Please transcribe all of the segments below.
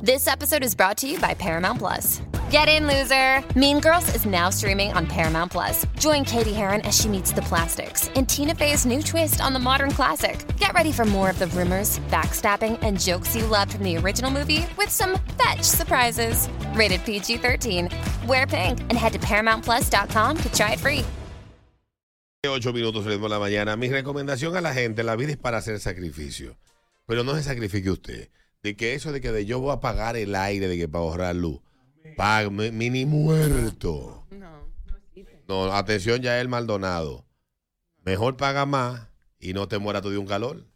This episode is brought to you by Paramount Plus. Get in, loser! Mean Girls is now streaming on Paramount Plus. Join Katie Heron as she meets the plastics in Tina Fey's new twist on the modern classic. Get ready for more of the rumors, backstabbing, and jokes you loved from the original movie with some fetch surprises. Rated PG 13. Wear pink and head to ParamountPlus.com to try it free. 8 minutos de la mañana. Mi recomendación a la gente, la vida es para hacer sacrificio. Pero no se sacrifique usted. De que eso de que de yo voy a pagar el aire, de que para ahorrar luz. Mini muerto. No, atención ya el Maldonado. Mejor paga más y no te mueras tú de un calor.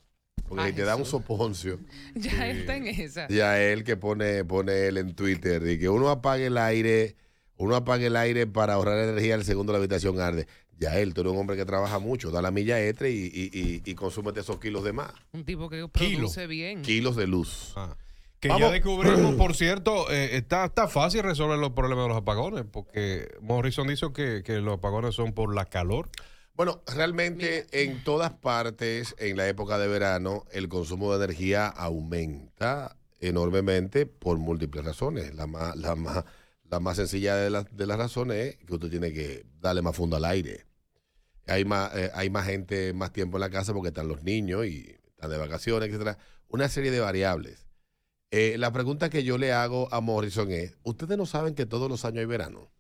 Porque si te da un soponcio. Ya está en esa. Ya él que pone, pone él en Twitter y que uno apague el aire, uno apague el aire para ahorrar energía, el segundo la habitación arde. Ya él, tú eres un hombre que trabaja mucho, da la milla extra y, y, y, y consúmete esos kilos de más. Un tipo que Kilo. produce bien. Kilos de luz. Ah. Que Vamos. ya descubrimos, por cierto, eh, está, está fácil resolver los problemas de los apagones, porque Morrison dijo que, que los apagones son por la calor. Bueno, realmente en todas partes, en la época de verano, el consumo de energía aumenta enormemente por múltiples razones. La más, la más, la más sencilla de, las- de las razones es que usted tiene que darle más fondo al aire. Hay más, eh, hay más gente, más tiempo en la casa porque están los niños y están de vacaciones, etcétera. Una serie de variables. Eh, la pregunta que yo le hago a Morrison es, ¿ustedes no saben que todos los años hay verano?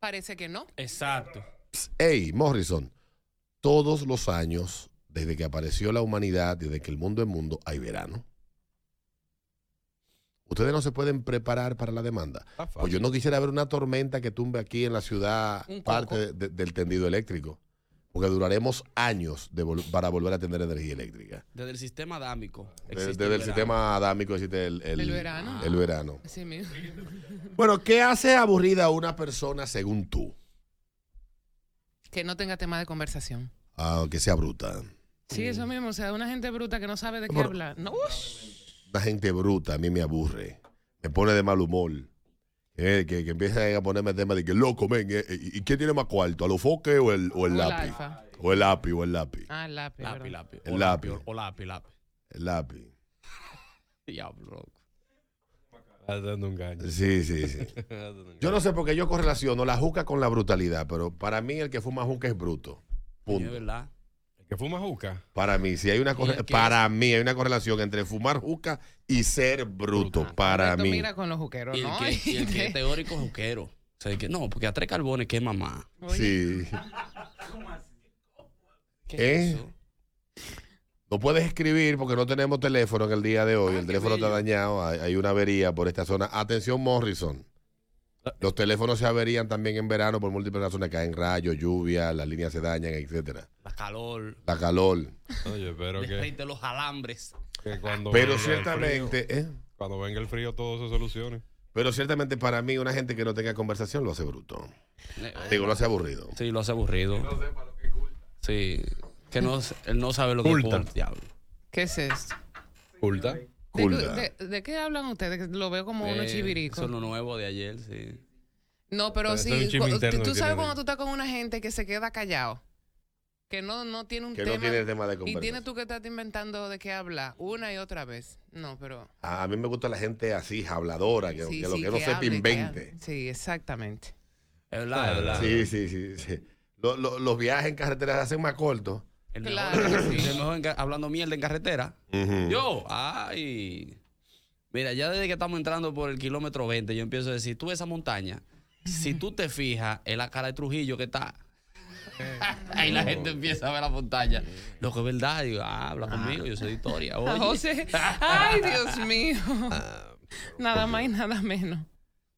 Parece que no. Exacto. Hey, Morrison, todos los años, desde que apareció la humanidad, desde que el mundo es mundo, hay verano. Ustedes no se pueden preparar para la demanda. Pues yo no quisiera ver una tormenta que tumbe aquí en la ciudad parte coco. de- de- del tendido eléctrico. Porque duraremos años de vol- para volver a tener energía eléctrica. Desde el sistema adámico. Desde, el sistema adámico existe el, el- El verano. el verano. Mismo. Bueno, ¿qué hace aburrida a una persona según tú? Que no tenga tema de conversación. Aunque sea bruta. Sí, eso mismo. O sea, una gente bruta que no sabe de qué Bueno. hablar. No, ush. Una gente bruta a mí me aburre. Me pone de mal humor. Eh, que, que empieza a ponerme temas de que loco, men, eh, eh, ¿y quién tiene más cuarto? ¿A los foques o el, o el lápiz? alfa. O el lápiz, o el lápiz. Ah, el lápiz. Lápiz, lápiz. El O lápiz. O lápiz, lápiz. El lápiz. Diablo, loco. Dando un gaño. Sí, sí, sí. Yo no sé por qué yo correlaciono la juca con la brutalidad, pero para mí el que fuma juca es bruto. Es Punto. verdad. Que fuma juca. Para mí, si hay una corre- para mí hay una correlación entre fumar juca y ser bruto. Para Alberto mí. Mira con los juqueros, Y el, ¿no? que, y el que es teórico es juquero. O sea, que no, porque a tres carbones quema más. Oye, Sí. ¿Qué ¿Eh? es eso? No puedes escribir porque no tenemos teléfono en el día de hoy. Ah, el teléfono está dañado. Hay, hay una avería por esta zona. Atención, Morrison. Los teléfonos se averían también en verano por múltiples razones. Caen rayos, lluvia, las líneas se dañan, etcétera. La calor. La calor. Oye, pero que, Derrite los alambres. que cuando Pero venga el ciertamente, frío- ¿eh? cuando venga el frío todo se solucione. pero ciertamente para mí una gente que no tenga conversación lo hace bruto. Eh, Digo, lo hace aburrido. Sí, lo hace aburrido. Sí. Que no, él no sabe lo que Culta. diablo. ¿Qué es esto? Culta. ¿De, Culta. de- de qué hablan ustedes? Que Lo veo como uno Eh, chivirico. Eso es lo nuevo de ayer, sí. No, pero sí, tú que sabes cuando tú estás con una gente que se queda callado, que no, no tiene un Que tema, no tiene tema de y conversación. tienes tú que estás inventando de qué hablar una y otra vez. No, pero A mí me gusta la gente así, habladora, que, sí, que lo sí, que no sepa que invente. Sí, exactamente. Es verdad, es verdad. Sí, sí, sí. sí. Lo- lo- los viajes en carretera se hacen más cortos. El Claro mejor, que sí. el mejor en ca- hablando mierda en carretera. Yo, ay. Mira, ya desde que estamos entrando por el kilómetro 20, yo empiezo a decir, tú ves esa montaña, si tú te fijas, es la cara de Trujillo que está. Ahí la gente empieza a ver la montaña. Lo que es verdad, digo, ah, habla conmigo, yo sé de historia. A Oye, José, ay, Dios mío. nada más y nada menos.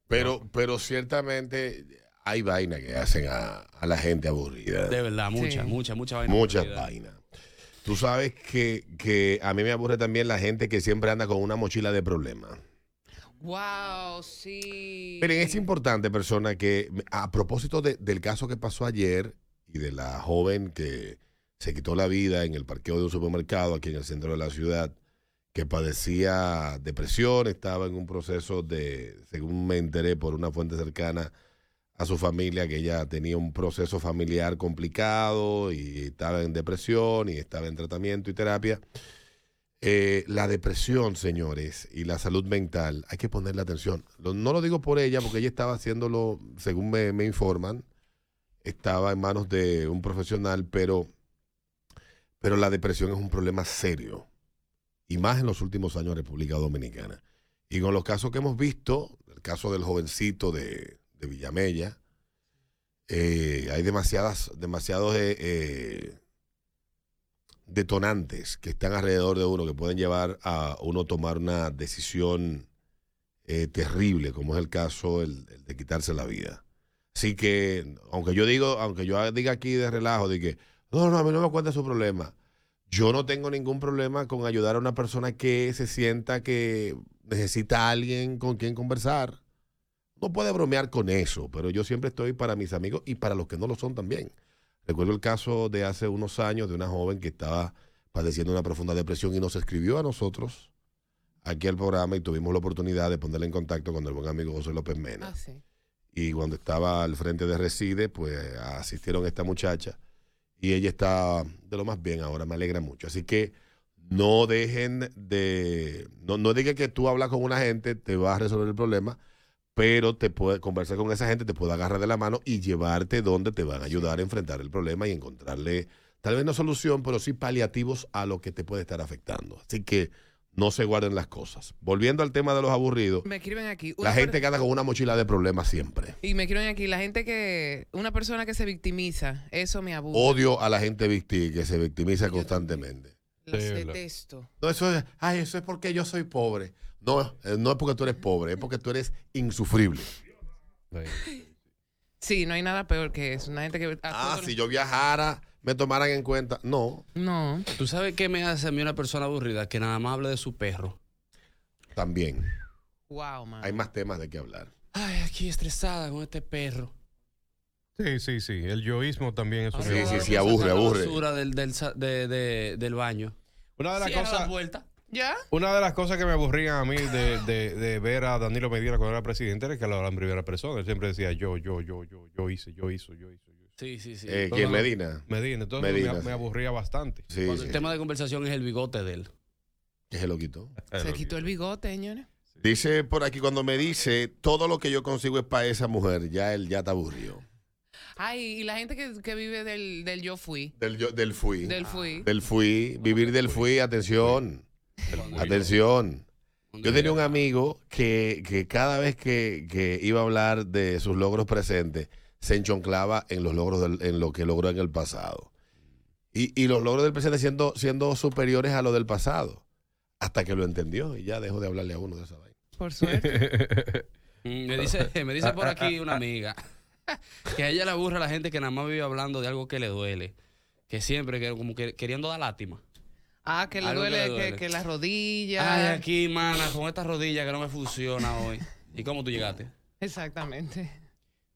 Pero, pero ciertamente hay vainas que hacen a, a la gente aburrida. de verdad, mucha, Sí. mucha, mucha vaina. Muchas vainas. Tú sabes que, que a mí me aburre también la gente que siempre anda con una mochila de problemas. Wow, sí. Miren, es importante, persona, que a propósito de- del caso que pasó ayer y de la joven que se quitó la vida en el parqueo de un supermercado aquí en el centro de la ciudad, que padecía depresión, estaba en un proceso de, según me enteré por una fuente cercana a su familia, que ella tenía un proceso familiar complicado y estaba en depresión y estaba en tratamiento y terapia. Eh, la depresión, señores, y la salud mental, hay que ponerle atención. No lo digo por ella, porque ella estaba haciéndolo, según me, me informan, estaba en manos de un profesional, pero, pero la depresión es un problema serio, y más en los últimos años en República Dominicana. Y con los casos que hemos visto, el caso del jovencito de, de Villamella, eh, hay demasiadas, demasiados eh, eh, detonantes que están alrededor de uno que pueden llevar a uno a tomar una decisión terrible, como es el caso el de quitarse la vida. Así que, aunque yo digo, aunque yo diga aquí de relajo, de que no, no, a mí no me cuenta su problema. Yo no tengo ningún problema con ayudar a una persona que se sienta que necesita a alguien con quien conversar. No puede bromear con eso, pero yo siempre estoy para mis amigos y para los que no lo son también. Recuerdo el caso de hace unos años de una joven que estaba padeciendo una profunda depresión y nos escribió a nosotros aquí al programa y tuvimos la oportunidad de ponerle en contacto con el buen amigo José López Mena. Ah, sí. Y cuando estaba al frente de Reside, pues asistieron a esta muchacha y ella está de lo más bien ahora, me alegra mucho. Así que no dejen de, no, no diga que tú hablas con una gente, te va a resolver el problema, pero te puede conversar con esa gente, te puede agarrar de la mano y llevarte donde te van a ayudar a enfrentar el problema y encontrarle, tal vez no solución, pero sí paliativos a lo que te puede estar afectando. Así que no se guarden las cosas. Volviendo al tema de los aburridos, Me escriben aquí. la gente que anda con una mochila de problemas siempre. Y me escriben aquí, la gente que. Una persona que se victimiza, eso me aburre. Odio a la gente que se victimiza constantemente. Los detesto. No, eso es, ay, eso es porque yo soy pobre. No, eh, no es porque tú eres pobre, es porque tú eres insufrible. Sí, no hay nada peor que eso. Una gente que. a Ah, si yo viajara, me tomaran en cuenta. No, No. ¿Tú sabes qué me hace a mí una persona aburrida? Que nada más hable de su perro. también. Wow, man. Hay más temas de qué hablar. Ay, aquí estresada con este perro. Sí, sí, sí. El yoísmo también es un Sí, sí, sí, sacar aburre, la aburre. basura del, del, sa- de- de- del baño. Una de las Cierra cosas. puerta. ¿Ya? Una de las cosas que me aburrían a mí de, de- de ver a Danilo Medina cuando era presidente era que hablaba en primera persona. Él siempre decía yo, yo, yo, yo, yo hice, yo hice, yo hice, yo hice. Sí, sí, sí. Eh, ¿Quién Medina? Medina, entonces Medina, me, sí. me aburría bastante. Sí, Cuando sí. el tema de conversación es el bigote de él. Que se lo quitó. Se quitó el bigote, señores. Dice por aquí, cuando me dice todo lo que yo consigo es para esa mujer, ya él ya está aburrido. Ay, y la gente que, que vive del, del yo fui. Del, yo- del fui. Del fui. Del fui. Vivir del fui, atención. Atención. Yo tenía un amigo que, que cada vez que, que iba a hablar de sus logros presentes, se enchonclaba en los logros del- en lo que logró en el pasado. Y, y los logros del presente siendo, siendo superiores a los del pasado. Hasta que lo entendió y ya dejó de hablarle a uno de esa vaina. Por suerte. Mm, Me dice, me dice por aquí una amiga que a ella le aburre a la gente que nada más vive hablando de algo que le duele. Que siempre, que como que queriendo dar lástima. Ah, que le que duele, le que, duele. que la rodilla. Ay, aquí, mana, con esta rodilla que no me funciona hoy. ¿Y cómo tú llegaste? Exactamente.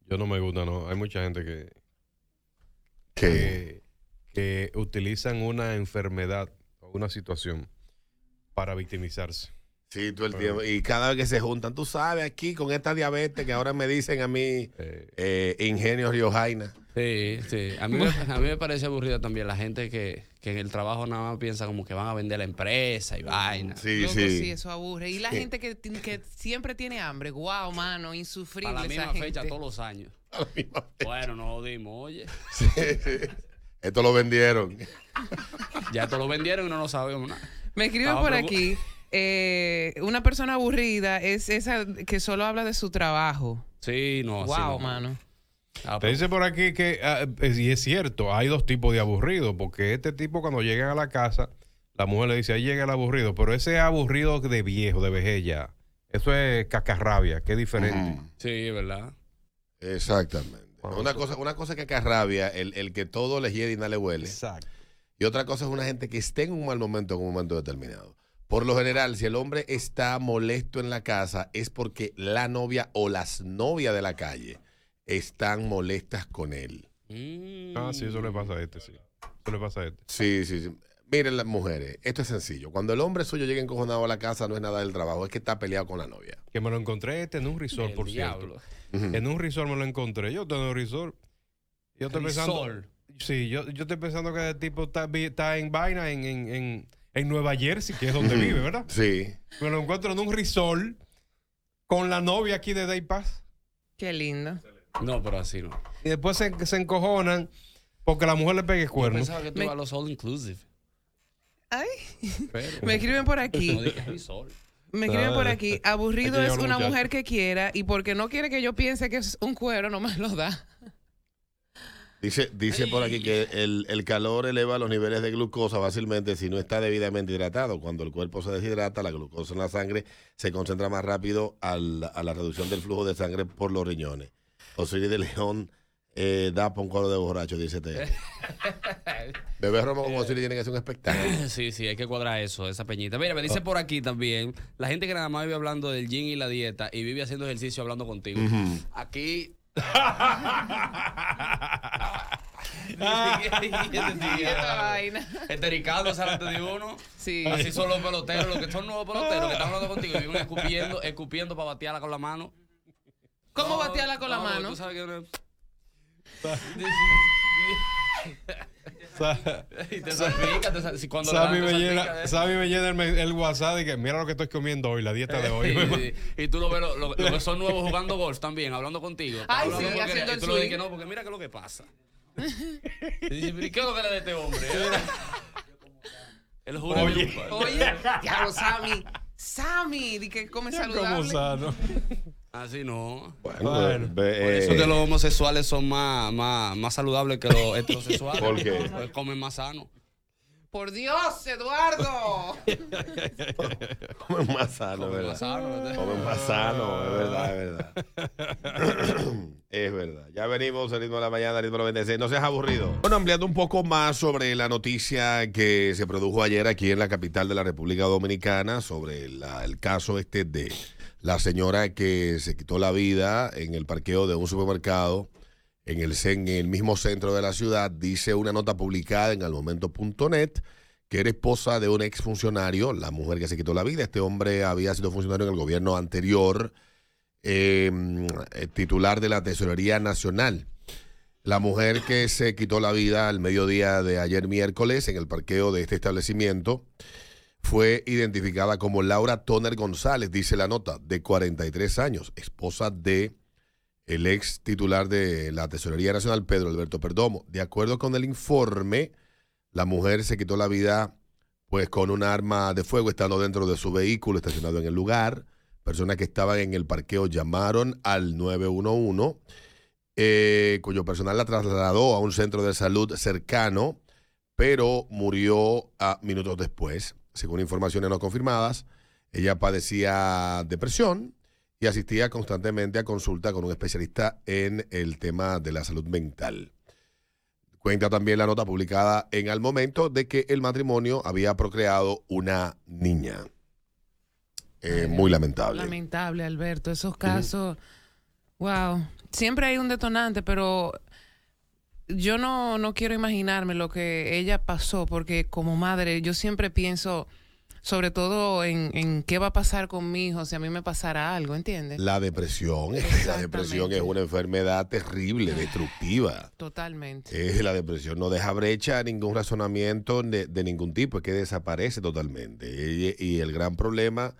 Yo no me gusta, no. Hay mucha gente que, Que, que, que utilizan una enfermedad o una situación para victimizarse. Sí, todo el tiempo. Y cada vez que se juntan, tú sabes, aquí con esta diabetes que ahora me dicen a mí, Eh, eh, Ingenio Riojaina. Sí, sí. A mí, me, a mí me parece aburrida también la gente que, que en el trabajo nada más piensa como que van a vender la empresa y vaina. Sí, Loco, sí. sí, eso aburre. Y la gente que, que siempre tiene hambre. Wow, mano, insufrible A la esa misma gente. fecha todos los años. A la misma vez. Bueno, nos jodimos, oye. Sí, sí. Esto lo vendieron. Ya te lo vendieron y no lo sabemos nada. Me escriben Ah, por aquí. Eh, una persona aburrida es esa que solo habla de su trabajo. Sí, no. así wow, no. mano. Ah, Te dice por aquí que, ah, es- y es cierto, hay dos tipos de aburridos, porque este tipo cuando llegan a la casa, la mujer le dice, ahí llega el aburrido, pero ese aburrido de viejo, de vejez ya, eso es cacarrabia, que es diferente. Sí, ¿verdad? Exactamente. Una cosa, una cosa que acarrabia, el, el que todo le hiede y nada le huele. Exacto. Y otra cosa es una gente que esté en un mal momento en un momento determinado. Por lo general, si el hombre está molesto en la casa, es porque la novia o las novias de la calle están molestas con él. Mm. Ah, sí, eso le pasa a este, sí. Eso le pasa a este. Sí, sí, sí. Miren las mujeres, esto es sencillo. Cuando el hombre suyo llega encojonado a la casa, no es nada del trabajo, es que está peleado con la novia. Que me lo encontré este en un resort, El por diablo. cierto. En un resort me lo encontré. Yo tengo un resort. Yo estoy pensando. Resort. Sí, yo, yo estoy pensando que el tipo está, vi- está en vaina en, en, en, en Nueva Jersey, que es donde vive, ¿verdad? Sí. Me lo encuentro en un resort con la novia aquí de Day Pass. Qué lindo. No, pero así no. Y después se, se encojonan porque la mujer le pegue Yo cuernos. pensaba que tú Me- a los all inclusive. Ay, Pero, me escriben por no aquí. dije resort. Me escriben por aquí. Aburrido es una muchacho. mujer que quiera y porque no quiere que yo piense que es un cuero, nomás lo da. Dice, dice por aquí que el, el calor eleva los niveles de glucosa fácilmente si no está debidamente hidratado. Cuando el cuerpo se deshidrata, la glucosa en la sangre se concentra más rápido al- a la reducción del flujo de sangre por los riñones. Osiris de León eh, da por un coro de borracho, dice te. Bebé Romo con Osiris tiene que ser un espectáculo. Sí, sí, hay que cuadrar eso, esa peñita. Mira, me dice por aquí también, la gente que nada más vive hablando del gym y la dieta y vive haciendo ejercicio hablando contigo. Aquí... vaina. Estericándose delante de uno. Sí. Así son los peloteros, los que son nuevos peloteros que están hablando contigo y viven escupiendo, escupiendo para batearla con la mano. ¿Cómo batearla con la No, mano? Tú sabes que Y te salpica, te sal- si cuando Sammy me, llena, ¿eh? Sammy me llena el, el WhatsApp y que mira lo que estoy comiendo hoy, la dieta de hoy. y, y tú lo ves, lo, lo- lo que son nuevos jugando golf también, hablando contigo. Ay, Hablando sí, porque- haciendo y el tú lo ves swing. que no, porque mira qué es lo que pasa. Y dices, "¿Pero ¿y qué es lo que le da este hombre? El juro Oye. Oye, diablo, Sammy. Sammy, di que come Como saludable. sano. Así no. Bueno, Bueno. ve- Por eso eh, que los homosexuales son más, más, más saludables que los heterosexuales. ¿Por qué? Pues comen más sano. Por Dios, Eduardo. comen más sano, Comen ¿verdad? más sano. ¿verdad? Comen más sano, es verdad, es verdad. es verdad. Ya venimos, el ritmo de la mañana, el ritmo 96. No seas aburrido. Bueno, ampliando un poco más sobre la noticia que se produjo ayer aquí en la capital de la República Dominicana, sobre la- el caso este de la señora que se quitó la vida en el parqueo de un supermercado en el, en el mismo centro de la ciudad, dice una nota publicada en almomento.net que era esposa de un exfuncionario, la mujer que se quitó la vida. Este hombre había sido funcionario en el gobierno anterior, eh, eh, titular de la Tesorería Nacional. La mujer que se quitó la vida al mediodía de ayer miércoles en el parqueo de este establecimiento fue identificada como Laura Toner González, dice la nota, de 43 años, esposa de el ex titular de la Tesorería Nacional, Pedro Alberto Perdomo. De acuerdo con el informe, la mujer se quitó la vida pues con un arma de fuego estando dentro de su vehículo estacionado en el lugar. Personas que estaban en el parqueo llamaron al 911, eh, cuyo personal la trasladó a un centro de salud cercano, pero murió a minutos después. Según informaciones no confirmadas, ella padecía depresión y asistía constantemente a consulta con un especialista en el tema de la salud mental. Cuenta también la nota publicada en Al Momento de que el matrimonio había procreado una niña. Eh, muy lamentable. Lamentable, Alberto. Esos casos, wow. Siempre hay un detonante, pero yo no, no quiero imaginarme lo que ella pasó, porque como madre yo siempre pienso, sobre todo en, en qué va a pasar con mi hijo si a mí me pasara algo, ¿entiendes? La depresión, la depresión es una enfermedad terrible, destructiva. Totalmente. Eh, la depresión no deja brecha a ningún razonamiento de, de ningún tipo, es que desaparece totalmente. Y, y el gran problema,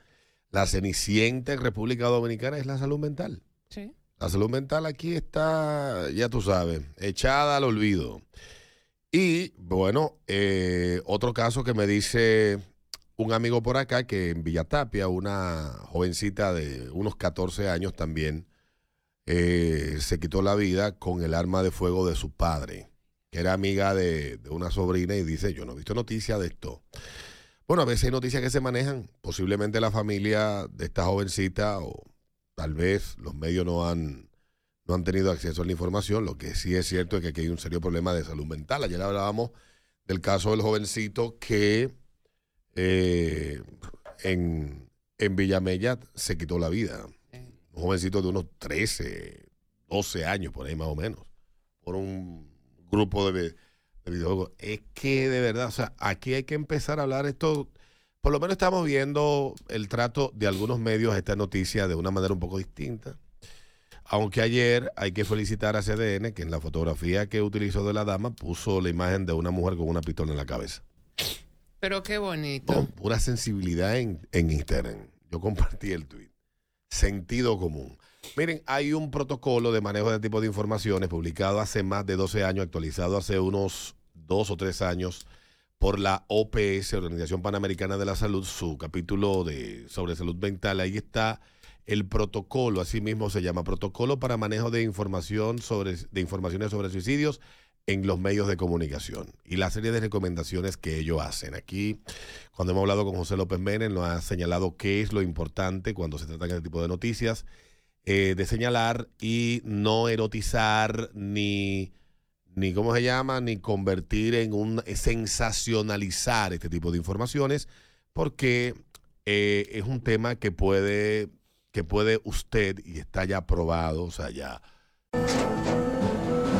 la cenicienta en República Dominicana es la salud mental. Sí. La salud mental aquí está, ya tú sabes, echada al olvido. Y bueno, eh, otro caso que me dice un amigo por acá que en Villatapia, una jovencita de unos 14 años también eh, se quitó la vida con el arma de fuego de su padre, que era amiga de, de una sobrina y dice, yo no he visto noticia de esto. Bueno, a veces hay noticias que se manejan, posiblemente la familia de esta jovencita o tal vez los medios no han, no han tenido acceso a la información. Lo que sí es cierto es que aquí hay un serio problema de salud mental. Ayer hablábamos del caso del jovencito que eh, en, en Villamella se quitó la vida. Un jovencito de unos 13, 12 años, por ahí más o menos, por un grupo de, de videojuegos. Es que de verdad, o sea, aquí hay que empezar a hablar esto. Por lo menos estamos viendo el trato de algunos medios a esta noticia de una manera un poco distinta. Aunque ayer hay que felicitar a CDN que en la fotografía que utilizó de la dama puso la imagen de una mujer con una pistola en la cabeza. Pero qué bonito. Con pura sensibilidad en, en Instagram. Yo compartí el tweet. Sentido común. Miren, hay un protocolo de manejo de este tipo de informaciones publicado hace más de 12 años, actualizado hace unos dos o tres años por la OPS, Organización Panamericana de la Salud, su capítulo de, sobre salud mental. Ahí está el protocolo, así mismo se llama Protocolo para Manejo de Información sobre, de Informaciones sobre Suicidios en los medios de comunicación y la serie de recomendaciones que ellos hacen. Aquí, cuando hemos hablado con José López Menem, nos ha señalado qué es lo importante cuando se trata de este tipo de noticias, eh, de señalar y no erotizar ni, ni, ¿cómo se llama? Ni convertir en un, sensacionalizar este tipo de informaciones, porque eh, es un tema que puede, que puede usted, y está ya probado, o sea, ya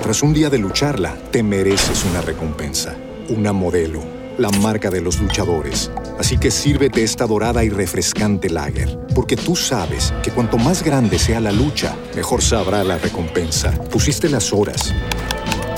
Tras un día de lucharla, te mereces una recompensa, una modelo, la marca de los luchadores. Así que sírvete esta dorada y refrescante lager, porque tú sabes que cuanto más grande sea la lucha, mejor sabrá la recompensa. Pusiste las horas,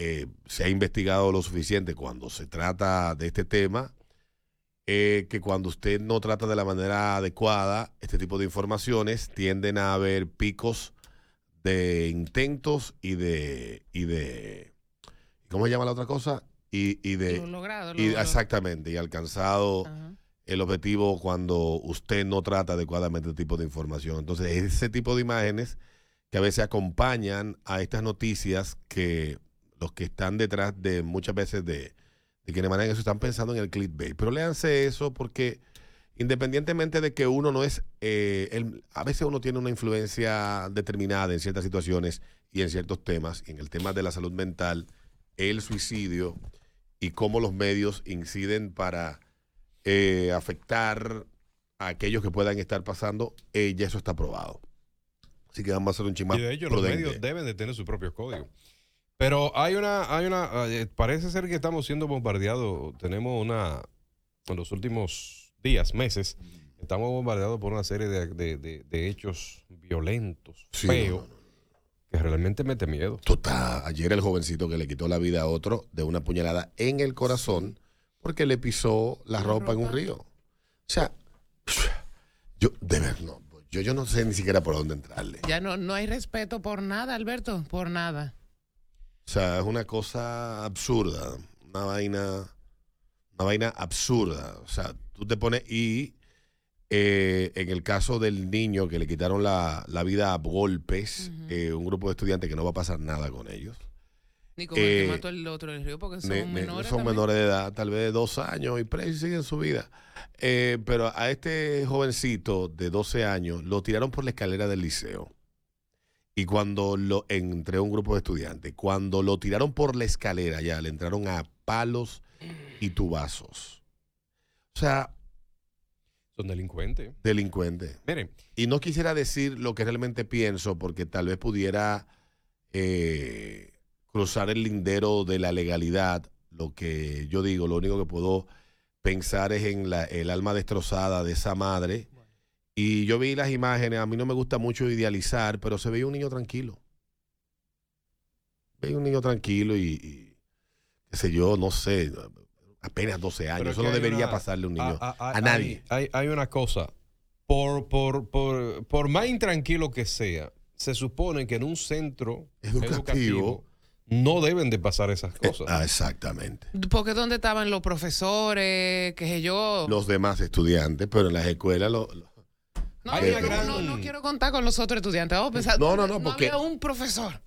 Eh, se ha investigado lo suficiente cuando se trata de este tema, eh, que cuando usted no trata de la manera adecuada este tipo de informaciones, tienden a haber picos de intentos y de, y de ¿cómo se llama la otra cosa? Y, y de... Lo logrado, lo- y- exactamente, y alcanzado Ajá. el objetivo cuando usted no trata adecuadamente este tipo de información. Entonces, ese tipo de imágenes que a veces acompañan a estas noticias que los que están detrás de muchas veces de, de quienes manejan eso están pensando en el clickbait. Pero léanse eso porque independientemente de que uno no es, eh, el- a veces uno tiene una influencia determinada en ciertas situaciones y en ciertos temas, y en el tema de la salud mental, el suicidio y cómo los medios inciden para eh, afectar a aquellos que puedan estar pasando, eh, ya eso está probado. Así que vamos a hacer un chismán Y de hecho, los medios deben de tener sus propios códigos. Pero hay una, hay una, eh, parece ser que estamos siendo bombardeados. Tenemos una, en los últimos días, meses, estamos bombardeados por una serie de, de- de- de hechos violentos, Sí, feos, no, no, que realmente mete miedo. Total. Ayer el jovencito que le quitó la vida a otro de una puñalada en el corazón porque le pisó la ropa en un río. O sea, yo, de ver, no, yo, yo no sé ni siquiera por dónde entrarle. Ya no, no hay respeto por nada, Alberto, por nada. O sea, es una cosa absurda, una vaina, una vaina absurda. O sea, tú te pones y eh, en el caso del niño que le quitaron la, la vida a golpes, eh, un grupo de estudiantes que no va a pasar nada con ellos. Ni como el Eh, que mató el otro del río, porque son Ne- ne- menores. son también. menores de edad, tal vez de dos años y presos y siguen su vida. Eh, pero a este jovencito de 12 años lo tiraron por la escalera del liceo. Y cuando lo, entre un grupo de estudiantes, cuando lo tiraron por la escalera ya, le entraron a palos y tubazos. O sea, Son delincuentes. delincuentes. Miren, Y no quisiera decir lo que realmente pienso porque tal vez pudiera eh, cruzar el lindero de la legalidad. Lo que yo digo, lo único que puedo pensar es en la- el alma destrozada de esa madre. Y yo vi las imágenes, a mí no me gusta mucho idealizar, pero se veía un niño tranquilo. Veía un niño tranquilo y, y qué sé yo, no sé. apenas 12 años. Eso es no debería una- pasarle a un niño, a- a- a nadie. Hay, hay- una cosa. Por, por, por, por más intranquilo que sea, se supone que en un centro Educativo. educativo, no deben de pasar esas Eh, cosas. ah, exactamente. Porque ¿dónde estaban los profesores? Que sé yo. Los demás estudiantes, pero en las escuelas lo- lo- no, hay yo una no, gran- no, no quiero contar con los otros estudiantes. Vamos a pensar. No, no, no, porque- había un profesor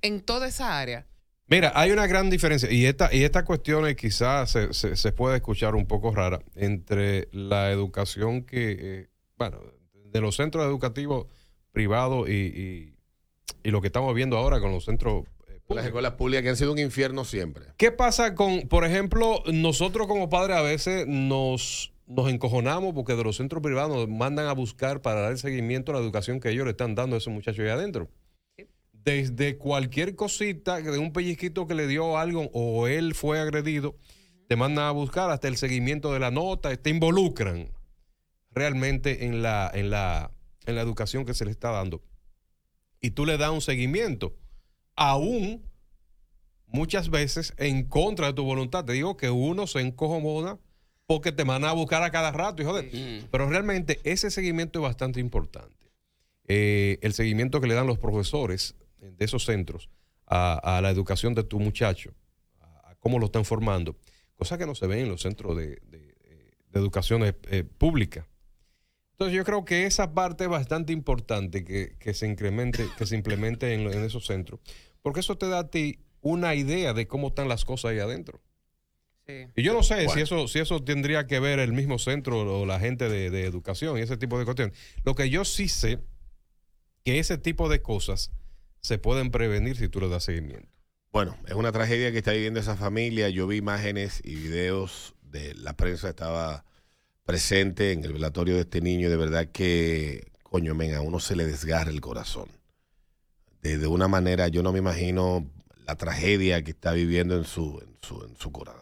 en toda esa área. Mira, hay una gran diferencia, y esta, y esta cuestión es quizás se, se, se puede escuchar un poco rara, entre la educación que, eh, bueno, de los centros educativos privados y, y- y lo que estamos viendo ahora con los centros eh, las escuelas públicas que han sido un infierno siempre. ¿Qué pasa con, por ejemplo, nosotros como padres a veces nos, nos encojonamos porque de los centros privados nos mandan a buscar para dar seguimiento a la educación que ellos le están dando a esos muchachos ahí adentro? Desde cualquier cosita, de un pellizquito que le dio algo o él fue agredido, te mandan a buscar hasta el seguimiento de la nota, te involucran realmente en la, en la, en la educación que se le está dando. Y tú le das un seguimiento, aún muchas veces en contra de tu voluntad. Te digo que uno se encojona porque te mandan a buscar a cada rato, hijo de... Mm. Pero realmente ese seguimiento es bastante importante. Eh, el seguimiento que le dan los profesores de esos centros a, a la educación de tu muchacho, a, a cómo lo están formando, cosa que no se ve en los centros de, de- de educación eh, eh, pública. Entonces yo creo que esa parte es bastante importante que, que se incremente, que se implemente en esos centros, porque eso te da a ti una idea de cómo están las cosas ahí adentro. Sí. Y yo no sé si eso si eso tendría que ver el mismo centro o la gente de, de educación y ese tipo de cuestiones. Lo que yo sí sé que ese tipo de cosas se pueden prevenir si tú le das seguimiento. Bueno, es una tragedia que está viviendo esa familia. Yo vi imágenes y videos de la prensa, estaba presente en el velatorio de este niño y de verdad que, coño, men, a uno se le desgarra el corazón. De, de una manera, yo no me imagino la tragedia que está viviendo en su, en su, en su, cora- en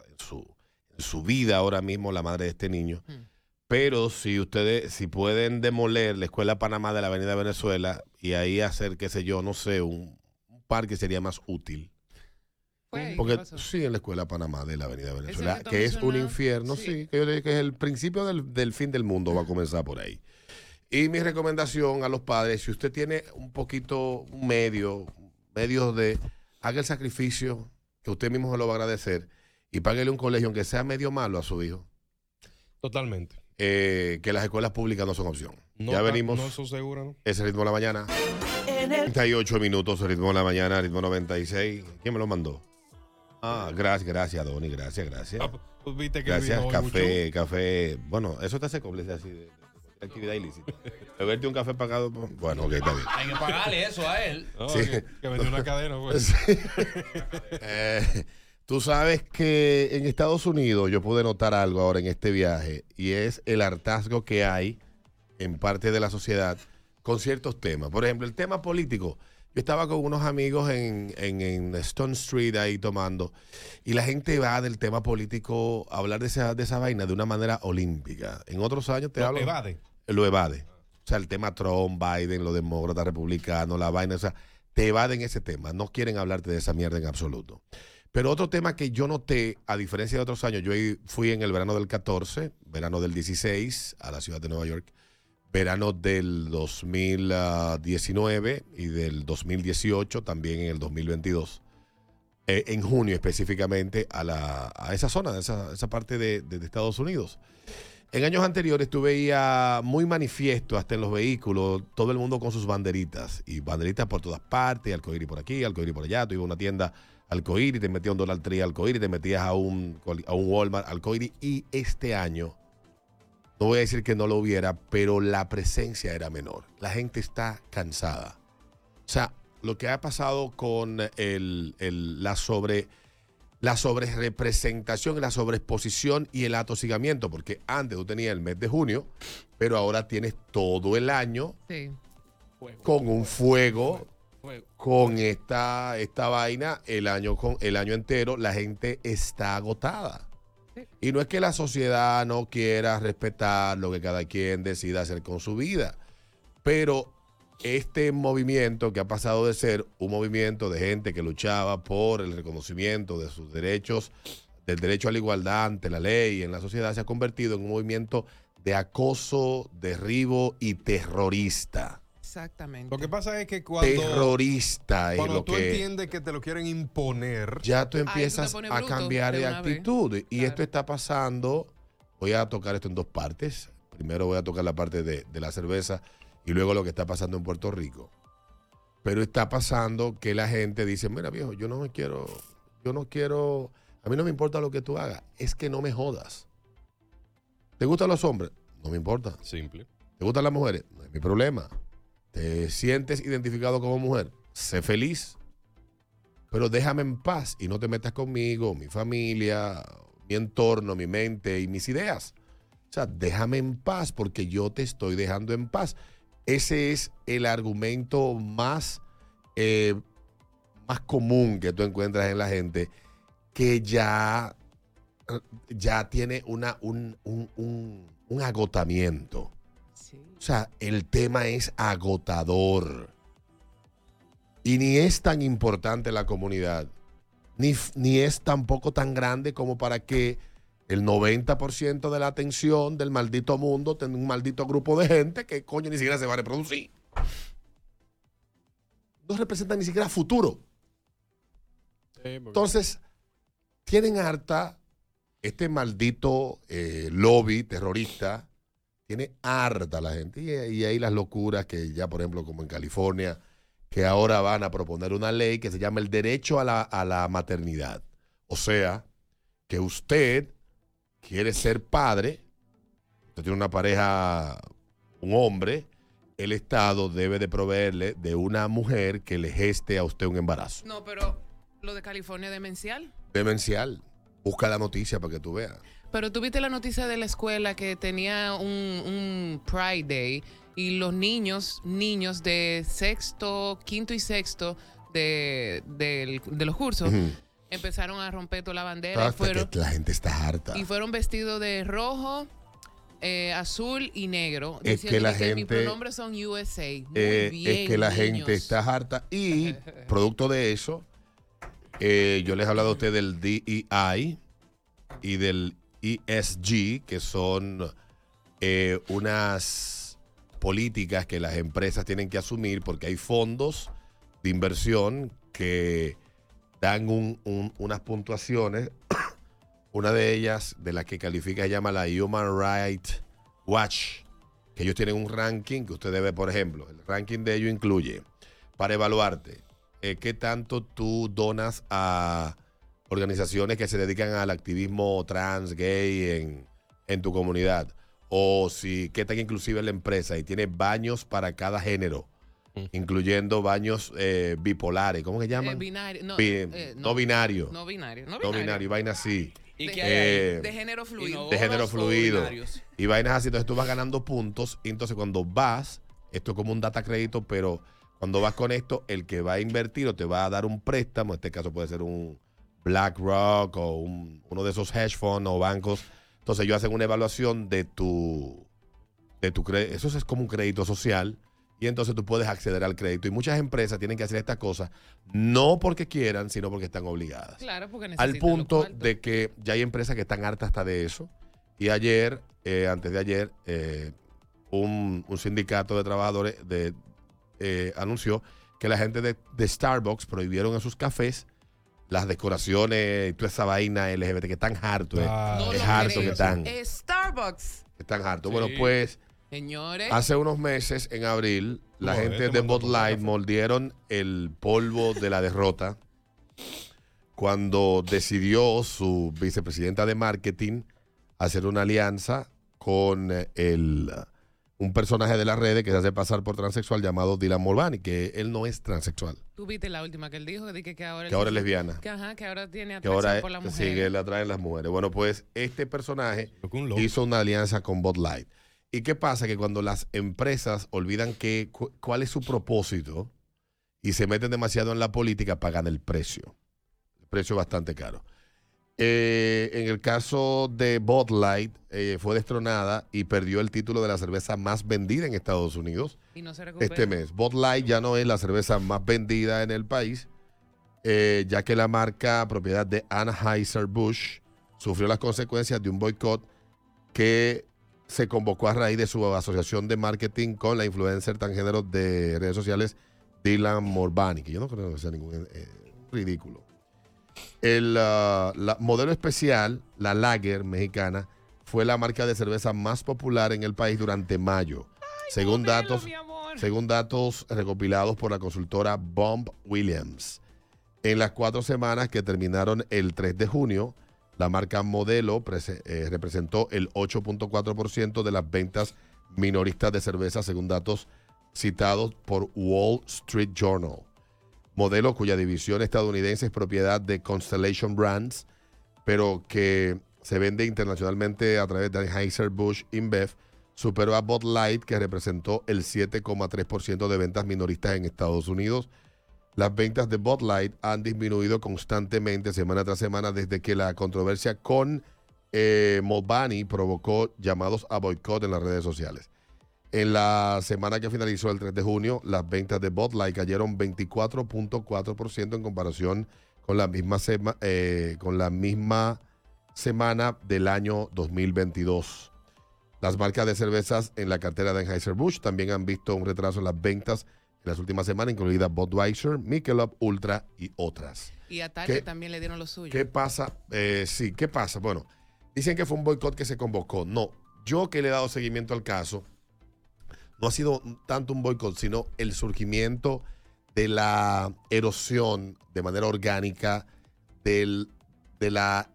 su, vida ahora mismo la madre de este niño. Mm. Pero si ustedes, si pueden demoler la Escuela Panamá de la Avenida Venezuela y ahí hacer, qué sé yo, no sé, un, un parque sería más útil. Fue ahí, ¿qué Porque sí, en la Escuela Panamá de la Avenida Venezuela, que es un infierno, sí. sí, que yo le digo que es el principio del, del fin del mundo, va a comenzar por ahí. Y mi recomendación a los padres, si usted tiene un poquito, medio, medios de, haga el sacrificio, que usted mismo se lo va a agradecer, y páguele un colegio, aunque sea medio malo a su hijo, Totalmente. eh, que las escuelas públicas no son opción. No ya venimos. No eso seguro, ¿no? Ese ritmo de la mañana. 38 minutos, ritmo de la mañana, ritmo 96. ¿Quién me lo mandó? Ah, gracias, gracias, Donny, gracias, gracias. Ah, pues viste que Gracias, café, café. Bueno, eso te hace cómplice así de, actividad ilícita. Beberte un café pagado. pues, Bueno, ok, está bien. Hay que pagarle eso a él. Sí. que, que vendió una cadena, pues. Sí. Eh, tú sabes que en Estados Unidos yo pude notar algo ahora en este viaje y es el hartazgo que hay en parte de la sociedad con ciertos temas. Por ejemplo, el tema político. Yo estaba con unos amigos en, en, en Stone Street ahí tomando y la gente va del tema político a hablar de esa, de esa vaina de una manera olímpica. En otros años te Lo hablo evade. lo evade. O sea, el tema Trump, Biden, los demócratas, republicanos, la vaina, o sea, te evaden ese tema. No quieren hablarte de esa mierda en absoluto. Pero otro tema que yo noté, a diferencia de otros años, yo fui en el verano del 14, verano del 16 a la ciudad de Nueva York, verano del 2019 y del 2018, también en el 2022. eh, en junio específicamente a, la, a esa zona, a esa, parte de- Estados Unidos. En años anteriores tú veías muy manifiesto hasta en los vehículos, todo el mundo con sus banderitas y banderitas por todas partes, alcohiri por aquí, alcohiri por allá. Tú una tienda alcohiri, te metías a un Dollar Tree alcohiri, te metías a un, a un Walmart alcohiri y este año, no voy a decir que no lo hubiera, pero la presencia era menor. La gente está cansada. O sea, lo que ha pasado con el, el- la sobre la sobrerepresentación, la sobreexposición y el atosigamiento, porque antes tú tenías el mes de junio, pero ahora tienes todo el año Sí. con un fuego, con esta, esta vaina, el año, con, el año entero, la gente está agotada. Y no es que la sociedad no quiera respetar lo que cada quien decida hacer con su vida, pero este movimiento que ha pasado de ser un movimiento de gente que luchaba por el reconocimiento de sus derechos del derecho a la igualdad ante la ley en la sociedad se ha convertido en un movimiento de acoso, derribo y terrorista. Exactamente. Lo que pasa es que cuando, terrorista es cuando lo tú que entiendes que te lo quieren imponer, ya tú empiezas a cambiar de vez. actitud. Y Claro. esto está pasando. Voy a tocar esto en dos partes. Primero voy a tocar la parte de, de la cerveza y luego lo que está pasando en Puerto Rico. Pero está pasando que la gente dice, mira viejo, yo no me quiero, yo no quiero, a mí no me importa lo que tú hagas, es que no me jodas. ¿Te gustan los hombres? No me importa. simple. ¿Te gustan las mujeres? No es mi problema. ¿Te sientes identificado como mujer? Sé feliz. Pero déjame en paz y no te metas conmigo, mi familia, mi entorno, mi mente y mis ideas. O sea, déjame en paz porque yo te estoy dejando en paz. Ese es el argumento más, eh, más común que tú encuentras en la gente que ya, ya tiene una, un, un- un- un agotamiento. Sí. O sea, el tema es agotador. Y ni es tan importante la comunidad, ni, ni es tampoco tan grande como para que el 90% de la atención del maldito mundo tenga un maldito grupo de gente que coño ni siquiera se va a reproducir. No representa ni siquiera futuro. Entonces, tienen harta este maldito eh, lobby terrorista, tiene harta la gente. Y, y ahí las locuras que ya, por ejemplo, como en California, que ahora van a proponer una ley que se llama el derecho a la, a la maternidad. O sea, que usted quiere ser padre, usted tiene una pareja, un hombre, el Estado debe de proveerle de una mujer que le geste a usted un embarazo. No, pero lo de California demencial. Demencial. Busca la noticia para que tú veas. Pero tú viste la noticia de la escuela que tenía un, un Pride Day y los niños, niños de sexto, quinto y sexto de, del- de los cursos empezaron a romper toda la bandera y fueron, que la gente está harta. y fueron vestidos de rojo, eh, azul y negro. Es que la mis gente- pronombres son USA. Muy Eh, bien, es que la niños. gente está harta y producto de eso, eh, yo les he hablado a ustedes del DEI y del ESG, que son eh, unas políticas que las empresas tienen que asumir porque hay fondos de inversión que dan un- un- unas puntuaciones. Una de ellas, de las que califica, se llama la Human Rights Watch, que ellos tienen un ranking que usted debe, por ejemplo, el ranking de ellos incluye, para evaluarte, eh, qué tanto tú donas a organizaciones que se dedican al activismo trans, gay en, en tu comunidad, o si qué tan inclusiva es la empresa y tiene baños para cada género, incluyendo baños eh, bipolares, ¿cómo se Eh, llaman? binario, no, Bi- eh, no binario. No binario. No No binario. binario, vaina así. ¿Y De- qué hay ahí? Eh, De género fluido. de género ¿Inodoros o fluido. binarios? Y vainas así, entonces tú vas ganando puntos. Y entonces cuando vas, esto es como un data crédito, pero cuando vas con esto, el que va a invertir o te va a dar un préstamo, en este caso puede ser un BlackRock o un- uno de esos hedge funds o bancos. Entonces ellos hacen una evaluación de tu, de tu crédito. Eso es como un crédito social. Y entonces tú puedes acceder al crédito. Y muchas empresas tienen que hacer estas cosas, no porque quieran, sino porque están obligadas Claro, porque al necesitan los punto de que ya hay empresas que están hartas hasta de eso. Y ayer, eh, antes de ayer, eh, un, un sindicato de trabajadores de, eh, anunció que la gente de, de Starbucks prohibieron en sus cafés las decoraciones y toda esa vaina LGBT que están hartos. eh, Ah, No es harto creo. que están. Starbucks. Están hartos. Sí. Bueno, pues Señores. hace unos meses, en abril, la Joder, gente te de Bud Light café. mordieron el polvo de la derrota cuando decidió su vicepresidenta de marketing hacer una alianza con eh, el, un personaje de las redes que se hace pasar por transexual llamado Dylan Mulvaney, que él no es transexual, Tú viste la última que él dijo, que, que, que ahora, que ahora es lesbiana, Que, ajá, que ahora tiene que atracción ahora por la es- mujer. sí, que le atraen las mujeres. Bueno, pues este personaje un hizo una alianza con Bud Light. ¿Y qué pasa? Que cuando las empresas olvidan que, cu- cuál es su propósito y se meten demasiado en la política, pagan el precio. El precio bastante caro. Eh, en el caso de Bud Light, eh, fue destronada y perdió el título de la cerveza más vendida en Estados Unidos Y no se recupera. este mes. Bud Light ya no es la cerveza más vendida en el país, eh, ya que la marca propiedad de Anheuser-Busch sufrió las consecuencias de un boicot que se convocó a raíz de su asociación de marketing con la influencer transgénero de redes sociales Dylan Morbani, que yo no creo que sea ningún eh, ridículo. El uh, la modelo especial, la Lager mexicana, fue la marca de cerveza más popular en el país durante mayo, según datos según datos recopilados por la consultora Bomb Williams. En las cuatro semanas que terminaron el 3 de junio, la marca modelo prese- eh, representó el 8.4% de las ventas minoristas de cerveza, según datos citados por Wall Street Journal. Modelo cuya división estadounidense es propiedad de Constellation Brands, pero que se vende internacionalmente a través de Anheuser-Busch InBev, superó a Bud Light, que representó el 7,3% de ventas minoristas en Estados Unidos. Las ventas de Bud Light han disminuido constantemente semana tras semana desde que la controversia con eh, Mulvaney provocó llamados a boicot en las redes sociales. En la semana que finalizó el 3 de junio, las ventas de Bud Light cayeron 24.4% en comparación con la misma, sema- eh, con la misma semana del año 2022. Las marcas de cervezas en la cartera de Anheuser-Busch también han visto un retraso en las ventas en las últimas semanas, incluida Budweiser, Michelob Ultra y otras. Y a Target ¿Qué- también le dieron lo suyo. ¿Qué pasa? Eh, sí, ¿qué pasa? Bueno, dicen que fue un boicot que se convocó. No, yo que le he dado seguimiento al caso, no ha sido tanto un boicot, sino el surgimiento de la erosión de manera orgánica del, de la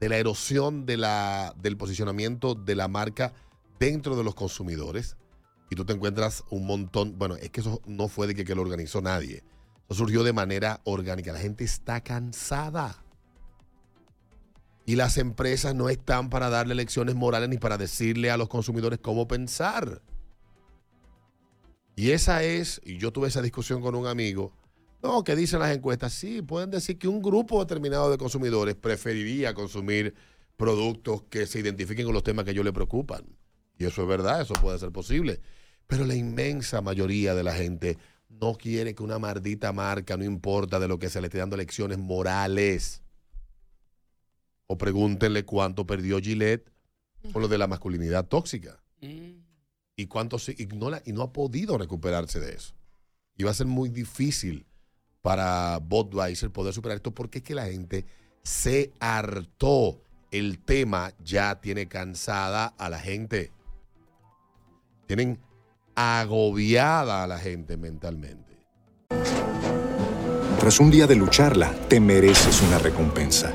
de la erosión de la, del posicionamiento de la marca dentro de los consumidores. Y tú te encuentras un montón, bueno, es que eso no fue de que, que lo organizó nadie. Eso surgió de manera orgánica. La gente está cansada. Y las empresas no están para darle lecciones morales ni para decirle a los consumidores cómo pensar. Y esa es, y yo tuve esa discusión con un amigo, no, que dicen las encuestas, sí, pueden decir que un grupo determinado de consumidores preferiría consumir productos que se identifiquen con los temas que ellos le preocupan. Y eso es verdad, eso puede ser posible. Pero la inmensa mayoría de la gente no quiere que una maldita marca, no importa de lo que se le esté dando lecciones morales. O pregúntenle cuánto perdió Gillette con lo de la masculinidad tóxica. Mm. Y cuánto se- y no, la- y no ha podido recuperarse de eso. Y va a ser muy difícil para Budweiser poder superar esto porque es que la gente se hartó. El tema ya tiene cansada a la gente. Tienen agobiada a la gente mentalmente. Tras un día de lucharla, te mereces una recompensa,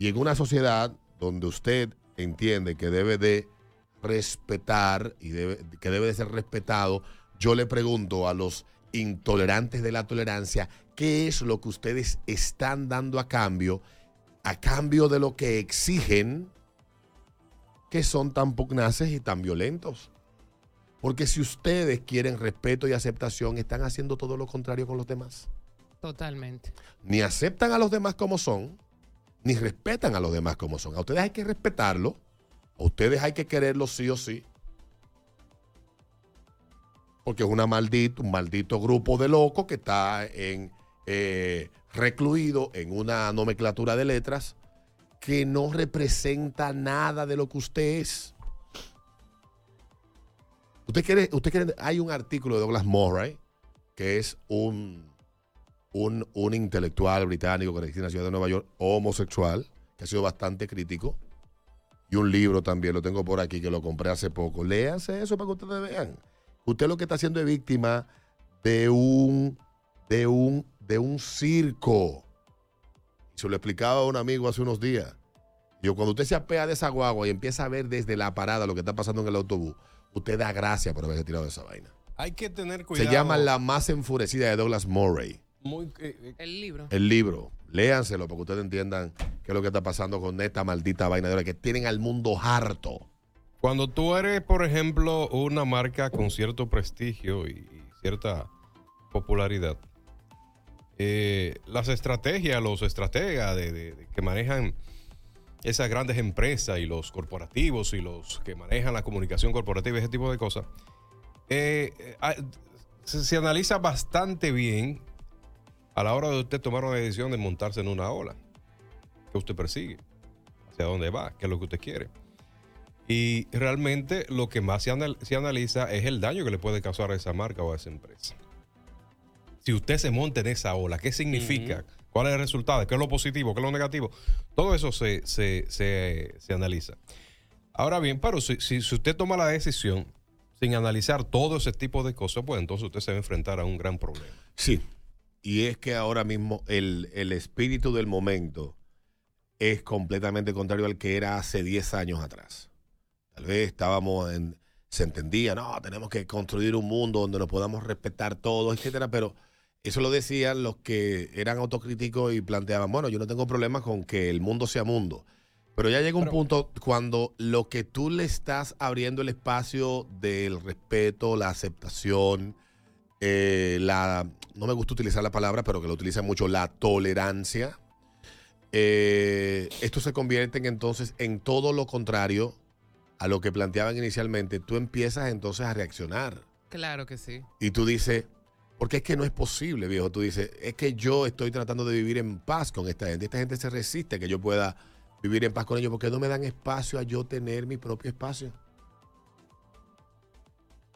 Y en una sociedad donde usted entiende que debe de respetar y debe, que debe de ser respetado, yo le pregunto a los intolerantes de la tolerancia, ¿qué es lo que ustedes están dando a cambio, a cambio de lo que exigen que son tan pugnaces y tan violentos? Porque si ustedes quieren respeto y aceptación, están haciendo todo lo contrario con los demás. Totalmente. Ni aceptan a los demás como son, ni respetan a los demás como son. A ustedes hay que respetarlo, a ustedes hay que quererlos sí o sí. Porque es una maldito, un maldito grupo de locos que está en, eh, recluido en una nomenclatura de letras que no representa nada de lo que usted es. Usted quiere, usted quiere, hay un artículo de Douglas Murray, que es un, un, un intelectual británico que reside en la ciudad de Nueva York, homosexual, que ha sido bastante crítico. y un libro también, lo tengo por aquí, que lo compré hace poco. Léanse eso para que ustedes vean. Usted lo que está haciendo es víctima de un, de un, de un circo. Se lo explicaba a un amigo hace unos días. Yo, cuando usted se apea de esa guagua y empieza a ver desde la parada lo que está pasando en el autobús, usted da gracia por haberse tirado de esa vaina. Hay que tener cuidado. Se llama La más enfurecida de Douglas Murray. Muy, eh, eh, El libro. El libro. Léanselo para que ustedes entiendan qué es lo que está pasando con esta maldita vaina de ahora que tienen al mundo harto. Cuando tú eres, por ejemplo, una marca con cierto prestigio y, cierta popularidad, eh, las estrategias, los estrategas de, de- de que manejan esas grandes empresas y los corporativos y los que manejan la comunicación corporativa y ese tipo de cosas, eh, eh, ah, se, se analiza bastante bien a la hora de usted tomar una decisión de montarse en una ola que usted persigue, hacia dónde va, qué es lo que usted quiere. Y realmente lo que más se, anal- se analiza es el daño que le puede causar a esa marca o a esa empresa. Si usted se monta en esa ola, ¿qué significa? ¿Cuál es el resultado? ¿Qué es lo positivo? ¿Qué es lo negativo? Todo eso se, se- se- se analiza. Ahora bien, pero si, si- si usted toma la decisión sin analizar todo ese tipo de cosas, pues entonces usted se va a enfrentar a un gran problema. Sí. Y es que ahora mismo el, el espíritu del momento es completamente contrario al que era hace 10 años atrás. Tal vez estábamos en. Se entendía, no, tenemos que construir un mundo donde nos podamos respetar todos, etcétera, pero eso lo decían los que eran autocríticos y planteaban, bueno, yo no tengo problema con que el mundo sea mundo. Pero ya llega un punto cuando lo que tú le estás abriendo el espacio del respeto, la aceptación, eh, la, no me gusta utilizar la palabra, pero que lo utilizan mucho, la tolerancia. eh, esto se convierte en, entonces en todo lo contrario a lo que planteaban inicialmente. Tú empiezas entonces a reaccionar Claro que sí. y tú dices, porque es que no es posible, viejo. Tú dices, es que yo estoy tratando de vivir en paz con esta gente. Esta gente se resiste a que yo pueda vivir en paz con ellos porque no me dan espacio a yo tener mi propio espacio.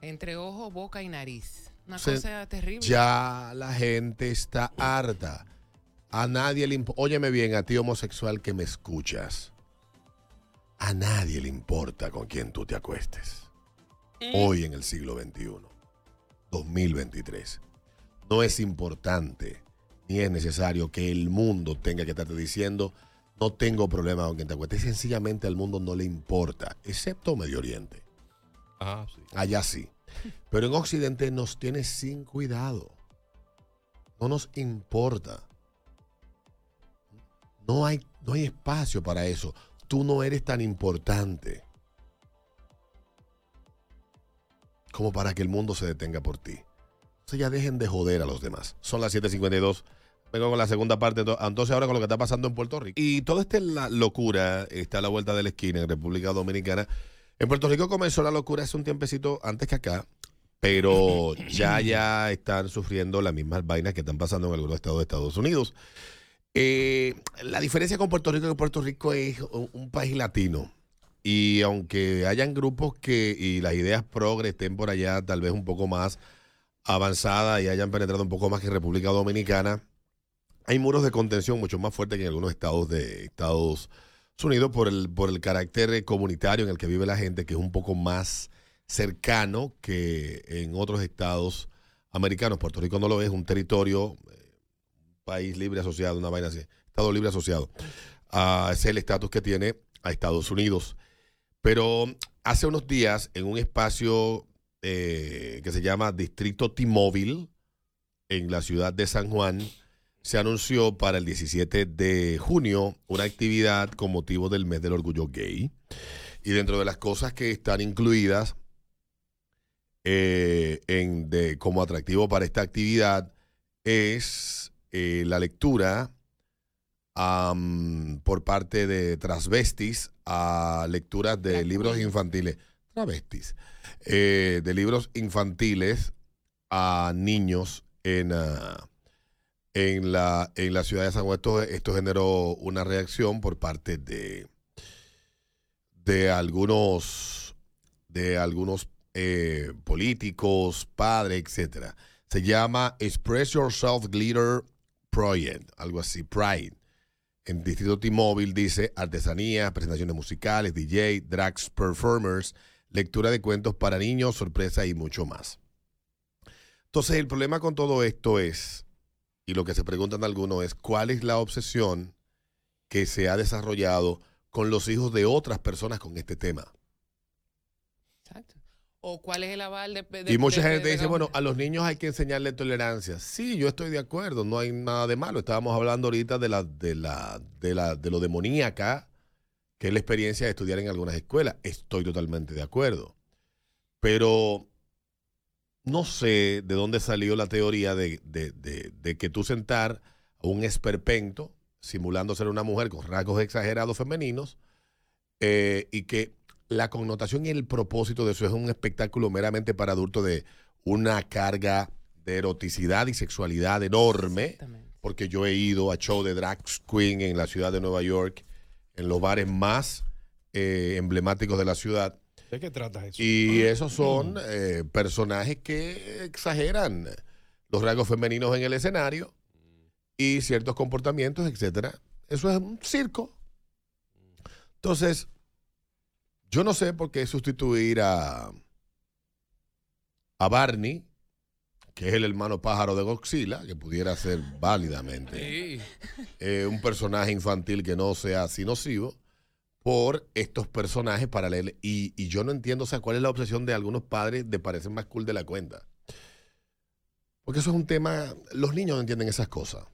Entre ojo, boca y nariz. Una Se- cosa terrible. Ya la gente está harta. A nadie le importa. Óyeme bien, a ti homosexual que me escuchas. A nadie le importa con quién tú te acuestes. Hoy en el siglo XXI, 2023. No es importante ni es necesario que el mundo tenga que estarte diciendo no tengo problema con quien te acuestes. Sencillamente al mundo no le importa, excepto Medio Oriente. Ah, sí. Allá sí. Pero en Occidente nos tiene sin cuidado. No nos importa. No hay, no hay espacio para eso. Tú no eres tan importante como para que el mundo se detenga por ti. Entonces ya dejen de joder a los demás. Son las 7.52. Vengo con la segunda parte. Entonces ahora con lo que está pasando en Puerto Rico. Y toda esta locura está a la vuelta de la esquina en República Dominicana. En Puerto Rico comenzó la locura hace un tiempecito antes que acá, pero ya ya están sufriendo las mismas vainas que están pasando en algunos estados de Estados Unidos. Eh, la diferencia con Puerto Rico es que Puerto Rico es un, país latino. Y aunque hayan grupos que y las ideas progres estén por allá tal vez un poco más avanzadas y hayan penetrado un poco más que República Dominicana, hay muros de contención mucho más fuertes que en algunos estados de Estados Unidos por el, por el carácter comunitario en el que vive la gente, que es un poco más cercano que en otros estados americanos. Puerto Rico no lo es, un territorio, eh, país libre asociado, una vaina así, estado libre asociado. Ah, ese es el estatus que tiene a Estados Unidos. Pero hace unos días, en un espacio eh, que se llama Distrito T-Mobile, en la ciudad de San Juan, se anunció para el 17 de junio una actividad con motivo del mes del orgullo gay. Y dentro de las cosas que están incluidas eh, en, de, como atractivo para esta actividad es eh, la lectura por parte de transvestis a lecturas de libros infantiles. Travestis. eh, de libros infantiles a niños en, ah, en, la, en la ciudad de San Juan. Esto, generó una reacción por parte de, de algunos, de algunos eh, políticos, padres, etcétera. Se llama Express Yourself Glitter Project, algo así, Pride. En Distrito T-Mobile dice artesanía, presentaciones musicales, DJ, drags, performers, lectura de cuentos para niños, sorpresa y mucho más. Entonces, el problema con todo esto es, y lo que se preguntan algunos es, ¿cuál es la obsesión que se ha desarrollado con los hijos de otras personas con este tema? Exacto. O cuál es el aval de... de- Y mucha de- gente de- dice, de- bueno, a los niños hay que enseñarle tolerancia. Sí, yo estoy de acuerdo, no hay nada de malo. Estábamos hablando ahorita de la, de la, de la, de lo demoníaca, que es la experiencia de estudiar en algunas escuelas. Estoy totalmente de acuerdo. Pero no sé de dónde salió la teoría de, de- de- de que tú sentar a un esperpento simulando ser una mujer con rasgos exagerados femeninos eh, y que la connotación y el propósito de eso es un espectáculo meramente para adultos de una carga de eroticidad y sexualidad enorme, porque yo he ido a show de drag queen en la ciudad de Nueva York, en los bares más eh, emblemáticos de la ciudad, ¿De qué trata eso? y esos son eh, personajes que exageran los rasgos femeninos en el escenario y ciertos comportamientos, etcétera. Eso es un circo. Entonces, yo no sé por qué sustituir a, a Barney, que es el hermano pájaro de Godzilla, que pudiera ser válidamente Sí. eh, un personaje infantil que no sea así nocivo por estos personajes paralelos. Y, y yo no entiendo, o sea, cuál es la obsesión de algunos padres de parecer más cool de la cuenta. Porque eso es un tema, los niños no entienden esas cosas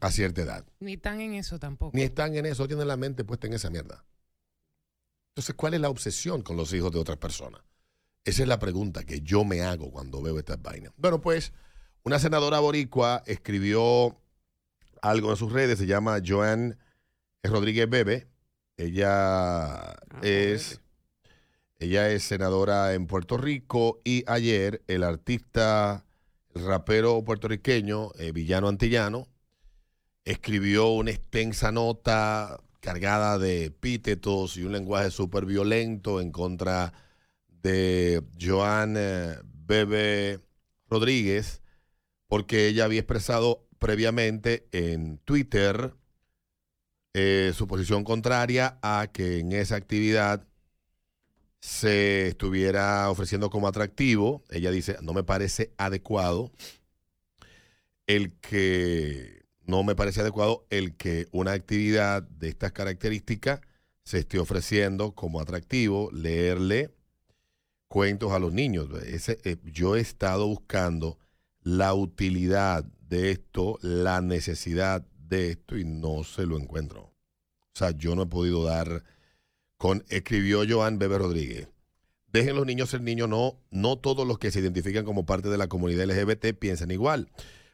a cierta edad. Ni tan en eso tampoco. Ni están en eso, tienen la mente puesta en esa mierda. Entonces, ¿cuál es la obsesión con los hijos de otras personas? Esa es la pregunta que yo me hago cuando veo estas vainas. Bueno, pues, una senadora boricua escribió algo en sus redes, se llama Joan Rodríguez Bebe. Ella es, ella es senadora en Puerto Rico y ayer el artista, el rapero puertorriqueño, eh, Villano Antillano, escribió una extensa nota cargada de epítetos y un lenguaje súper violento en contra de Joan eh, Bebe Rodríguez, porque ella había expresado previamente en Twitter eh, su posición contraria a que en esa actividad se estuviera ofreciendo como atractivo. Ella dice, no me parece adecuado el que no me parece adecuado el que una actividad de estas características se esté ofreciendo como atractivo, leerle cuentos a los niños. Ese, eh, yo he estado buscando la utilidad de esto, la necesidad de esto y no se lo encuentro. O sea, yo no he podido dar con, escribió Joan Bebe Rodríguez. Dejen los niños ser niños, no, no todos los que se identifican como parte de la comunidad LGBT piensan igual.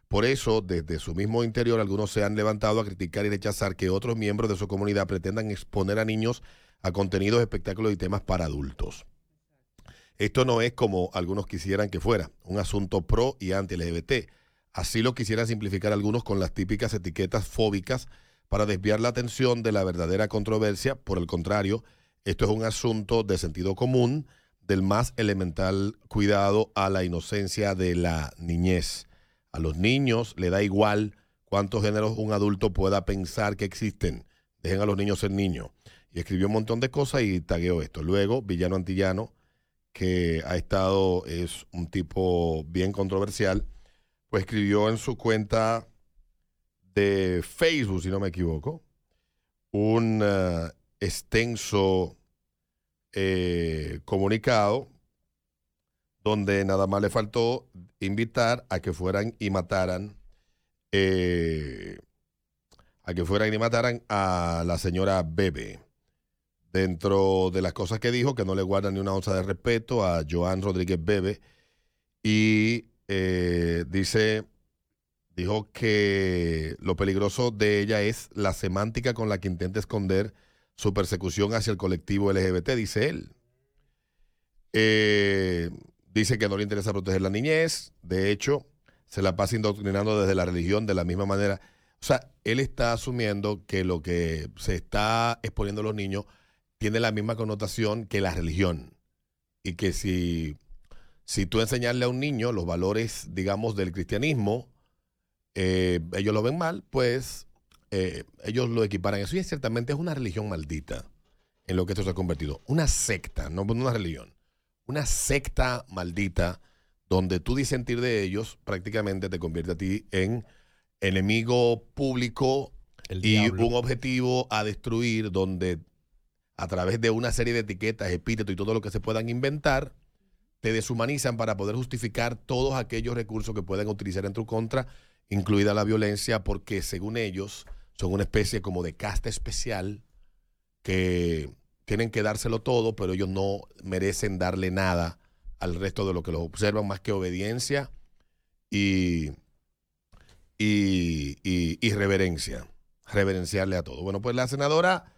Por eso, desde su mismo interior, algunos se han levantado a criticar y rechazar que otros miembros de su comunidad pretendan exponer a niños a contenidos, espectáculos y temas para adultos. Esto no es como algunos quisieran que fuera, un asunto pro y anti-LGBT. Así lo quisieran simplificar algunos con las típicas etiquetas fóbicas para desviar la atención de la verdadera controversia. Por el contrario, esto es un asunto de sentido común, del más elemental cuidado a la inocencia de la niñez. A los niños le da igual cuántos géneros un adulto pueda pensar que existen. Dejen a los niños ser niños. Y escribió un montón de cosas y tagueó esto. Luego, Villano Antillano, que ha estado, es un tipo bien controversial, pues escribió en su cuenta de Facebook, si no me equivoco, un eh, extenso eh, comunicado donde nada más le faltó invitar a que fueran y mataran eh, a que fueran y mataran a la señora Bebe. Dentro de las cosas que dijo, que no le guardan ni una onza de respeto a Joan Rodríguez Bebe. Y eh, dice, dijo que lo peligroso de ella es la semántica con la que intenta esconder su persecución hacia el colectivo LGBT, dice él. Eh, dice que no le interesa proteger la niñez, de hecho, se la pasa indoctrinando desde la religión de la misma manera. O sea, él está asumiendo que lo que se está exponiendo a los niños tiene la misma connotación que la religión. Y que si, si tú enseñarle a un niño los valores, digamos, del cristianismo, eh, ellos lo ven mal, pues eh, ellos lo equiparan eso y es ciertamente es una religión maldita en lo que esto se ha convertido. Una secta, no una religión. Una secta maldita donde tú disentir de ellos prácticamente te convierte a ti en enemigo público El y diablo. un objetivo a destruir donde a través de una serie de etiquetas, epítetos y todo lo que se puedan inventar, te deshumanizan para poder justificar todos aquellos recursos que pueden utilizar en tu contra, incluida la violencia, porque según ellos son una especie como de casta especial que tienen que dárselo todo, pero ellos no merecen darle nada al resto de lo que los observan más que obediencia y, y, y- y reverencia, reverenciarle a todo. Bueno, pues la senadora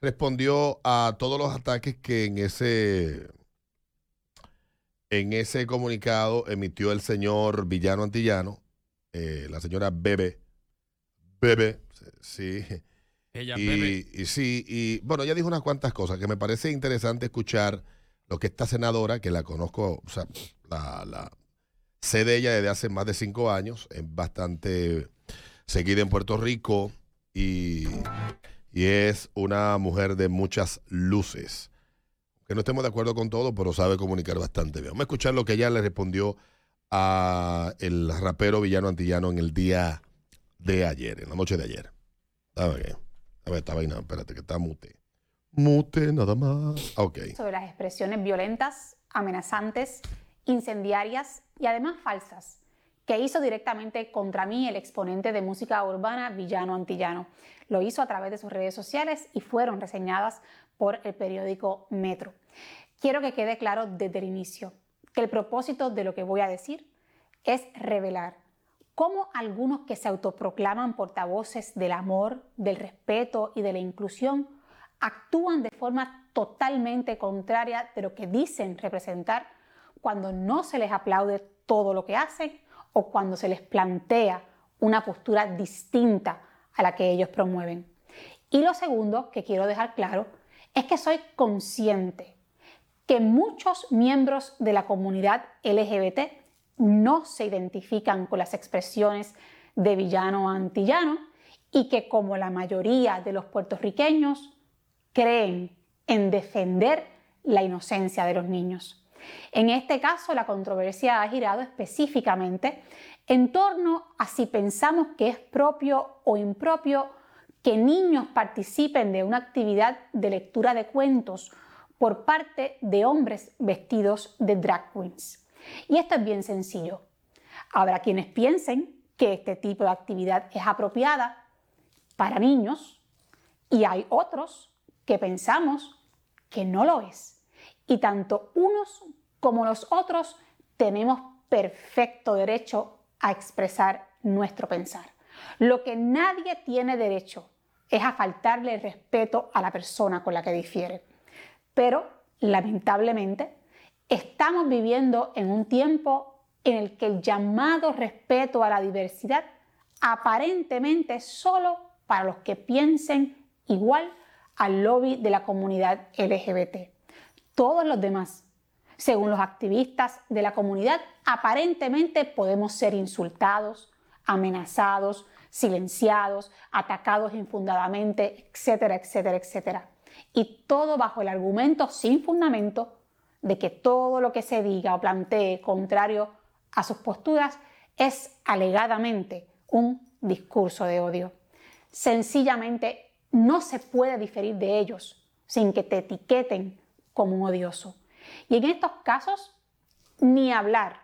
respondió a todos los ataques que en ese en ese comunicado emitió el señor Villano Antillano, eh, la señora Bebe, Bebe, sí, Ella y, bebe. y sí, y bueno, ella dijo unas cuantas cosas que me parece interesante escuchar lo que esta senadora, que la conozco, o sea, la, la sé de ella desde hace más de cinco años, es bastante seguida en Puerto Rico y, y es una mujer de muchas luces. Que no estemos de acuerdo con todo, pero sabe comunicar bastante bien. Vamos a escuchar lo que ella le respondió a el rapero villano antillano en el día de ayer, en la noche de ayer. A ver, a ver, esta vaina, espérate, que está mute. Mute, nada más. Ok. sobre las expresiones violentas, amenazantes, incendiarias y además falsas que hizo directamente contra mí el exponente de música urbana Villano Antillano. Lo hizo a través de sus redes sociales y fueron reseñadas por el periódico Metro. Quiero que quede claro desde el inicio que el propósito de lo que voy a decir es revelar cómo algunos que se autoproclaman portavoces del amor, del respeto y de la inclusión actúan de forma totalmente contraria de lo que dicen representar cuando no se les aplaude todo lo que hacen o cuando se les plantea una postura distinta a la que ellos promueven. Y lo segundo que quiero dejar claro es que soy consciente que muchos miembros de la comunidad LGBT no se identifican con las expresiones de villano antillano y que como la mayoría de los puertorriqueños creen en defender la inocencia de los niños. En este caso, la controversia ha girado específicamente en torno a si pensamos que es propio o impropio que niños participen de una actividad de lectura de cuentos por parte de hombres vestidos de drag queens. Y esto es bien sencillo. Habrá quienes piensen que este tipo de actividad es apropiada para niños y hay otros que pensamos que no lo es. Y tanto unos como los otros tenemos perfecto derecho a expresar nuestro pensar. Lo que nadie tiene derecho es a faltarle respeto a la persona con la que difiere. Pero, lamentablemente, estamos viviendo en un tiempo en el que el llamado respeto a la diversidad aparentemente es solo para los que piensen igual al lobby de la comunidad LGBT. Todos los demás, según los activistas de la comunidad, aparentemente podemos ser insultados, amenazados, silenciados, atacados infundadamente, etcétera, etcétera, etcétera. Y todo bajo el argumento sin fundamento de que todo lo que se diga o plantee contrario a sus posturas es alegadamente un discurso de odio. Sencillamente no se puede diferir de ellos sin que te etiqueten como un odioso. Y en estos casos, ni hablar.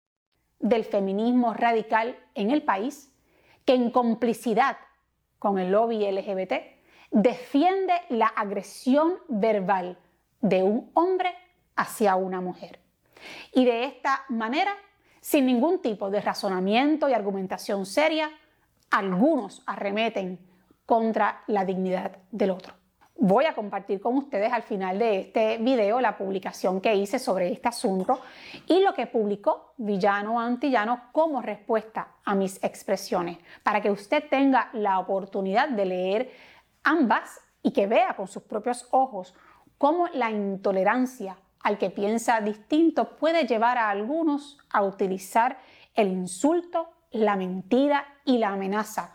del feminismo radical en el país que en complicidad con el lobby LGBT defiende la agresión verbal de un hombre hacia una mujer. Y de esta manera, sin ningún tipo de razonamiento y argumentación seria, algunos arremeten contra la dignidad del otro. Voy a compartir con ustedes al final de este video la publicación que hice sobre este asunto y lo que publicó Villano Antillano como respuesta a mis expresiones, para que usted tenga la oportunidad de leer ambas y que vea con sus propios ojos cómo la intolerancia al que piensa distinto puede llevar a algunos a utilizar el insulto, la mentira y la amenaza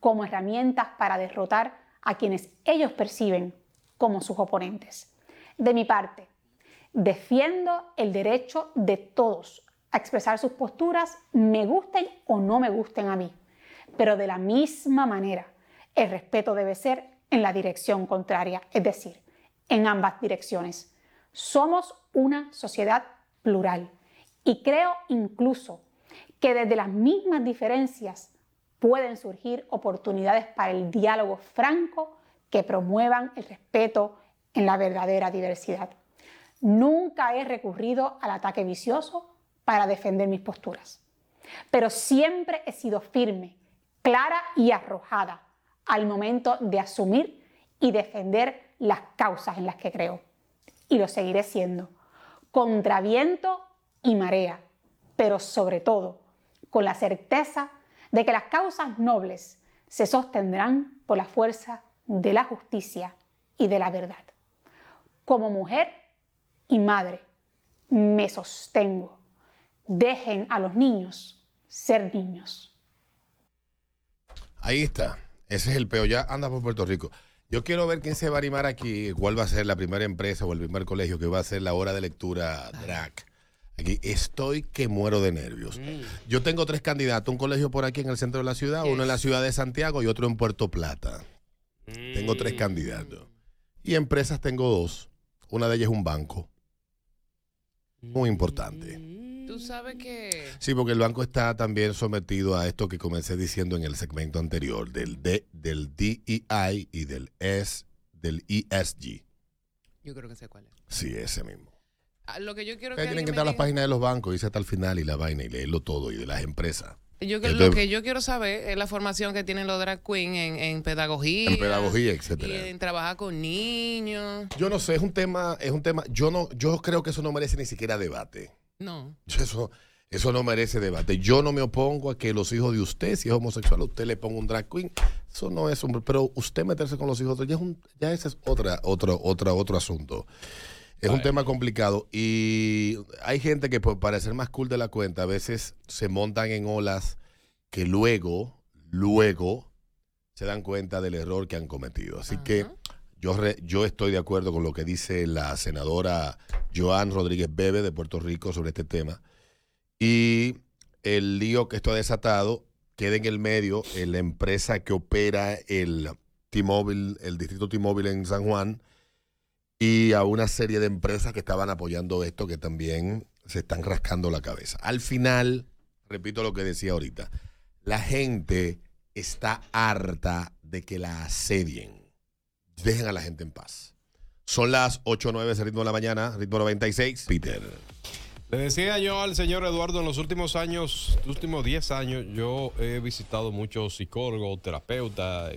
como herramientas para derrotar a quienes ellos perciben como sus oponentes. De mi parte, defiendo el derecho de todos a expresar sus posturas, me gusten o no me gusten a mí, pero de la misma manera, el respeto debe ser en la dirección contraria, es decir, en ambas direcciones. Somos una sociedad plural y creo incluso que desde las mismas diferencias pueden surgir oportunidades para el diálogo franco que promuevan el respeto en la verdadera diversidad. Nunca he recurrido al ataque vicioso para defender mis posturas, pero siempre he sido firme, clara y arrojada al momento de asumir y defender las causas en las que creo. Y lo seguiré siendo, contra viento y marea, pero sobre todo con la certeza de que las causas nobles se sostendrán por la fuerza de la justicia y de la verdad. Como mujer y madre, me sostengo. Dejen a los niños ser niños. Ahí está. Ese es el peo. Ya anda por Puerto Rico. Yo quiero ver quién se va a animar aquí, cuál va a ser la primera empresa o el primer colegio que va a hacer la hora de lectura DRAC. Aquí estoy que muero de nervios. Yo tengo tres candidatos, un colegio por aquí en el centro de la ciudad, uno en la ciudad de Santiago y otro en Puerto Plata. Tengo tres candidatos. Y empresas tengo dos. Una de ellas es un banco. Muy importante. Tú sabes que... Sí, porque el banco está también sometido a esto que comencé diciendo en el segmento anterior, del, D, del DEI y del, S, del ESG. Yo creo que sé cuál es. Sí, ese mismo. Ah, Lo que yo quiero Ustedes que tienen que entrar a las páginas de los bancos, irse hasta el final y la vaina y leerlo todo y de las empresas. Yo Entonces- lo que yo quiero saber es la formación que tienen los drag queen en, en pedagogía. En pedagogía, Y etcétera. en trabajar con niños. Yo no sé, es un tema, es un tema, yo no, yo creo que eso no merece ni siquiera debate. No. Eso, eso no merece debate. Yo no me opongo a que los hijos de usted, si es homosexual, usted le ponga un drag queen. Eso no es un, pero usted meterse con los hijos de ya es un, ya ese es otra, otro, otra, otro asunto. Es un tema complicado y hay gente que por parecer más cool de la cuenta a veces se montan en olas que luego, luego se dan cuenta del error que han cometido. Así que yo, re- yo estoy de acuerdo con lo que dice la senadora Joan Rodríguez Bebe de Puerto Rico sobre este tema. Y el lío que esto ha desatado queda en el medio en la empresa que opera el T-Mobile, el distrito T-Mobile en San Juan, y a una serie de empresas que estaban apoyando esto que también se están rascando la cabeza. Al final, repito lo que decía ahorita, la gente está harta de que la asedien. Dejen a la gente en paz. Son las 8 o 9 de ritmo de la mañana, ritmo 96. Peter. Le decía yo al señor Eduardo, en los últimos años, los últimos 10 años, yo he visitado muchos psicólogos, terapeutas,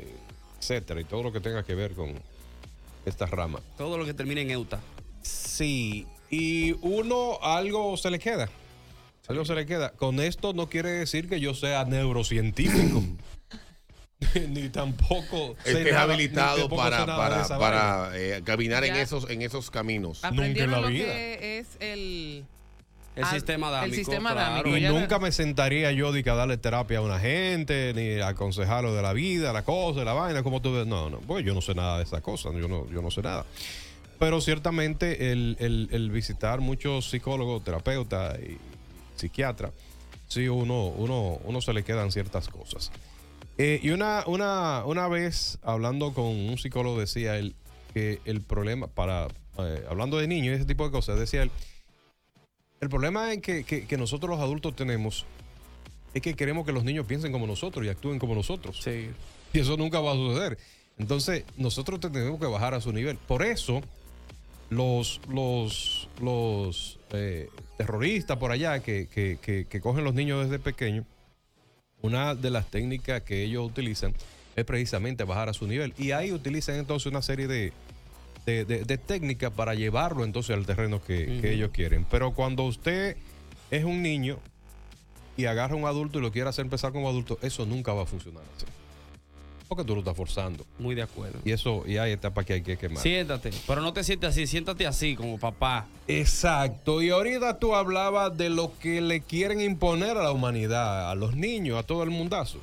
etcétera, y todo lo que tenga que ver con esta rama. Todo lo que termine en euta. Sí, y uno algo se le queda. Algo se le queda. Con esto no quiere decir que yo sea neurocientífico. ni tampoco Estés nada- ni habilitado tampoco para, para, para eh, caminar en esos, en esos caminos. Aprendieron la lo vida. que es el... El ah, sistema dámico. El sistema claro. Y ya nunca la- me sentaría yo de que a darle terapia a una gente, ni aconsejarlo de la vida, la cosa, la vaina, como tú ves. No, no, pues yo no sé nada de esas cosas, yo no, yo no sé nada. Pero ciertamente el, el- el visitar muchos psicólogos, terapeutas y psiquiatras, sí, uno, uno, uno se le quedan ciertas cosas. Eh, y una, una, una vez hablando con un psicólogo decía él que el problema, para eh, hablando de niños y ese tipo de cosas, decía él, el problema es que, que- que nosotros los adultos tenemos es que queremos que los niños piensen como nosotros y actúen como nosotros. Sí. Y eso nunca va a suceder. Entonces, nosotros te- tenemos que bajar a su nivel. Por eso, los, los, los eh, terroristas por allá que- que cogen los niños desde pequeños, una de las técnicas que ellos utilizan es precisamente bajar a su nivel. Y ahí utilizan entonces una serie de, de, de- de técnicas para llevarlo entonces al terreno que, ellos quieren. Pero cuando usted es un niño y agarra a un adulto y lo quiere hacer empezar como adulto, eso nunca va a funcionar así. Porque tú lo estás forzando. Muy de acuerdo. Y eso, y hay etapas que hay que quemar. Siéntate. Pero no te sientes así, siéntate así, como papá. Exacto. Y ahorita tú hablabas de lo que le quieren imponer a la humanidad, a los niños, a todo el mundazo.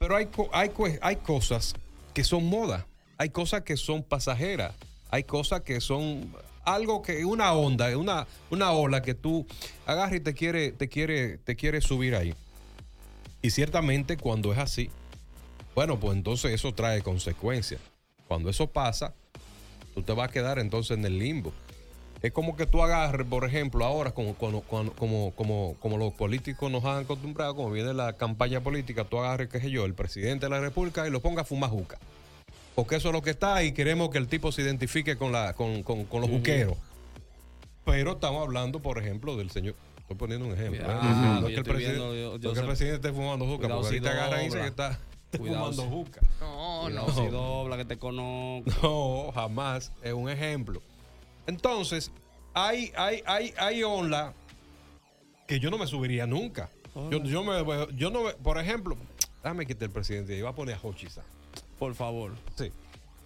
Pero hay, hay, hay cosas que son moda. Hay cosas que son pasajeras. Hay cosas que son algo que, una onda, una, una ola que tú agarras y te quiere, te quiere, te quiere subir ahí. Y ciertamente cuando es así, bueno, pues entonces eso trae consecuencias. Cuando eso pasa, tú te vas a quedar entonces en el limbo. Es como que tú agarres, por ejemplo, ahora como, como, como, como, los políticos nos han acostumbrado, como viene la campaña política, tú agarres, qué sé yo, el presidente de la República y lo ponga a fumar juca. Porque eso es lo que está y queremos que el tipo se identifique con, la, con, con- con los Ujú. juqueros. Pero estamos hablando, por ejemplo, del señor. Estoy poniendo un ejemplo. ¿eh? No es que el presidente, viendo, yo- no el presidente esté fumando juca, porque si ahorita agarra y dice que está, Cuidado fumando si- juca. No, Cuidado no. si dobla, que te conozco. No, jamás. Es un ejemplo. Entonces, hay, hay, hay, hay ola que yo no me subiría nunca. Yo, yo, me, yo no me- por ejemplo, déjame quitar el presidente y va a poner a Hochi San. Por favor. Sí.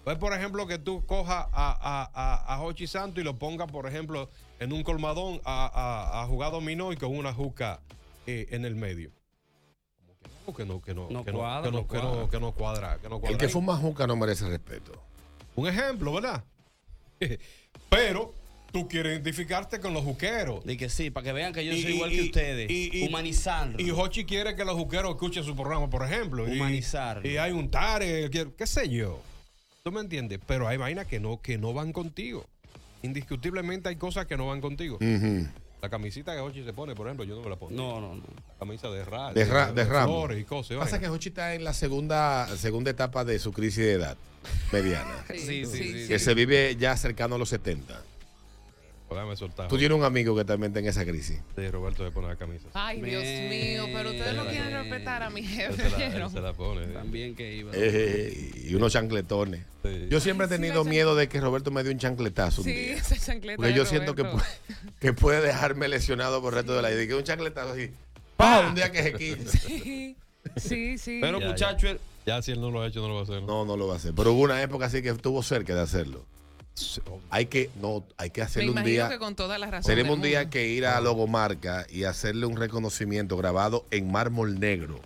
Pues, por ejemplo, que tú cojas a, a, a, a Hochi Santo y lo pongas, por ejemplo, en un colmadón a, a, a jugar dominó y con una juca eh, en el medio. Que no, que no, No que no, cuadra, que no, no que no, cuadra. que no cuadra, que no El cuadra que fuma juca no merece respeto. Un ejemplo, ¿verdad? Pero tú quieres identificarte con los juqueros. Y que sí, para que vean que yo Y- soy igual y- que ustedes. y- y- Humanizarlo. Y Hochi quiere que los juqueros escuchen su programa, por ejemplo. Y- Humanizarlo. Y, hay un tare, qué sé yo. ¿Tú me entiendes? Pero hay vainas que no, que no van contigo. Indiscutiblemente hay cosas que no van contigo. La camisita que Hochi se pone, por ejemplo, yo no me la pongo. No, no, no. La camisa de ra, De, ra- de ramo. flores y cosas. Pasa vainas. que Hochi está en la segunda, segunda etapa de su crisis de edad mediana. Sí, sí, sí. que se vive ya cercano a los 70. Déjame soltar. Tú tienes un amigo que también está en esa crisis. Sí, Roberto se pone la camisa. Ay, Dios mío, pero ustedes no quieren respetar a mi Él jefe. se la, él ¿vieron? se la pone. sí. También que iba. Eh, y unos chancletones. Sí. Yo siempre he sí, tenido miedo de que Roberto me dé un chancletazo un Sí, día. esa chancleta Porque yo siento que puede, que puede dejarme lesionado por el resto de la vida. Y que un chancletazo así. ¡Pah! Un día que se quite. Sí, sí, sí. Pero, Ya, muchacho, el- Ya si él no lo ha hecho, no lo va a hacer. ¿no? No, no lo va a hacer. Pero hubo una época así que estuvo cerca de hacerlo. Hay que, no, hay que Me hacerle un día. que con toda la razón. Tenemos un día que ir a Logomarca y hacerle un reconocimiento grabado en mármol negro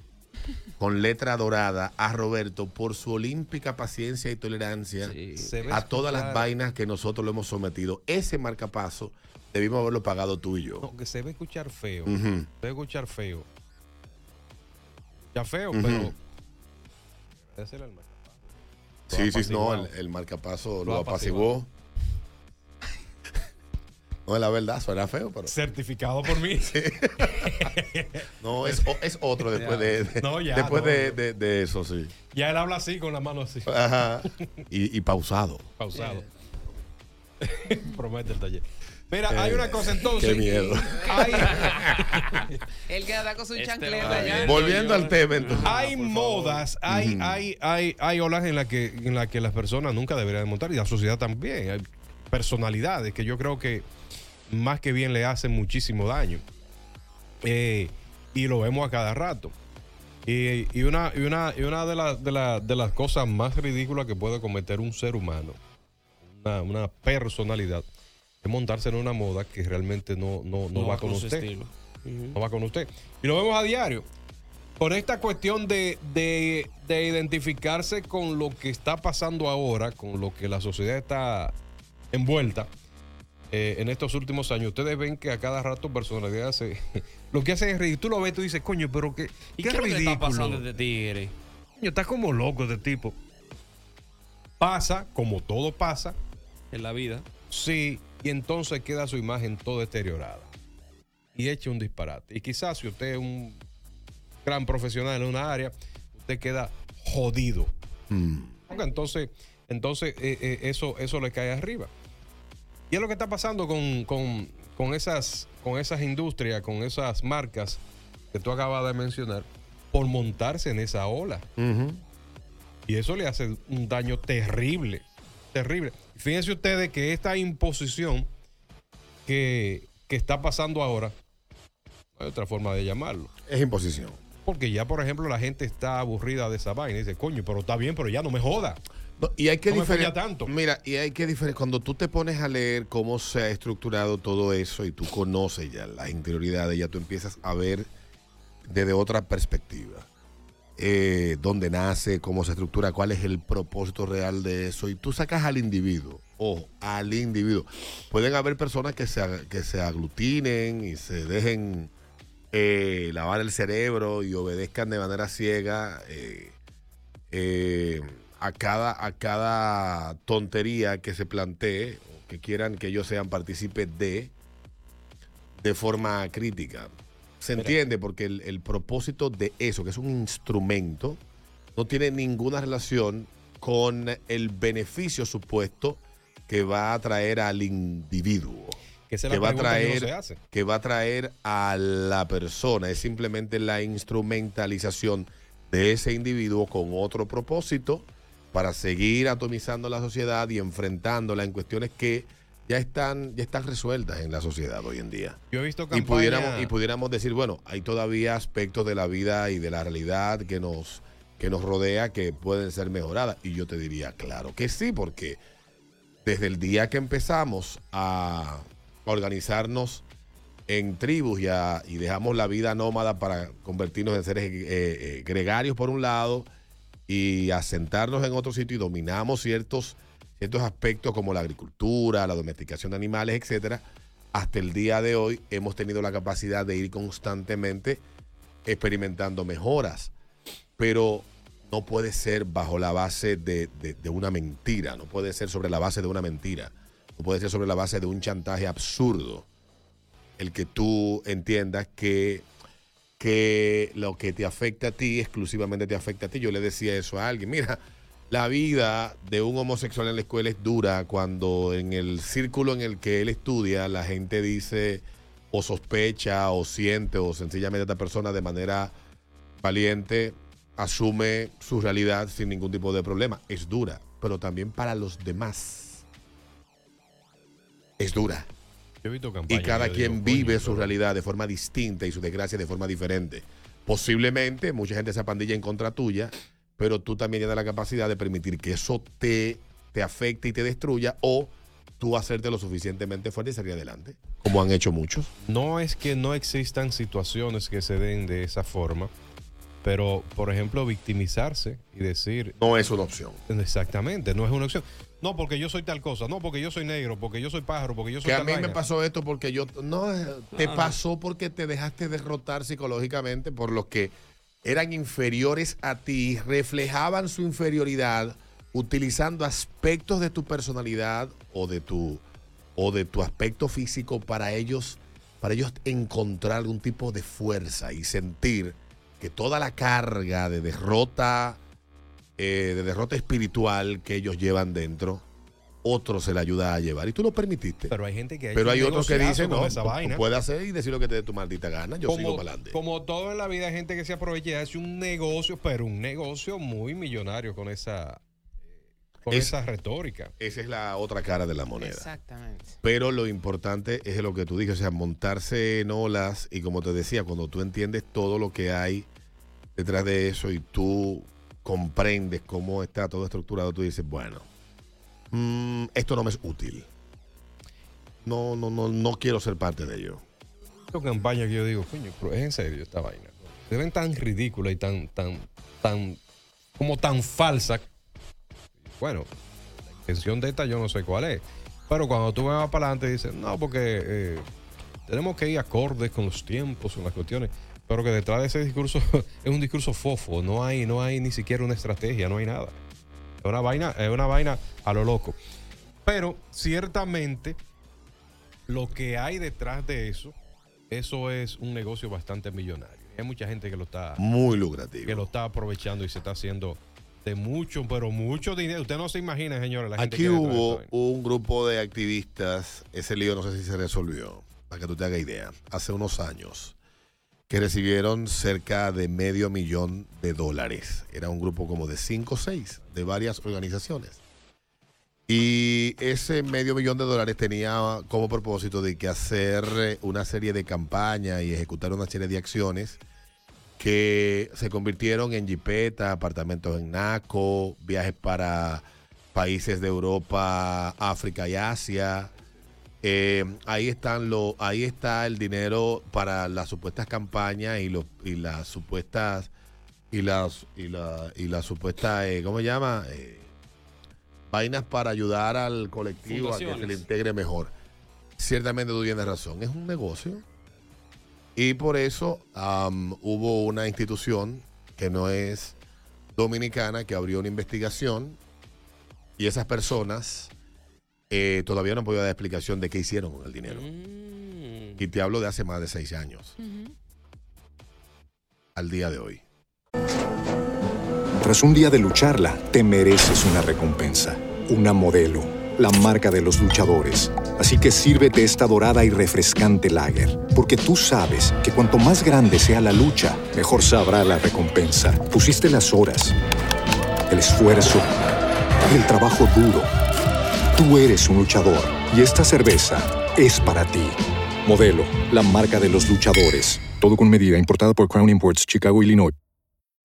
con letra dorada a Roberto por su olímpica paciencia y tolerancia Sí. A todas las vainas que nosotros le hemos sometido. Ese marcapaso debimos haberlo pagado tú y yo. No, que se ve escuchar feo. Se ve escuchar feo. Ya feo, pero. Era el marcapaso. Sí, sí, no, el, el marcapaso Lo lo apaciguó. No, la verdad, suena feo, pero. Certificado por mí. No, es, otro después de, de- No, ya, después no, de, no. de- de eso, sí. ya él habla así, con la mano así. Ajá. Y, y pausado. Pausado. Promete el taller. Mira, hay una cosa entonces. Qué miedo. Hay, Él queda con su Este chancleta allá. Volviendo al tema, entonces. hay modas, hay, hay, hay, hay olas en las que, en la que las personas nunca deberían montar y la sociedad también. Hay personalidades que yo creo que más que bien le hacen muchísimo daño. Eh, y lo vemos a cada rato. Y, y una, y una, y una de, las- de, la- de las cosas más ridículas que puede cometer un ser humano, una, una personalidad, es montarse en una moda que realmente no, no, no, va, con su usted. No va con usted. Y lo vemos a diario. Con esta cuestión de, de- de identificarse con lo que está pasando ahora, con lo que la sociedad está envuelta eh, en estos últimos años, ustedes ven que a cada rato personalidades se- lo que hacen es ridículo. Tú lo ves, tú dices, coño, pero qué, ¿Y qué qué que ridículo. está pasando este tigre? Coño, está como loco este tipo. Pasa, como todo pasa, En la vida. Sí, y entonces queda su imagen toda deteriorada. Y echa un disparate. Y quizás si usted es un gran profesional en una área, usted queda jodido. Porque entonces, entonces eh, eh, eso, eso le cae arriba. Y es lo que está pasando con, con- con esas, con esas industrias, con esas marcas que tú acabas de mencionar, por montarse en esa ola. Y eso le hace un daño terrible, terrible. Fíjense ustedes que esta imposición que, que está pasando ahora, no hay otra forma de llamarlo. Es imposición. Porque ya, por ejemplo, la gente está aburrida de esa vaina y dice, coño, pero está bien, pero ya no me joda. No, y hay que No me diferen- falla tanto. Mira, y hay que diferenciar. Cuando tú te pones a leer cómo se ha estructurado todo eso y tú conoces ya las interioridades, ya tú empiezas a ver desde otra perspectiva. Eh, dónde nace, cómo se estructura, cuál es el propósito real de eso. Y tú sacas al individuo, ojo, al individuo. Pueden haber personas que se, que se aglutinen y se dejen eh, lavar el cerebro y obedezcan de manera ciega. eh, eh, a cada, a cada tontería que se plantee, que quieran que ellos sean partícipes de, de forma crítica. Se entiende porque el, el propósito de eso, que es un instrumento, no tiene ninguna relación con el beneficio supuesto que va a traer al individuo. Que la va a que traer se hace. que va a traer a la persona. Es simplemente la instrumentalización de ese individuo con otro propósito para seguir atomizando la sociedad y enfrentándola en cuestiones que ya están, ya están resueltas en la sociedad hoy en día. Yo he visto Y campaña- pudiéramos, y pudiéramos decir, bueno, hay todavía aspectos de la vida y de la realidad que nos, que nos rodea que pueden ser mejoradas. Y yo te diría, claro que sí, porque desde el día que empezamos a organizarnos en tribus y, a- y dejamos la vida nómada para convertirnos en seres eh, eh, gregarios por un lado y asentarnos en otro sitio y dominamos ciertos, ciertos aspectos como la agricultura, la domesticación de animales, etcétera, hasta el día de hoy hemos tenido la capacidad de ir constantemente experimentando mejoras, pero no puede ser bajo la base de, de- de una mentira, no puede ser sobre la base de una mentira, no puede ser sobre la base de un chantaje absurdo el que tú entiendas que, que lo que te afecta a ti exclusivamente te afecta a ti. Yo le decía eso a alguien, mira, la vida de un homosexual en la escuela es dura cuando en el círculo en el que él estudia la gente dice o sospecha o siente o sencillamente esta persona de manera valiente asume su realidad sin ningún tipo de problema. Es dura, pero también para los demás es dura. Yo he visto Y cada yo quien digo, vive coño, su pero- realidad de forma distinta y su desgracia de forma diferente. Posiblemente mucha gente se apandilla en contra tuya, pero tú también tienes la capacidad de permitir que eso te, te afecte y te destruya o tú hacerte lo suficientemente fuerte y salir adelante, como han hecho muchos. No es que no existan situaciones que se den de esa forma, pero, por ejemplo, victimizarse y decir... No es una opción. Exactamente, no es una opción. No, porque yo soy tal cosa, no, porque yo soy negro, porque yo soy pájaro, porque yo soy Que a mí me pasó esto porque yo no eh, te Ah. pasó porque te dejaste derrotar psicológicamente por los que eran inferiores a ti, reflejaban su inferioridad utilizando aspectos de tu personalidad o de tu o de tu aspecto físico para ellos para ellos encontrar algún tipo de fuerza y sentir que toda la carga de derrota eh, de derrota espiritual que ellos llevan dentro otro se le ayuda a llevar y tú lo permitiste Pero hay gente que ha pero hay otros que dicen, con no, esa vaina. puedes hacer y decir lo que te dé tu maldita gana, yo sigo para adelante. como todo en la vida hay gente que se aprovecha y hace un negocio, pero un negocio muy millonario con esa con Es- esa retórica. Esa es la otra cara de la moneda. Exactamente. Pero lo importante es lo que tú dices, o sea, montarse en olas y como te decía, cuando tú entiendes todo lo que hay detrás de eso y tú comprendes cómo está todo estructurado, tú dices, bueno, mm, esto no me es útil. No, no, no, no quiero ser parte de ello. Esta campaña que yo digo, es en serio esta vaina. Se ven tan ridícula y tan, tan, tan, como tan falsa. Bueno, la intención de esta yo no sé cuál es. Pero cuando tú vas para adelante dices, no, porque eh, tenemos que ir acordes con los tiempos, con las cuestiones. Pero que detrás de ese discurso es un discurso fofo. No hay, no hay ni siquiera una estrategia, no hay nada. Es una vaina, es una vaina a lo loco. Pero ciertamente lo que hay detrás de eso, eso es un negocio bastante millonario. Hay mucha gente que lo está, Muy lucrativo. que lo está aprovechando y se está haciendo de mucho, pero mucho dinero. Usted no se imagina, señores, la Aquí hubo vaina. un grupo de activistas, ese lío no sé si se resolvió, para que tú te hagas idea, hace unos años, que recibieron cerca de medio millón de dólares. Era un grupo como de 5 o 6 de varias organizaciones. Y ese medio millón de dólares tenía como propósito de que hacer eh, una serie de campañas y ejecutar una serie de acciones que se convirtieron en jipeta, apartamentos en Naco, viajes para países de Europa, África y Asia. Eh, ahí están lo, ahí está el dinero para las supuestas campañas y los y las supuestas y las y la y las supuestas eh, ¿cómo se llama? Eh, vainas para ayudar al colectivo a que se le integre mejor. Ciertamente tú tienes razón, es un negocio. Y por eso am, hubo una institución que no es dominicana que abrió una investigación y esas personas eh, todavía no han podido dar explicación de qué hicieron con el dinero. Mm. Y te hablo de hace más de seis años. Al día de hoy. Tras un día de lucharla, te mereces una recompensa, una modelo, la marca de los luchadores. Así que sírvete esta dorada y refrescante lager, porque tú sabes que cuanto más grande sea la lucha, mejor sabrá la recompensa. Pusiste las horas, el esfuerzo, el trabajo duro. Tú eres un luchador y esta cerveza es para ti. Modelo, la marca de los luchadores. Todo con medida, importada por Crown Imports, Chicago, Illinois.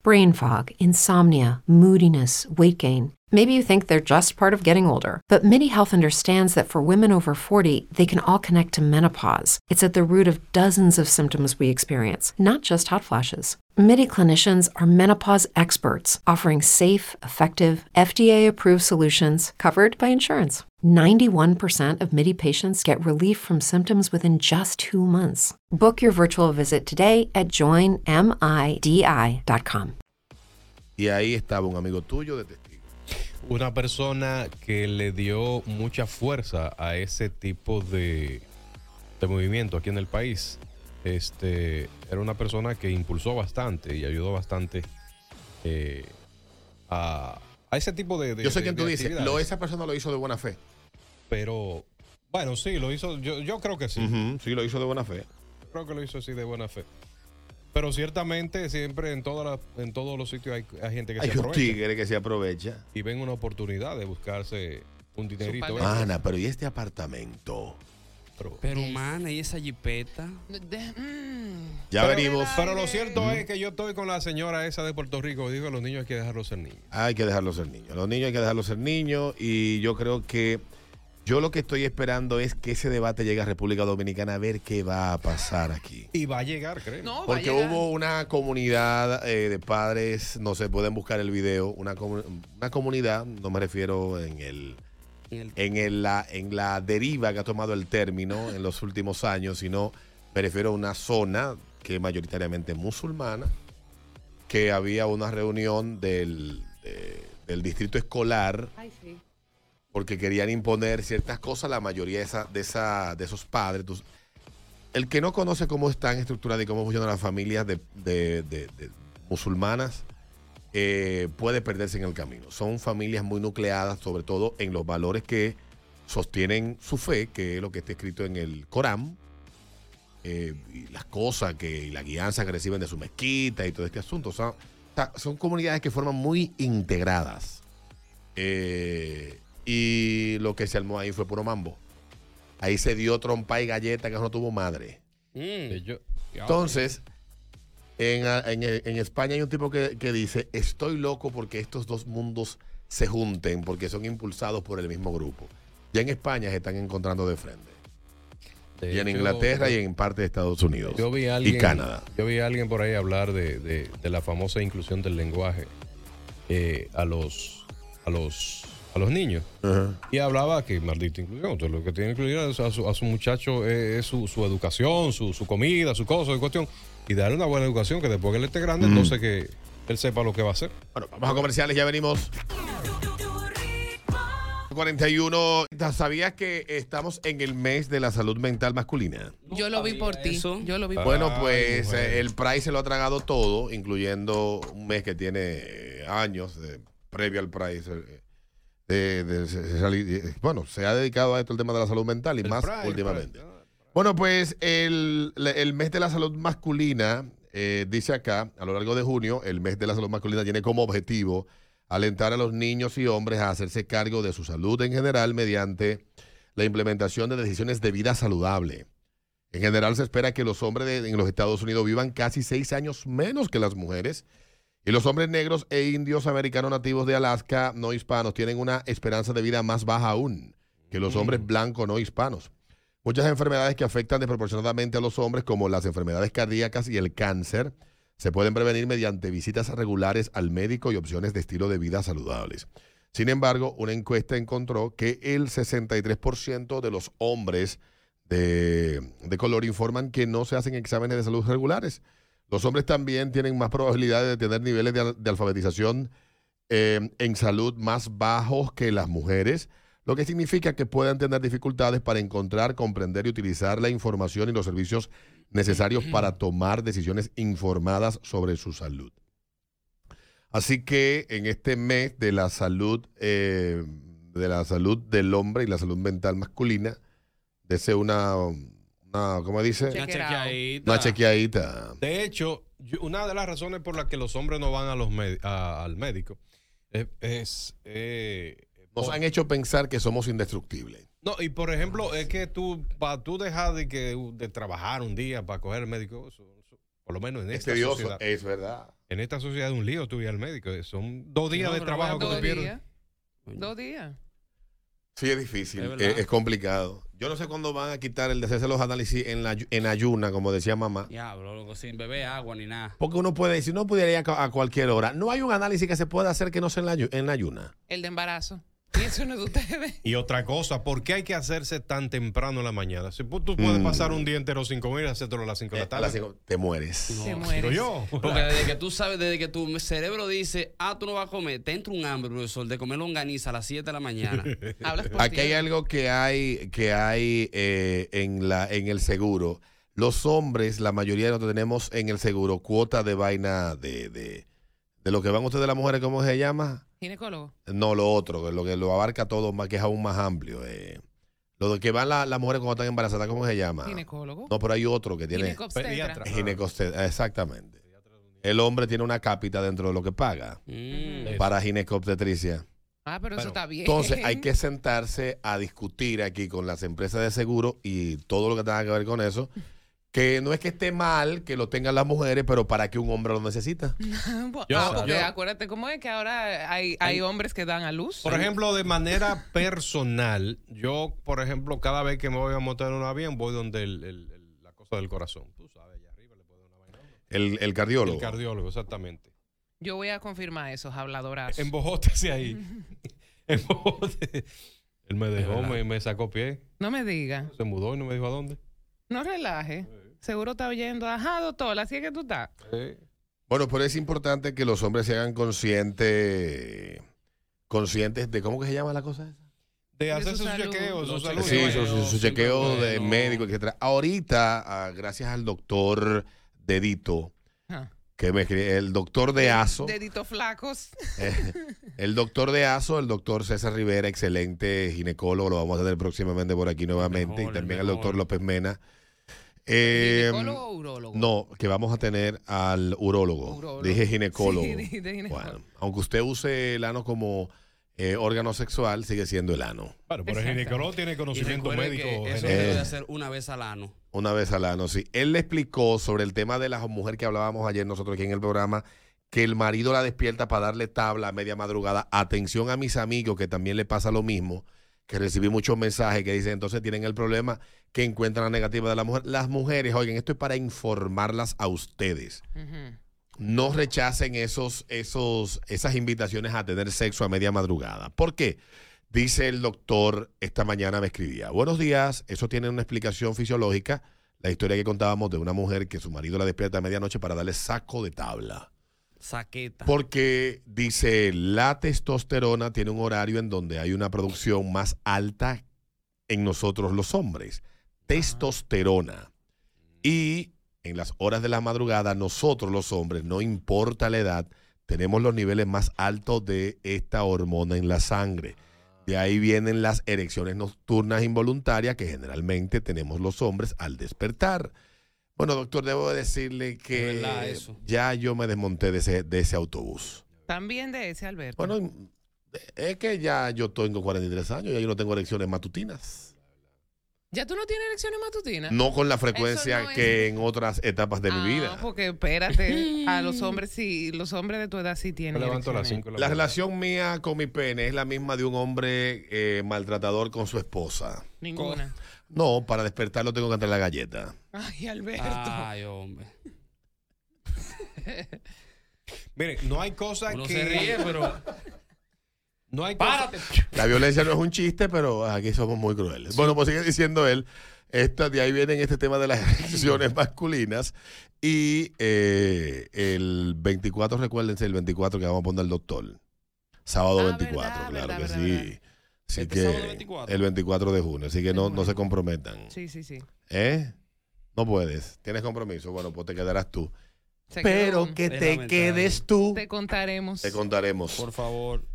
Brain fog, insomnia, moodiness, weight gain. Maybe you think they're just part of getting older, but MIDI Health understands that for women over 40, they can all connect to menopause. It's at the root of dozens of symptoms we experience, not just hot flashes. MIDI clinicians are menopause experts offering safe, effective, FDA approved solutions covered by insurance. 91% of MIDI patients get relief from symptoms within just two months. Book your virtual visit today at joinmidi.com. Y ahí estaba un amigo tuyo de testigo. Una persona que le dio mucha fuerza a ese tipo de, de movimiento aquí en el país. Este, era una persona que impulsó bastante y ayudó bastante eh, a, a ese tipo de, de- Yo sé de- quién tú dices. Lo, esa persona lo hizo de buena fe. Pero, bueno, sí, lo hizo. Yo, yo creo que sí. Sí, lo hizo de buena fe. Creo que lo hizo así de buena fe. Pero ciertamente, siempre en, todas las- en todos los sitios hay, hay gente que Hay se un aprovecha. tigre que se aprovecha. Y ven una oportunidad de buscarse un dinerito. Ana, pero ¿y este apartamento? Pero- Pero, mana, ¿y esa jipeta? De- mm. Ya venimos. Pero lo cierto es que yo estoy con la señora esa de Puerto Rico. Digo, los niños hay que dejarlos ser niños. Hay que dejarlos ser niños. Los niños hay que dejarlos ser niños. Y yo creo que yo lo que estoy esperando es que ese debate llegue a República Dominicana a ver qué va a pasar aquí. Y va a llegar, creo. No, Porque llegar. hubo una comunidad eh, de padres, no sé, pueden buscar el video, una, comu- una comunidad, no me refiero en el En el- en, el- la, en la deriva que ha tomado el término en los últimos años, sino me refiero a una zona que es mayoritariamente musulmana, que había una reunión del, de- del distrito escolar Ay, sí. porque querían imponer ciertas cosas, la mayoría de, esa, de, esa, de esos padres. El que no conoce cómo están estructuradas y cómo funcionan las familias de, de- de- de musulmanas eh, puede perderse en el camino. Son familias muy nucleadas, sobre todo en los valores que sostienen su fe, que es lo que está escrito en el Corán, eh, y las cosas que, y la guianza que reciben de su mezquita y todo este asunto. O sea, son comunidades que forman muy integradas. eh, y lo que se armó ahí fue puro mambo. Ahí se dio trompa y galleta que no tuvo madre. Mm. Entonces, en, en- en España hay un tipo que, que dice, estoy loco porque estos dos mundos se junten, porque son impulsados por el mismo grupo. Ya en España se están encontrando de frente. de y en hecho, Inglaterra y en parte de Estados Unidos. Yo vi a alguien, y Canadá. Yo vi a alguien por ahí hablar de, de- de la famosa inclusión del lenguaje eh, a los a los a los niños. Y hablaba que maldita inclusión. Entonces, lo que tiene que incluir a su, a su- muchacho es, es su, su educación, su, su comida, su cosa, su cuestión. Y darle una buena educación que después que él esté grande, Mm. entonces que él sepa lo que va a hacer. Bueno, vamos a comerciales, ya venimos. 41. ¿Sabías que estamos en el mes de la salud mental masculina? Yo lo vi por ti. Yo lo vi por Bueno, pues eh, el Price se lo ha tragado todo, incluyendo un mes que tiene eh, años de- previo al Price. eh, de- de- bueno, se ha dedicado a esto el tema de la salud mental y El más Pride, últimamente. Pride. Bueno, pues el, el mes de la salud masculina, eh, dice acá, a lo largo de junio, el mes de la salud masculina tiene como objetivo alentar a los niños y hombres a hacerse cargo de su salud en general mediante la implementación de decisiones de vida saludable. En general se espera que los hombres de- en los Estados Unidos vivan casi seis años menos que las mujeres y los hombres negros e indios americanos nativos de Alaska no hispanos tienen una esperanza de vida más baja aún que los hombres blancos no hispanos. Muchas enfermedades que afectan desproporcionadamente a los hombres, como las enfermedades cardíacas y el cáncer, se pueden prevenir mediante visitas regulares al médico y opciones de estilo de vida saludables. Sin embargo, una encuesta encontró que el 63% de los hombres de, de color informan que no se hacen exámenes de salud regulares. Los hombres también tienen más probabilidades de tener niveles de, al- de alfabetización eh, en salud más bajos que las mujeres, lo que significa que puedan tener dificultades para encontrar, comprender y utilizar la información y los servicios necesarios para tomar decisiones informadas sobre su salud. Así que en este mes de la salud, eh, de la salud del hombre y la salud mental masculina, dese una, una ¿cómo dice? Una chequeadita. Una chequeadita. De hecho, yo- una de las razones por las que los hombres no van a los a- al médico es... es, eh, Nos por- han hecho pensar que somos indestructibles. No, y por ejemplo, es que tú, para tú dejar de, que, de trabajar un día para coger el médico, eso- eso- por lo menos en Es esta tedioso, sociedad, es verdad. en esta sociedad es un lío tú ir al médico. Son dos días No, de trabajo que Dos pierdes. días. Dos días. Sí, es difícil, Es es, complicado. Yo no sé cuándo van a quitar el de hacerse los análisis en, la, en ayuna, como decía mamá. Diablo, loco, sin beber agua ni nada. Porque uno puede decir, no pudiera ir a, ca- a cualquier hora. No hay un análisis que se pueda hacer que no sea en la, en la ayuna. El de embarazo. Y eso no es de ustedes. Y otra cosa, ¿por qué hay que hacerse tan temprano en la mañana? Si tú puedes Mm. pasar un día entero sin comer y hacértelo a las 5 de Eh, la a tarde. las cinco, te mueres. Se Digo muere. yo. Porque desde que tú sabes, desde que tu cerebro dice, ah, tú no vas a comer, te entra un hambre, profesor, de comer longaniza a las 7 de la mañana. Hablas por Aquí hay algo que hay, que hay eh, en, la, en el seguro. Los hombres, la mayoría de nosotros tenemos en el seguro cuota de vaina de, de, de lo que van ustedes las mujeres, ¿cómo se llama? Ginecólogo. No, lo otro, lo que lo abarca todo, más que es aún más amplio. eh. Lo de que van la- las mujeres cuando están embarazadas, ¿cómo se llama? Ginecólogo. No, pero hay otro que tiene Ginecobstetra. Exactamente. El hombre tiene una cápita dentro de lo que paga Mm. para ginecobstetricia. Ah, pero, eso está bien. Entonces hay que sentarse a discutir aquí con las empresas de seguro y todo lo que tenga que ver con eso. Que no es que esté mal que lo tengan las mujeres, pero para que un hombre lo necesita. Yo- ah, porque yo- acuérdate cómo es que ahora hay, hay hombres que dan a luz. Por ejemplo, de manera personal, yo, por ejemplo, cada vez que me voy a montar en un avión, voy donde el- el- el- la cosa del corazón. Tú sabes, allá arriba le puedo dar una vaina. El, el cardiólogo. El cardiólogo, exactamente. Yo voy a confirmar esos habladorazos. Embojótese ahí. Embojótese. Él me dejó, me, me sacó pie. No me diga. Se mudó y no me dijo a dónde. No relaje. Seguro está oyendo. Ajá, doctor, así es que tú estás. Bueno, pero es importante que los hombres se hagan conscientes conscientes de cómo que se llama la cosa esa. De su hacerse su salud. chequeo, su Los salud. Sí, su, su- su chequeo bueno. de médico, etcétera. Ahorita, ah, gracias al doctor Dedito, Ah. que me escribe- el doctor de ASO, Deditos flacos. eh, el doctor de ASO, el doctor César Rivera, excelente ginecólogo, lo vamos a tener próximamente por aquí nuevamente, mejor, y también el el doctor. López Mena. Eh, ¿Ginecólogo o urólogo? no, que vamos a tener al urólogo. Urólogo. Dije ginecólogo. Sí, dije ginecólogo. Bueno, aunque usted use el ano como eh, órgano sexual sigue siendo el ano. Claro, pero el ginecólogo tiene conocimiento médico. que eso debe hacer una vez al ano. Una vez al ano, sí. Él le explicó sobre el tema de la mujer que hablábamos ayer nosotros aquí en el programa, que el marido la despierta para darle tabla a media madrugada. Atención a mis amigos que también le pasa lo mismo, que recibí muchos mensajes que dicen entonces tienen el problema que encuentran la negativa de la mujer. Las mujeres, oigan, esto es para informarlas a ustedes. No rechacen esos, esos, esas invitaciones a tener sexo a media madrugada. ¿Por qué? Dice el doctor, esta mañana me escribía, buenos días, eso tiene una explicación fisiológica, la historia que contábamos de una mujer que su marido la despierta a medianoche para darle saco de tabla. Saqueta. Porque dice, la testosterona tiene un horario en donde hay una producción más alta en nosotros los hombres. Testosterona. Y en las horas de la madrugada, nosotros los hombres, no importa la edad, tenemos los niveles más altos de esta hormona en la sangre. De ahí vienen las erecciones nocturnas involuntarias que generalmente tenemos los hombres al despertar. Bueno, doctor, debo decirle que eso. ya yo me desmonté de ese, de ese autobús. También de ese, Alberto. Bueno, es que ya yo tengo 43 años, ya yo no tengo erecciones matutinas. ¿Ya tú no tienes elecciones matutinas? No con la frecuencia es- que en otras etapas de mi Ah, vida. porque espérate, a los hombres sí, los hombres de tu edad sí tienen. Levanto las. 5 La relación mía con mi pene es la misma de un hombre eh, maltratador con su esposa. Ninguna. No, para despertarlo tengo que entrar la galleta. Ay, Alberto. Ay, hombre. Miren, no hay cosa Uno que. se ríe, pero. No hay cosa. ¡Párate! La violencia no es un chiste, pero aquí somos muy crueles. Bueno, pues sigue diciendo él, esta, de ahí viene este tema de las elecciones masculinas. Y eh, el 24, recuérdense, el 24 que vamos a poner el doctor. Sábado Ah, 24, verdad, claro verdad, que verdad, sí. verdad. Así Este que sábado 24. el 24 de junio. Así que no, no se comprometan. Sí, sí, sí. ¿Eh? No puedes. ¿Tienes compromiso? Bueno, pues te quedarás tú. Se Pero quedó. que te quedes tú. Te contaremos. Te contaremos. Por favor.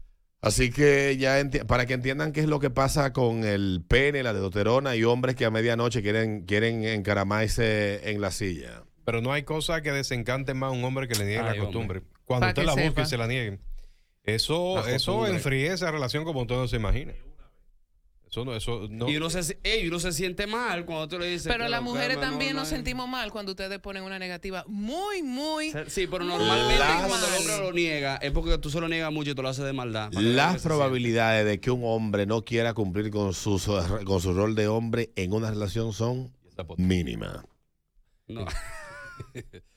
Así que ya para que entiendan qué es lo que pasa con el pene, la testosterona y hombres que a medianoche quieren, quieren encaramarse en la silla. Pero no hay cosa que desencante más a un hombre que le niegue Ay, la hombre. costumbre. Cuando Pa' usted la busque sepa. y se la niegue. Eso, La eso enfríe esa relación como usted no se imagina. Eso no, eso no. Y uno se, ey, uno se siente mal cuando tú le dices. Pero las mujeres también no nos sentimos mal cuando ustedes ponen una negativa muy, muy. Sí, pero normalmente Las- cuando el hombre lo niega es porque tú se lo niegas mucho y tú lo haces de maldad. Las probabilidades de que un hombre no quiera cumplir con su, con su rol de hombre en una relación son mínimas. No.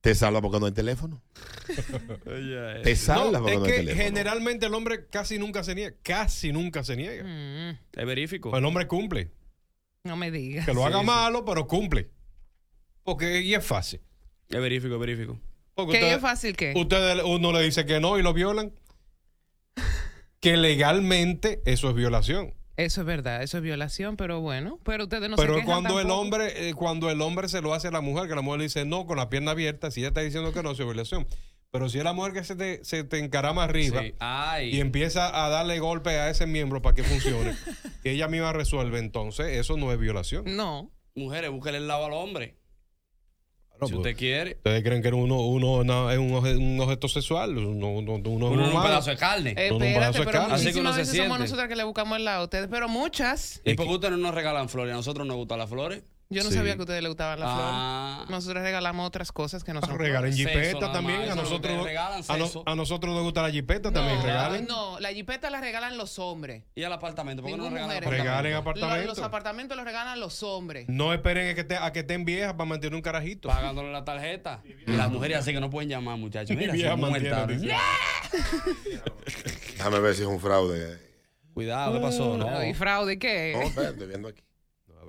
¿Te salva porque no hay teléfono? ¿Te salva No, porque es no hay que teléfono? generalmente el hombre casi nunca se niega. Casi nunca se niega. Mm, Es verífico. El hombre cumple. no me digas. Que lo Sí, haga sí. malo, pero cumple. Porque y es fácil. Es verífico, es verífico. Porque ¿Qué usted- es fácil que? Usted uno le dice que no y lo violan. Que legalmente eso es violación. Eso es verdad, eso es violación, pero bueno, pero ustedes no Pero se quejan cuando el hombre, eh, cuando el hombre se lo hace a la mujer, que la mujer le dice no con la pierna abierta, si ella está diciendo que no, eso es violación. Pero si es la mujer que se te, se te encarama arriba Sí. Ay. y empieza a darle golpe a ese miembro para que funcione, que ella misma resuelve, entonces eso no es violación. No. Mujeres, búsquenle el lado al hombre. Claro, si pues, usted quiere. Ustedes creen que uno, uno no, es un, obje- un objeto sexual, uno, uno, uno es Uno no es un humano. pedazo de carne. Un Espérate, pedazo de pero carne. Así que uno muchísimas se veces somos siente. nosotras que le buscamos el lado a ustedes, pero muchas. ¿Y por qué ustedes no nos regalan flores? A nosotros nos gustan las flores. Yo no Sí. sabía que a ustedes les gustaban las Ah. flores. Nosotros regalamos otras cosas que no son regalen jipeta también. A nosotros, regalan, a, no- a nosotros nos gusta la jipeta No, también. Regalen. No, la jipeta la regalan los hombres. ¿Y el apartamento? ¿Por qué no nos regalan mujer. Regalen apartamento? apartamento. Los, los apartamentos los regalan los hombres. No esperen a que, te- a que estén viejas para mantener un carajito. Pagándole la tarjeta. Y las mujeres así que no pueden llamar, muchachos. Mira, son muertas. Déjame ver si es un fraude. Cuidado, ¿qué pasó? No, ¿Y fraude qué? No, estoy viendo aquí.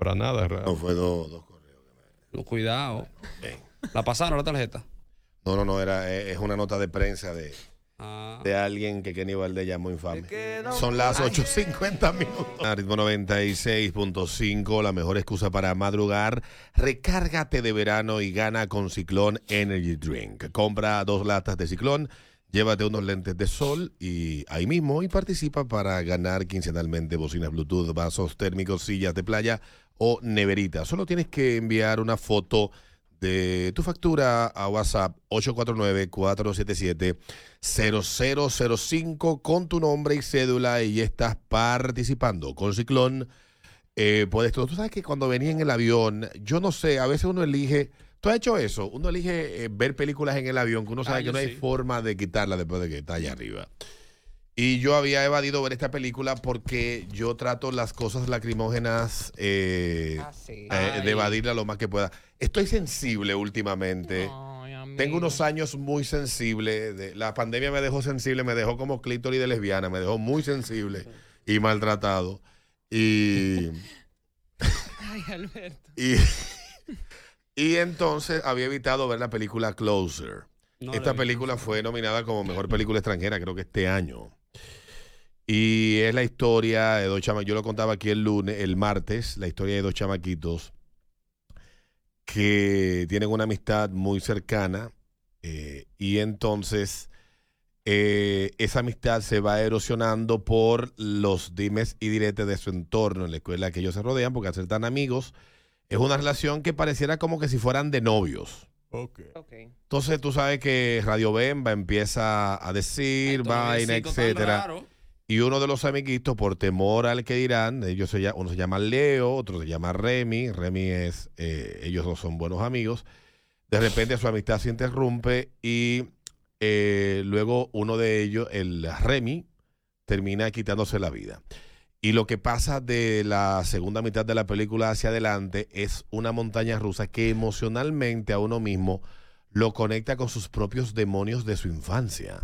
No habrá nada raro. No, fue dos, dos correos. no, cuidado. Bien. ¿La pasaron la tarjeta? No, no, no, era, eh, es una nota de prensa de, Ah. de alguien que Kenny Valdés llamó infame. Son las 8.50 minutos. Ritmo 96.5, la mejor excusa para madrugar. Recárgate de verano y gana con Ciclón Energy Drink. Compra dos latas de Ciclón, llévate unos lentes de sol y ahí mismo y participa para ganar quincenalmente bocinas Bluetooth, vasos térmicos, sillas de playa o neveritas. Solo tienes que enviar una foto de tu factura a WhatsApp 849-477-0005 con tu nombre y cédula y estás participando. Con Ciclón eh, puedes tú. Tú sabes que cuando venía en el avión, yo no sé, a veces uno elige... ¿Tú has hecho eso? Uno elige eh, ver películas en el avión que uno sabe Ah, que no hay forma de quitarla después de que está allá arriba. Y yo había evadido ver esta película porque yo trato las cosas lacrimógenas eh, eh, Ay. de evadirla lo más que pueda. Estoy sensible últimamente. Tengo unos años muy sensible. de- la pandemia me dejó sensible, me dejó como clítoris de lesbiana, me dejó muy sensible y maltratado. Y, Ay, Alberto. y, y entonces había evitado ver la película Closer. No Esta película fue nominada como mejor película extranjera, creo que este año. Y es la historia de dos chamaquitos. Yo lo contaba aquí el lunes, el martes, la historia de dos chamaquitos que tienen una amistad muy cercana. eh, y entonces eh, esa amistad se va erosionando por los dimes y diretes de su entorno en la escuela que ellos se rodean, porque al ser tan amigos, es una relación que pareciera como que si fueran de novios. Entonces tú sabes que Radio Bemba empieza a decir vaina, etcétera. Y uno de los amiguitos, por temor al que dirán, ellos se, uno se llama Leo, otro se llama Remy. Remy es, eh, ellos dos son buenos amigos. De repente su amistad se interrumpe y eh, luego uno de ellos, el Remy, termina quitándose la vida. Y lo que pasa de la segunda mitad de la película hacia adelante es una montaña rusa que emocionalmente a uno mismo lo conecta con sus propios demonios de su infancia.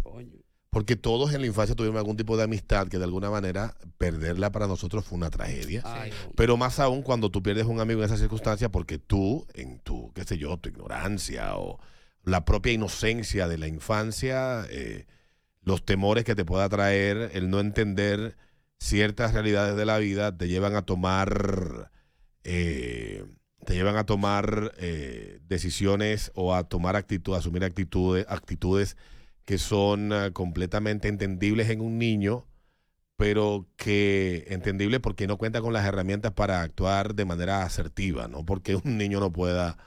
Porque todos en la infancia tuvimos algún tipo de amistad que de alguna manera perderla para nosotros fue una tragedia. Ay, Pero más aún cuando tú pierdes un amigo en esa circunstancia porque tú, en tu, qué sé yo, tu ignorancia o la propia inocencia de la infancia, eh, los temores que te pueda traer, el no entender ciertas realidades de la vida, te llevan a tomar, eh, te llevan a tomar eh, decisiones o a tomar actitud, a asumir actitudes, actitudes que son ah, completamente entendibles en un niño, pero que entendible porque no cuenta con las herramientas para actuar de manera asertiva, ¿no? Porque un niño no pueda,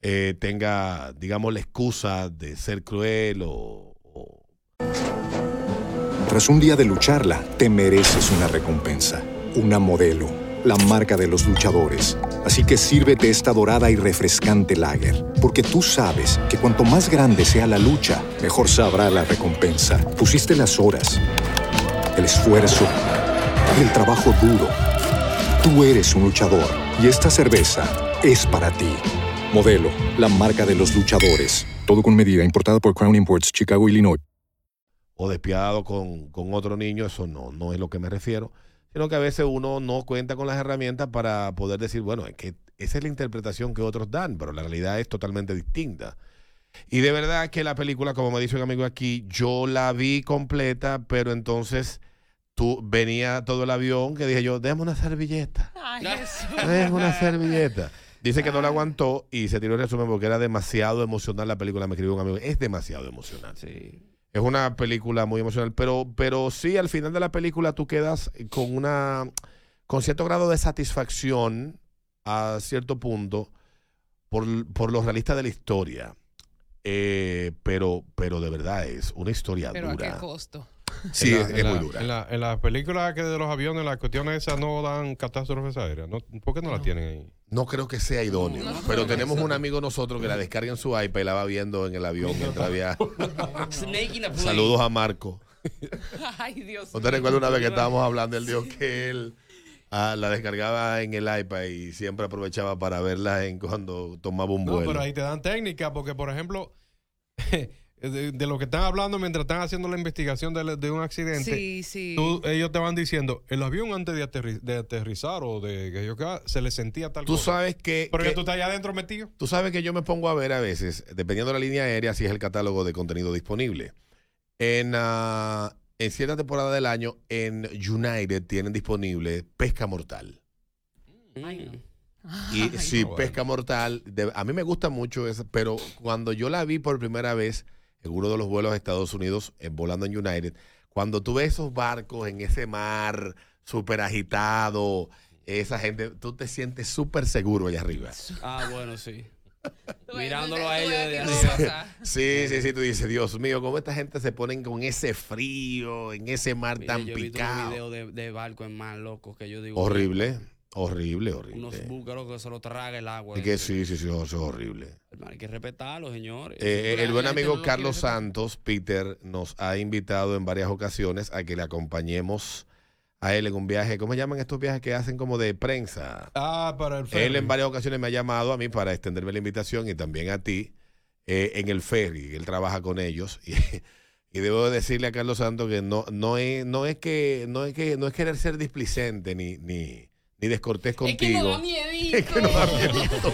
eh, tenga, digamos, la excusa de ser cruel o, Tras un día de lucharla, te mereces una recompensa, una modelo, la marca de los luchadores. Así que sírvete esta dorada y refrescante lager, porque tú sabes que cuanto más grande sea la lucha, mejor sabrá la recompensa. Pusiste las horas, el esfuerzo, el trabajo duro. Tú eres un luchador y esta cerveza es para ti. Modelo, la marca de los luchadores. Todo con medida, importada por Crown Imports, Chicago, Illinois. o despiadado con, con otro niño, eso no, no es lo que me refiero, sino que a veces uno no cuenta con las herramientas para poder decir, bueno, es que esa es la interpretación que otros dan, pero la realidad es totalmente distinta. Y de verdad que la película, como me dice un amigo aquí, yo la vi completa, pero entonces tú venía todo el avión que dije yo, déjame una servilleta. Ay. Es una servilleta. Dice que no la aguantó y se tiró el resumen porque era demasiado emocional la película. Me escribió un amigo. Es demasiado emocional. Es una película muy emocional, pero, pero sí, al final de la película tú quedas con una con cierto grado de satisfacción a cierto punto por, por lo realista de la historia. Eh, pero, pero de verdad es una historia Pero a qué dura. costo. Sí, En la- es, en es la- muy dura. En la, en la película que de los aviones, las cuestiones esas no dan catástrofes aéreas. ¿no? ¿Por qué no, la tienen ahí? No creo que sea idóneo, pero tenemos un amigo nosotros que la descarga en su iPad y la va viendo en el avión mientras viaja. Saludos a Marco. Ay, Dios ¿No te recuerdas una vez que estábamos hablando? Él dijo que él ah, la descargaba en el iPad y siempre aprovechaba para verla en cuando tomaba un No, vuelo. pero ahí te dan técnica, porque por ejemplo, de, de lo que están hablando mientras están haciendo la investigación de, de un accidente, Sí, sí. tú- ellos te van diciendo, el avión antes de, aterri- de aterrizar o de que yo se le sentía tal Tú cosa. sabes que, Porque que- tú estás allá adentro metido. tú sabes que yo me pongo a ver a veces, dependiendo de la línea aérea, si es el catálogo de contenido disponible. En, ah, en cierta temporada del año, en United tienen disponible Pesca Mortal. Y Ay, sí, bueno. Pesca Mortal, de- a mí me gusta mucho esa, pero cuando yo la vi por primera vez en uno de los vuelos a Estados Unidos, en, volando en United, cuando tú ves esos barcos en ese mar súper agitado, esa gente, tú te sientes súper seguro allá arriba. Ah, bueno, sí. Mirándolo a ellos desde arriba. Sí, sí, sí, tú dices, Dios mío, ¿cómo esta gente se ponen con ese frío, en ese mar Mira, tan yo he visto picado? unos videos de, de barco en mar, loco, que yo digo. Horrible, horrible, Unos horrible. búcaros que se lo traga el agua. Es que sí, sí, sí, eso es horrible. Hermano, hay que respetarlo, señores. Eh, el buen amigo no Carlos. Santos, Peter, nos ha invitado en varias ocasiones a que le acompañemos a él en un viaje. ¿Cómo se llaman estos viajes que hacen como de prensa? Ah, para el Él ferry. en varias ocasiones me ha llamado a mí para extenderme la invitación y también a ti eh, en el ferry. Él trabaja con ellos y, y debo decirle a Carlos Santos que no, no es, no es que, no es que, no es querer ser displicente ni, ni, ni descortés Es contigo. que no da miedito. Es que no da miedito.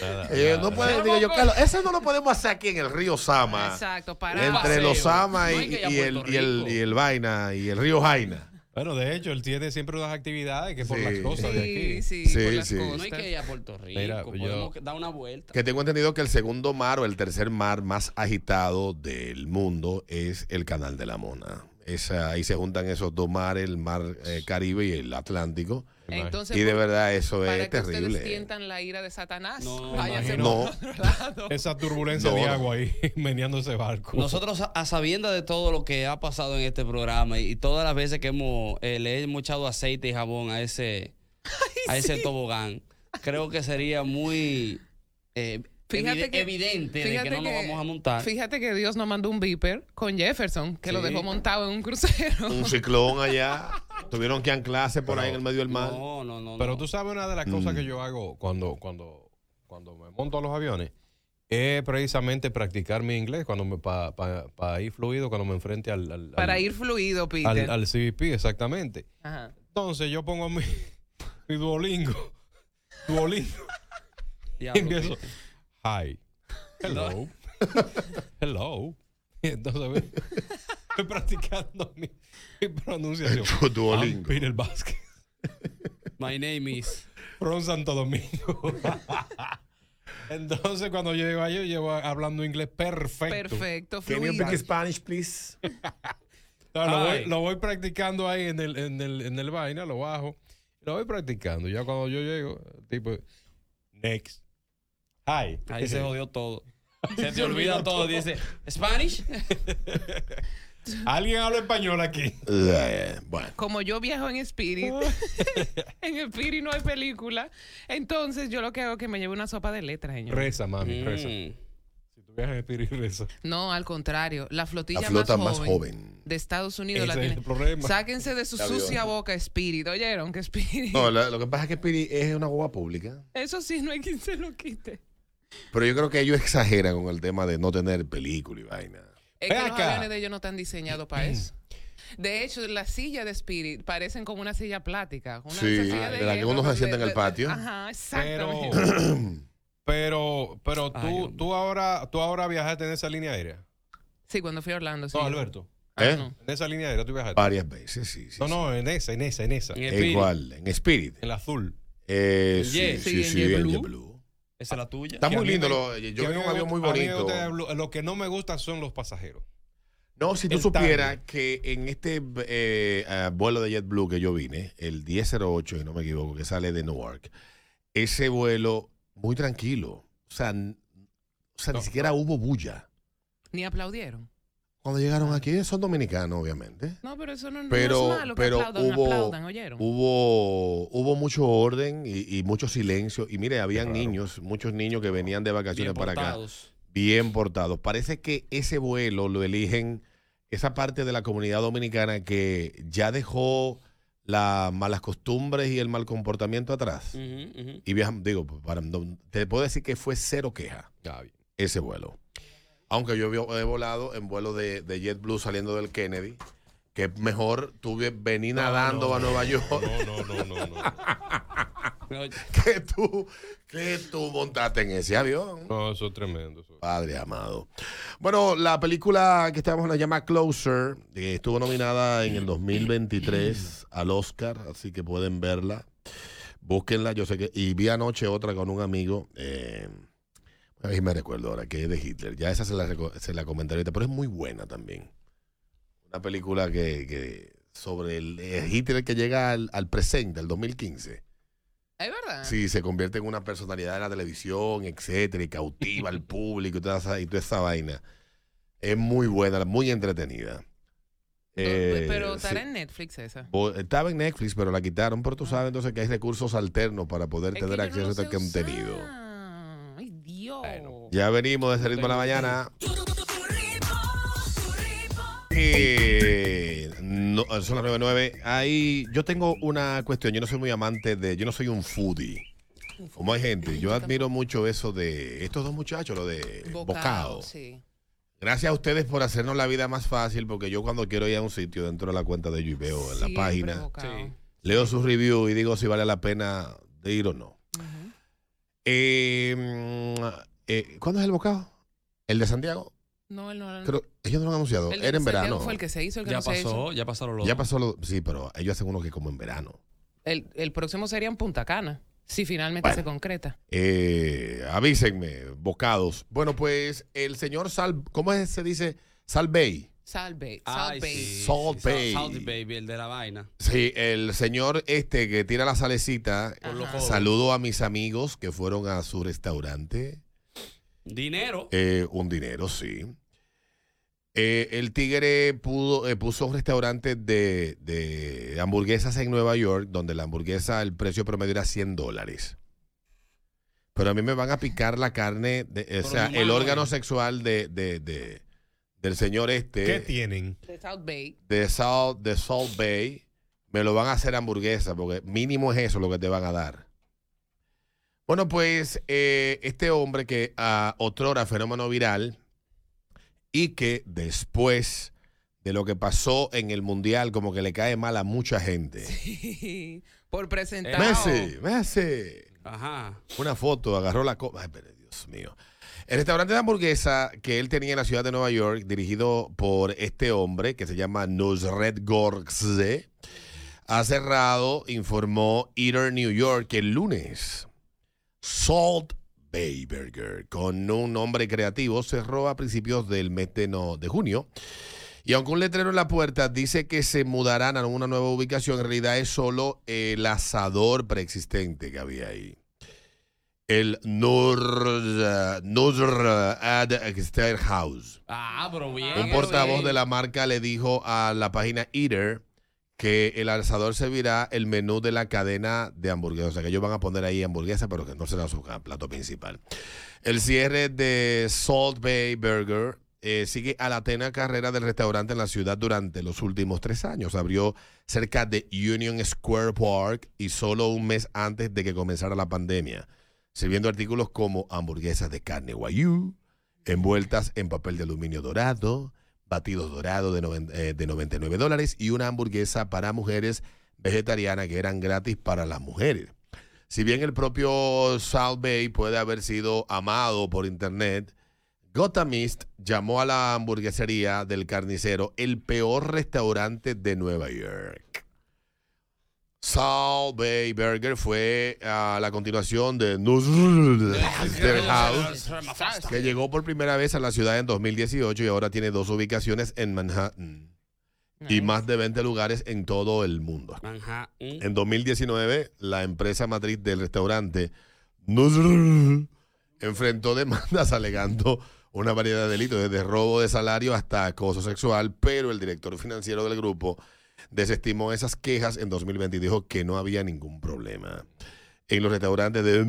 Nada, Eh, nada. no puede, digo yo, Carlos, eso no lo podemos hacer aquí en el río Sama. Exacto, para Entre los Sama y, No el, y, el, y el Vaina y el río Jaina. Bueno, de hecho, él tiene siempre unas actividades que por Sí. las cosas de aquí. Sí, sí, Sí, por las sí. No hay que ir a Puerto Rico. Mira, yo- podemos dar una vuelta. Que tengo entendido que el segundo mar o el tercer mar más agitado del mundo es el Canal de la Mona. Esa, ahí se juntan esos dos mares, el mar eh, Caribe y el Atlántico. Entonces, y de verdad eso para es que ustedes terrible. sientan la ira de Satanás. No. Esa turbulencia No, de agua ahí, meneando ese barco. Nosotros, a- a sabiendas de todo lo que ha pasado en este programa y, y todas las veces que hemos eh, le hemos echado aceite y jabón a ese, a ese tobogán, creo que sería muy eh, Fíjate evide- que- evidente de fíjate que no nos vamos a montar. Fíjate que Dios nos mandó un viper con Jefferson, que lo dejó montado en un crucero. Un ciclón allá. Tuvieron que anclarse por ahí en el medio del mar. No, no, no. Pero no. tú sabes una de las cosas Mm. que yo hago cuando, cuando, cuando me monto a los aviones es precisamente practicar mi inglés cuando me para ir fluido cuando me enfrente al, al- Para al- ir fluido, Peter. al, al CBP, exactamente. Ajá. Entonces yo pongo mi, mi Duolingo. Duolingo. Y empiezo. Peter. Hi. Hello. Hello. Y entonces estoy practicando mi, mi pronunciación. Duolingo. I'm Peter Vázquez. My name is. From Santo Domingo. Entonces, cuando yo llego allá, yo llevo hablando inglés perfecto. Perfecto, Can you fluido. speak Spanish, please? No, lo, voy, Ay. lo voy practicando ahí en el, en, el, en el vaina, lo bajo. Lo voy practicando. Ya cuando yo llego, tipo, next. Hi. Ahí se jodió todo. Se te olvida todo. Dice, ¿Spanish? ¿Alguien habla español aquí? Eh, bueno. Como yo viajo en Spirit, en Spirit no hay película, entonces yo lo que hago es que me llevo una sopa de letras, señor. Reza, mami, reza. Mm. Si tú viajas en espíritu, reza. No, al contrario, la flotilla La flota más, más joven joven. de Estados Unidos la Ese es tiene. el problema. Sáquense de su Ya vio. sucia boca Spirit, ¿oyeron? Que Spirit. No, la- lo que pasa es que Piri es una guagua pública. Eso sí, no hay quien se lo quite. Pero yo creo que ellos exageran con el tema de no tener película y vaina. Es que los aviones de ellos no están diseñados para eso. De hecho, las sillas de Spirit parecen como una silla plástica. Una Sí, esas sillas de la que uno se de- sienta en el de- patio. Ajá, Pero, exactamente. pero, pero Ay, tú, tú, ahora, tú ahora viajaste en esa línea aérea. Sí, cuando fui a Orlando, sí. No, Alberto. ¿Eh? no. En esa línea aérea tú viajaste. Varias veces, sí. sí No, sí. no, en esa, en esa, en esa. En En el ¿En Spirit. En el azul. Eh, sí, sí, Sí, sí, en en. JetBlue. Esa es la tuya. Está muy lindo. me- lo- que yo vi un avión muy bonito. gusta- Lo que no me gusta son los pasajeros. No, si tú El supieras que en este eh, eh, vuelo de JetBlue que yo vine, el 1008, si no me equivoco, que sale de Newark, ese vuelo muy tranquilo. O sea, o sea No, ni siquiera hubo bulla. Ni aplaudieron. Cuando llegaron aquí, son dominicanos, obviamente. No, pero eso no, no Pero, es malo que pero aplaudan, hubo, aplaudan, ¿oyeron? hubo, hubo mucho orden y, y mucho silencio. Y mire, habían Claro. niños, muchos niños que venían de vacaciones para acá. portados. bien portados. Parece que ese vuelo lo eligen esa parte de la comunidad dominicana que ya dejó las malas costumbres y el mal comportamiento atrás. Y viajan, digo, para, te puedo decir que fue cero queja Ya, ese vuelo. Aunque yo he volado en vuelo de, de JetBlue saliendo del Kennedy, que es mejor tuve venir nadando no, a Nueva York No, no, no, no, no. que tú, que tú montaste en ese avión. No, eso es tremendo. eso. Padre amado. Bueno, la película que estábamos la llama Closer, eh, estuvo nominada en el 2023 al Oscar, así que pueden verla. Búsquenla, yo sé que. Y vi anoche otra con un amigo. Eh, a ver si me recuerdo ahora, que es de Hitler. Ya esa se la, se la comenté ahorita, pero es muy buena también. Una película que, que sobre el, el Hitler que llega al, al presente, al 2015. Es verdad. Sí, se convierte en una personalidad de la televisión, etcétera, y cautiva al público y toda esa, y toda esa vaina. Es muy buena, muy entretenida. Eh, pero sí. estará en Netflix esa. Estaba en Netflix, pero la quitaron. Pero tú sabes entonces que hay recursos alternos para poder Es tener acceso no a este contenido. Ya venimos de ese ritmo de la mañana. Eh, no, son las 9.9. Ahí yo tengo una cuestión. Yo no soy muy amante de. Yo no soy un foodie. Como hay gente. Yo admiro mucho eso de estos dos muchachos, lo de bocado. Sí. Gracias a ustedes por hacernos la vida más fácil, porque yo cuando quiero ir a un sitio dentro de la cuenta de ellos y veo en la Siempre página, leo sus reviews y digo si vale la pena de ir o no. Eh, mm, eh, ¿Cuándo es el bocado? ¿El de Santiago? No, él no. Creo, ellos no lo han anunciado. el de Era en Santiago verano. fue el que se hizo, el que Ya no se hecho. pasó, ya pasaron los Ya pasó lo, sí, pero ellos hacen uno que como en verano. El, el próximo sería en Punta Cana, si finalmente Bueno. se concreta. Eh, avísenme, bocados. Bueno, pues el señor Sal, ¿cómo es, se dice? Salvey. Salve, Ay, Salve. sí, Salt Bay. Salt Baby, el de la vaina. Sí, el señor este que tira la salecita. Ajá. Saludo a mis amigos que fueron a su restaurante. Dinero. Eh, un dinero, sí. Eh, el tigre pudo, eh, puso un restaurante de, de hamburguesas en Nueva York, donde la hamburguesa, el precio promedio era 100 dólares. Pero a mí me van a picar la carne, de- o sea, el órgano sexual de, de- de- del señor ¿Qué este, tienen? De South Bay. de Salt, de Salt Bay, me lo van a hacer hamburguesa, porque mínimo es eso lo que te van a dar. Bueno, pues eh, este hombre que a otrora fenómeno viral y que después de lo que pasó en el mundial, como que le cae mal a mucha gente. Por presentado. Messi, Messi. Ajá. Una foto, agarró la copa. Ay, pero Dios mío. El restaurante de hamburguesa que él tenía en la ciudad de Nueva York, dirigido por este hombre que se llama Nusret Gorgze, ha cerrado, informó Eater New York el lunes. Salt Bay Burger, con un nombre creativo, cerró a principios del mes de, de junio. Y aunque un letrero en la puerta dice que se mudarán a una nueva ubicación, en realidad es solo el asador preexistente que había ahí. El Nur, Nur Ad House. Ah, pero bien. Un portavoz de la marca le dijo a la página Eater que el asador servirá el menú de la cadena de hamburguesas. O sea, que ellos van a poner ahí hamburguesa, pero que no será su plato principal. El cierre de Salt Bay Burger eh, sigue a la tena carrera del restaurante en la ciudad durante los últimos tres años. Abrió cerca de Union Square Park y solo un mes antes de que comenzara la pandemia, sirviendo artículos como hamburguesas de carne wagyu, envueltas en papel de aluminio dorado, batidos dorados de, eh, de 99 dólares y una hamburguesa para mujeres vegetarianas que eran gratis para las mujeres. Si bien el propio Salt Bay puede haber sido amado por internet, Gothamist llamó a la hamburguesería del carnicero el peor restaurante de Nueva York. Salt Bay Burger fue a la continuación de House, que llegó por primera vez a la ciudad en 2018 y ahora tiene dos ubicaciones en Manhattan y más de 20 lugares en todo el mundo. Manhattan. En 2019, la empresa matriz del restaurante enfrentó demandas alegando una variedad de delitos, desde robo de salario hasta acoso sexual, pero el director financiero del grupo desestimó esas quejas en 2020 y dijo que no había ningún problema. En los restaurantes de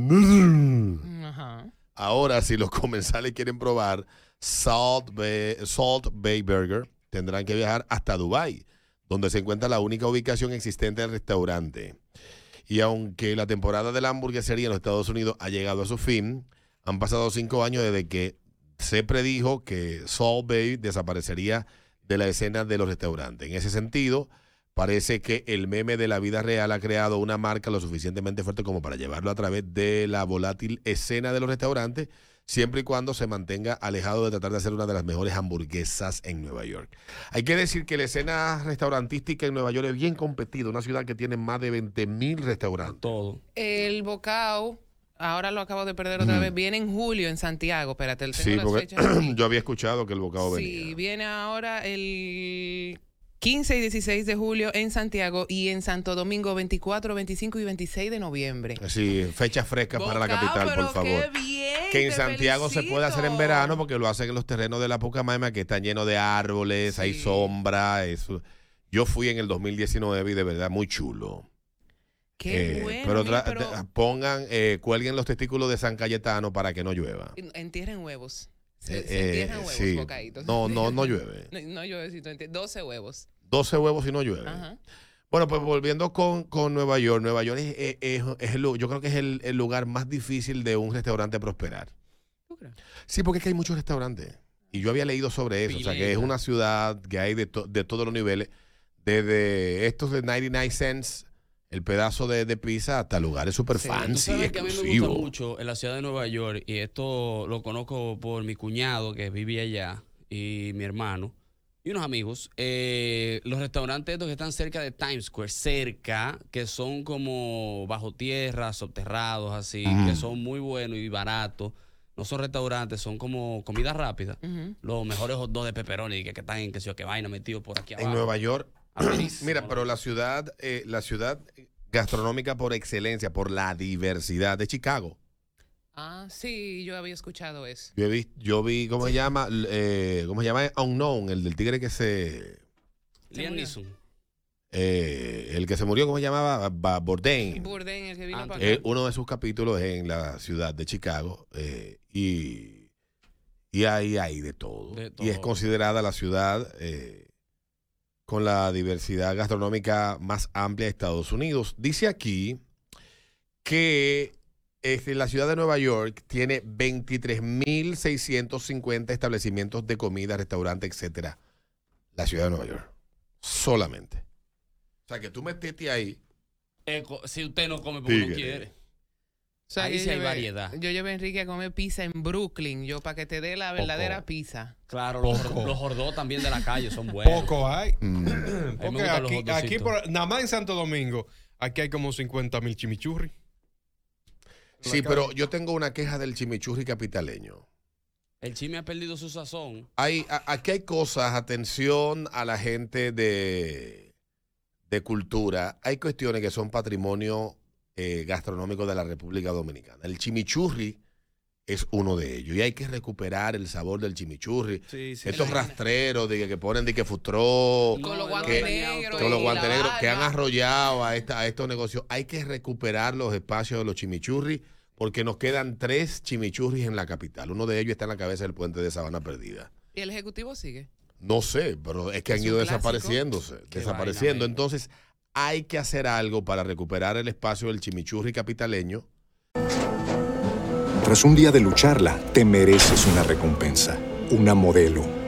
Ajá. Ahora, si los comensales quieren probar Salt Bay, Salt Bay Burger, tendrán que viajar hasta Dubai, donde se encuentra la única ubicación existente del restaurante. Y aunque la temporada de la hamburguesería en los Estados Unidos ha llegado a su fin, han pasado cinco años desde que se predijo que Salt Bay desaparecería de la escena de los restaurantes. En ese sentido, parece que el meme de la vida real ha creado una marca lo suficientemente fuerte como para llevarlo a través de la volátil escena de los restaurantes, siempre y cuando se mantenga alejado de tratar de hacer una de las mejores hamburguesas en Nueva York. Hay que decir que la escena restaurantística en Nueva York es bien competida, una ciudad que tiene más de 20 mil restaurantes. Todo. El Bocao, ahora lo acabo de perder otra vez, viene en julio en Santiago. Espérate, tengo Sí, porque yo había escuchado que el bocado Sí, venía. viene ahora el 15 y 16 de julio en Santiago y en Santo Domingo 24, 25 y 26 de noviembre. Sí, fecha fresca para la capital, por favor. qué bien, que en Santiago se puede hacer en verano porque lo hacen en los terrenos de la Pucamaima que están llenos de árboles, hay sombra. Eso. Yo fui en el 2019 y de verdad muy chulo. Qué Eh, bueno. pero, te- pongan, eh, cuelguen los testículos de San Cayetano para que no llueva. entierren huevos. Se, Eh, se entierran eh, huevos, sí. bocaditos. No, no, no llueve. No, no llueve, si tú entiendes. 12 huevos. 12 huevos y no llueve. Ajá. Bueno, pues volviendo con, con Nueva York. Nueva York es, es- es- es el, yo creo que es el, el lugar más difícil de un restaurante prosperar. ¿Tú crees? Sí, porque es que hay muchos restaurantes. Y yo había leído sobre eso. O sea, que es una ciudad que hay de, to- de todos los niveles. Desde estos de 99 cents, el pedazo de, de pizza, hasta lugares Sí, Tú fancy, sabes que a mí me gusta exclusivos. mucho en la ciudad de Nueva York, y esto lo conozco por mi cuñado que vivía allá, y mi hermano, y unos amigos. eh, los restaurantes estos que están cerca de Times Square, cerca, que son como bajo tierra, subterrados, así, que son muy buenos y baratos. No son restaurantes, son como comida rápida. Los mejores hot dogs de pepperoni que, que están en que sé yo, que vaina metidos por aquí abajo. En Nueva York. Aperísimo, Mira, pero la ciudad, eh, la ciudad gastronómica por excelencia, por la diversidad de Chicago. Ah, sí, yo había escuchado eso. Yo vi, yo vi ¿cómo se llama? Eh, ¿Cómo se llama? Unknown, el del tigre que se... Liam. Neeson. eh, el que se murió, ¿cómo se llamaba? Ba- Bourdain. Bourdain, el que vino Ah, para acá. uno de sus capítulos es en la ciudad de Chicago eh, y, y ahí hay de todo. De Y es considerada la ciudad eh, con la diversidad gastronómica más amplia de Estados Unidos. Dice aquí que este, la ciudad de Nueva York tiene 23.650 establecimientos de comida, restaurantes, etcétera. La ciudad de Nueva York. Solamente. O sea, que tú metiste ahí. Eh, si usted no come porque no quiere. O sea, ahí yo sí hay variedad. Yo llevé a Enrique a comer pizza en Brooklyn, yo para que te dé la verdadera pizza. Claro, los, Poco. los jordós también de la calle son buenos. Poco hay. mm, Porque aquí por- nada más en Santo Domingo, aquí hay como 50 mil chimichurri. Sí, pero yo tengo una queja del chimichurri capitaleño. El chisme ha perdido su sazón. Hay, a- aquí hay cosas, atención a la gente de, de cultura. Hay cuestiones que son patrimonio eh, gastronómico de la República Dominicana. El chimichurri es uno de ellos. Y hay que recuperar el sabor del chimichurri. Sí, sí. Estos rastreros de que, que ponen de que futró, Con los guantes que- negros. con los y guantes la negros que han arrollado a, esta, a estos negocios. Hay que recuperar los espacios de los chimichurri porque nos quedan tres chimichurris en la capital. Uno de ellos está en la cabeza del puente de Sabana Perdida. Y el ejecutivo sigue. No sé, pero es que Es han ido desapareciéndose, Qué desapareciendo. vaina, Entonces, hay que hacer algo para recuperar el espacio del chimichurri capitaleño. Tras un día de lucharla, te mereces una recompensa, una modelo,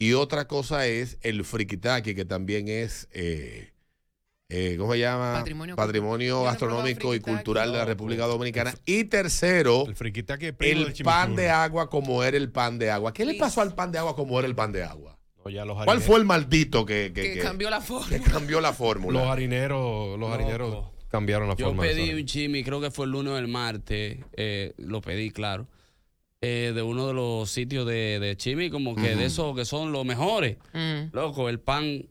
Y otra cosa es el frikitaki, que también es, eh, eh, ¿cómo se llama? Patrimonio Patrimonio. Yo gastronómico y cultural de la República Dominicana. Y tercero, El friquitaki el pan de agua como era el pan de agua. ¿Qué le pasó al pan de agua como era el pan de agua? ¿Cuál fue el maldito que, que- Que que- cambió la que forma. cambió la Los fórmula? harineros, los harineros cambiaron la Yo forma de pedí un chimi, creo que fue el lunes o el martes. eh, lo pedí, claro. Eh, de uno de los sitios de, de chimi, como que de esos que son los mejores. Mm. Loco, el pan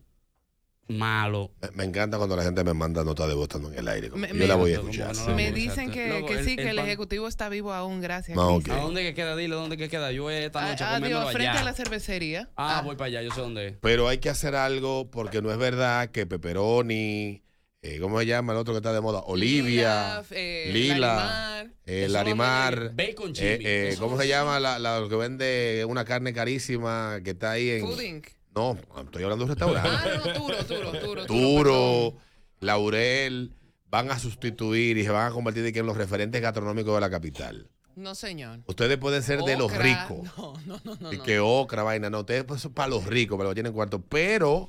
malo. Me, me encanta cuando la gente me manda nota de voz en el aire. como Me- yo me- la voy a escuchar. no sí. Me dicen que, que el- sí, que el el, pan- ejecutivo está vivo aún, gracias. Ah. ¿A dónde que queda? Dile dónde que queda. Yo voy esta noche a Ah, Adiós, frente allá. a la cervecería. Ah, voy para allá, yo sé dónde es. Pero hay que hacer algo porque no es verdad que pepperoni, eh, ¿cómo se llama el otro que está de moda? Olivia, eh, Lila, Larimar. eh, Larimar, bacon eh, chimmy. eh, Eso ¿cómo no se llama la, la que vende una carne carísima que está ahí en... Inc. No, estoy hablando de un restaurante. Ah, no, Turo, Turo, Turo. Turo, Laurel, van a sustituir y se van a convertir en los referentes gastronómicos de la capital. No, señor. Ustedes pueden ser de los ricos. No, no, no, no. Y no. que ocra, vaina, no. Ustedes pues, son para los ricos, para los que tienen cuarto. Pero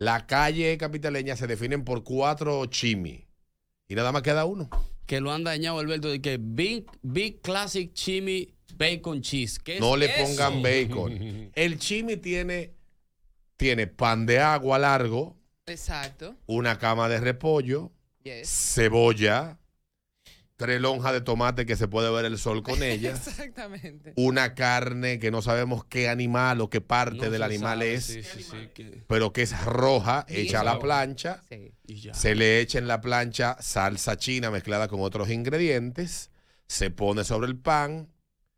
la calle capitaleña se definen por cuatro chimis. Y nada más queda uno. Que lo han dañado Alberto de que Big, Big Classic Chimmy Bacon Cheese. ¿Qué es No le eso? pongan bacon. El chimi tiene, tiene pan de agua largo, Exacto. una cama de repollo, Yes. cebolla, tres lonjas de tomate que se puede ver el sol con ellas, Exactamente. una carne que no sabemos qué animal o qué parte No del animal sabe, es, sí, sí, sí, que- pero que es roja, Sí, hecha a la plancha. Sí. y ya. Se le echa en la plancha salsa china mezclada con otros ingredientes. Se pone sobre el pan.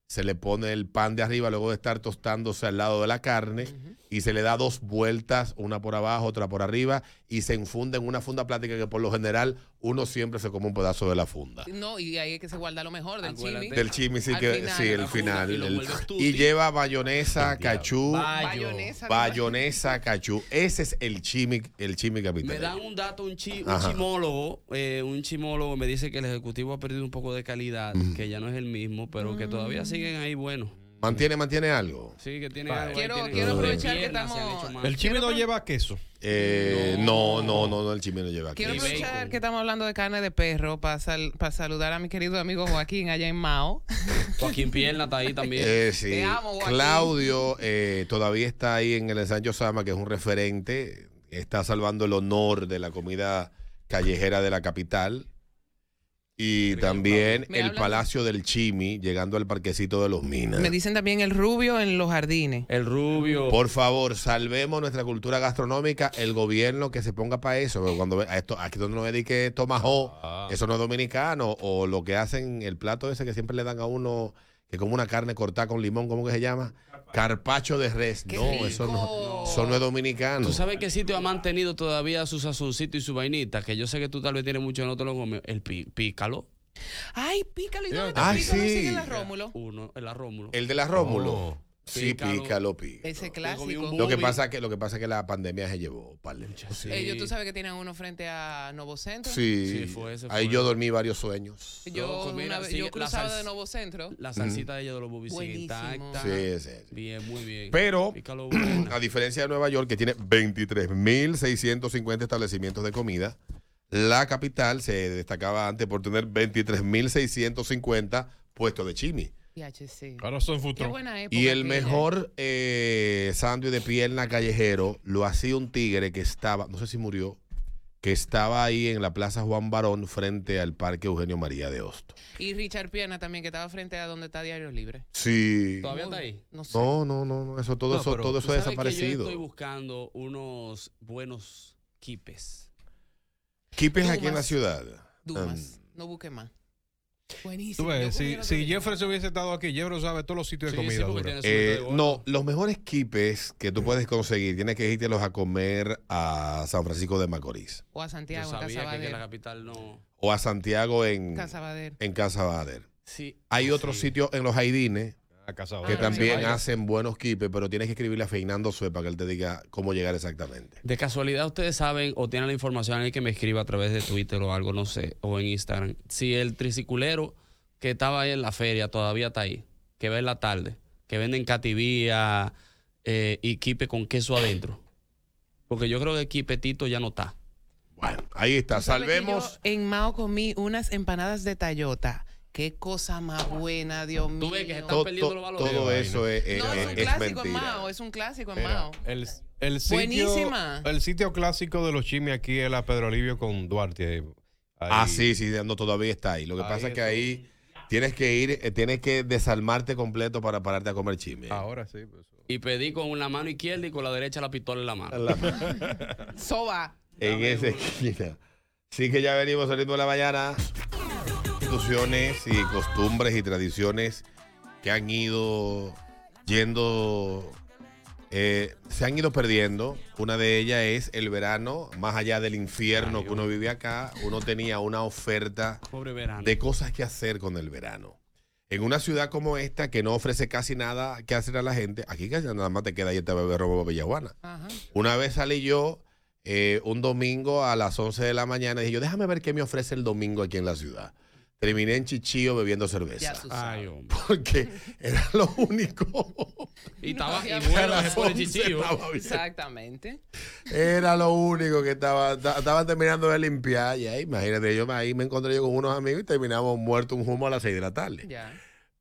Se le pone el pan de arriba luego de estar tostándose al lado de la carne. Y se le da dos vueltas, una por abajo, otra por arriba. Y se infunde en una funda plástica que por lo general uno siempre se come un pedazo de la funda. No, y ahí es que se guarda lo mejor del chimi. Del chimi, sí, que, final, sí, el final. y el- lleva bayonesa, cachú, Bayo. Bayonesa. bayonesa, cachú. Ese es el chimi, el chimi Me capital. dan un dato, un, chi- un chimólogo, eh, un chimólogo me dice que el ejecutivo ha perdido un poco de calidad, que ya no es el mismo, pero que todavía siguen ahí buenos. Mantiene, mantiene algo. Sí, que tiene Vale. algo Quiero- tiene- quiero de aprovechar que estamos-. El chimi no lleva queso. Eh, no, no, no, no, el chimi no lleva aquí. Quiero aprovechar que estamos hablando de carne de perro para saludar a mi querido amigo Joaquín allá en Mao. Joaquín Pierna está ahí también. Eh, sí. Te amo, Joaquín. Claudio eh, todavía está ahí en el ensancho Sama, que es un referente. Está salvando el honor de la comida callejera de la capital. Y también el hablan- Palacio del Chimi, llegando al parquecito de los Minas. Me dicen también el rubio en los jardines. El rubio. Por favor, salvemos nuestra cultura gastronómica. El gobierno que se ponga para eso. porque Cuando a esto, aquí donde nos dedique Tomahawk, Ah. eso no es dominicano. O lo que hacen, el plato ese que siempre le dan a uno, que como una carne cortada con limón, ¿cómo que se llama? Carpacho de res. ¡Qué No, rico! eso no, eso no es dominicano. ¿Tú sabes qué sitio ha mantenido todavía su sazoncito y su vainita? Que yo sé que tú tal vez tienes mucho, no te lo. El pícalo. Ay, pícalo. ¿Y dónde está Ay, pícalo? sí. Sigue en la Rómulo. Uno, el Rómulo. El de la Rómulo. Oh. Sí, Pícalo. pícalo. Ese clásico. Lo que pasa que lo que pasa que la pandemia se llevó de Sí. Ellos, tú sabes que tienen uno frente a Novo Centro. Sí, Sí, fue, ese ahí fue. yo dormí varios sueños. Yo, mira, una vez- yo cruzaba salsa. de Novo Centro. La salsita de ella de los bubis intacta. Sí, sí, sí. Bien, muy bien. Pero, Pícalo a diferencia de Nueva York, que tiene 23.650 establecimientos de comida, la capital se destacaba antes por tener 23.650 puestos de chimi. Ahora son Qué futuro. buena época. Y el aquella. mejor eh, sándwich de pierna callejero lo hacía un tigre que estaba, no sé si murió, que estaba ahí en la Plaza Juan Barón frente al Parque Eugenio María de Hosto. Y Richard Pierna también, que estaba frente a donde está Diario Libre. Sí. ¿Todavía está ahí? No sé. No, no, no, no, eso todo No, eso, todo eso ha desaparecido. Yo estoy buscando unos buenos quipes. Kipes aquí en la ciudad. Dumas. Um, no busque más. Buenísimo. ves, si, si. Jefferson hubiese estado aquí, Jefferson sabe todos los sitios de comida. sí, dura. Eh, de no, los mejores kipes que tú puedes conseguir, tienes que irtelos a comer a San Francisco de Macorís O a Yo Santiago, en sabía Casa que, que Bader. la capital no. o a Santiago en, Casa Bader. en Casa Bader. Sí. Hay otros sí. sitios en los Haidines A casa que Ah, también sí. hacen buenos kipes, pero tienes que escribirle a Fernando Sue para que él te diga cómo llegar exactamente. De casualidad, ustedes saben o tienen la información, alguien que me escriba a través de Twitter o algo, no sé, o en Instagram. Si el triciculero que estaba ahí en la feria todavía está ahí, que va en la tarde, que venden cativía eh, y kipe con queso adentro. Porque yo creo que el kipetito ya no está. Bueno, ahí está. ¿Tú sabes que Salvemos. yo en Mao comí unas empanadas de Tayota. Qué cosa más buena, Dios mío. Tú ves que se están to- perdiendo los valores. todo eso es, es- No, es un es clásico en. Mao, es un clásico en Mao. el, el sitio, Buenísima. el sitio clásico de los chimis aquí es la Pedro Livio con Duarte. Ahí. Ah, sí, sí, no, todavía está ahí. Lo que Ahí pasa es que ahí tienes que ir, eh, tienes que desarmarte completo para pararte a comer chisme. Ahora sí. pues, Y pedí con la mano izquierda y con la derecha la pistola en la mano. Soba. en esa esquina. Sí que ya venimos saliendo de la mañana. Instituciones y costumbres y tradiciones que han ido yendo eh, se han ido perdiendo. Una de ellas es el verano, más allá del infierno que uno vive acá, uno tenía una oferta de cosas que hacer con el verano. En una ciudad como esta, que no ofrece casi nada que hacer a la gente, aquí casi nada más te queda irte a beber robo a Villajuana. Una vez salí yo eh, un domingo a las 11 de la mañana y dije yo, déjame ver qué me ofrece el domingo aquí en la ciudad. Terminé en Chichío bebiendo cerveza. Ay, hombre. Porque era lo único. Y estaba y A bueno las por el 11 chichillo. estaba bien. Exactamente. Era lo único que estaba, ta- estaban terminando de limpiar. Y ahí, imagínate, yo ahí me encontré yo con unos amigos y terminamos muertos un humo a las 6 de la tarde. Ya.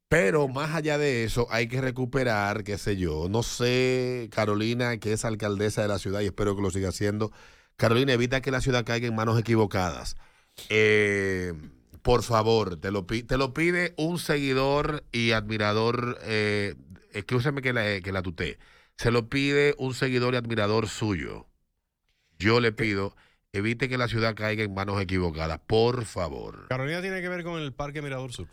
Pero más allá de eso, hay que recuperar, qué sé yo. No sé, Carolina, que es alcaldesa de la ciudad y espero que lo siga haciendo. Carolina, evita que la ciudad caiga en manos equivocadas. Eh, por favor, te lo, te lo pide un seguidor y admirador, eh, escúchame que la, que la tutee. Se lo pide un seguidor y admirador suyo. Yo le pido, evite que la ciudad caiga en manos equivocadas, por favor. Carolina tiene que ver con el Parque Mirador Sur.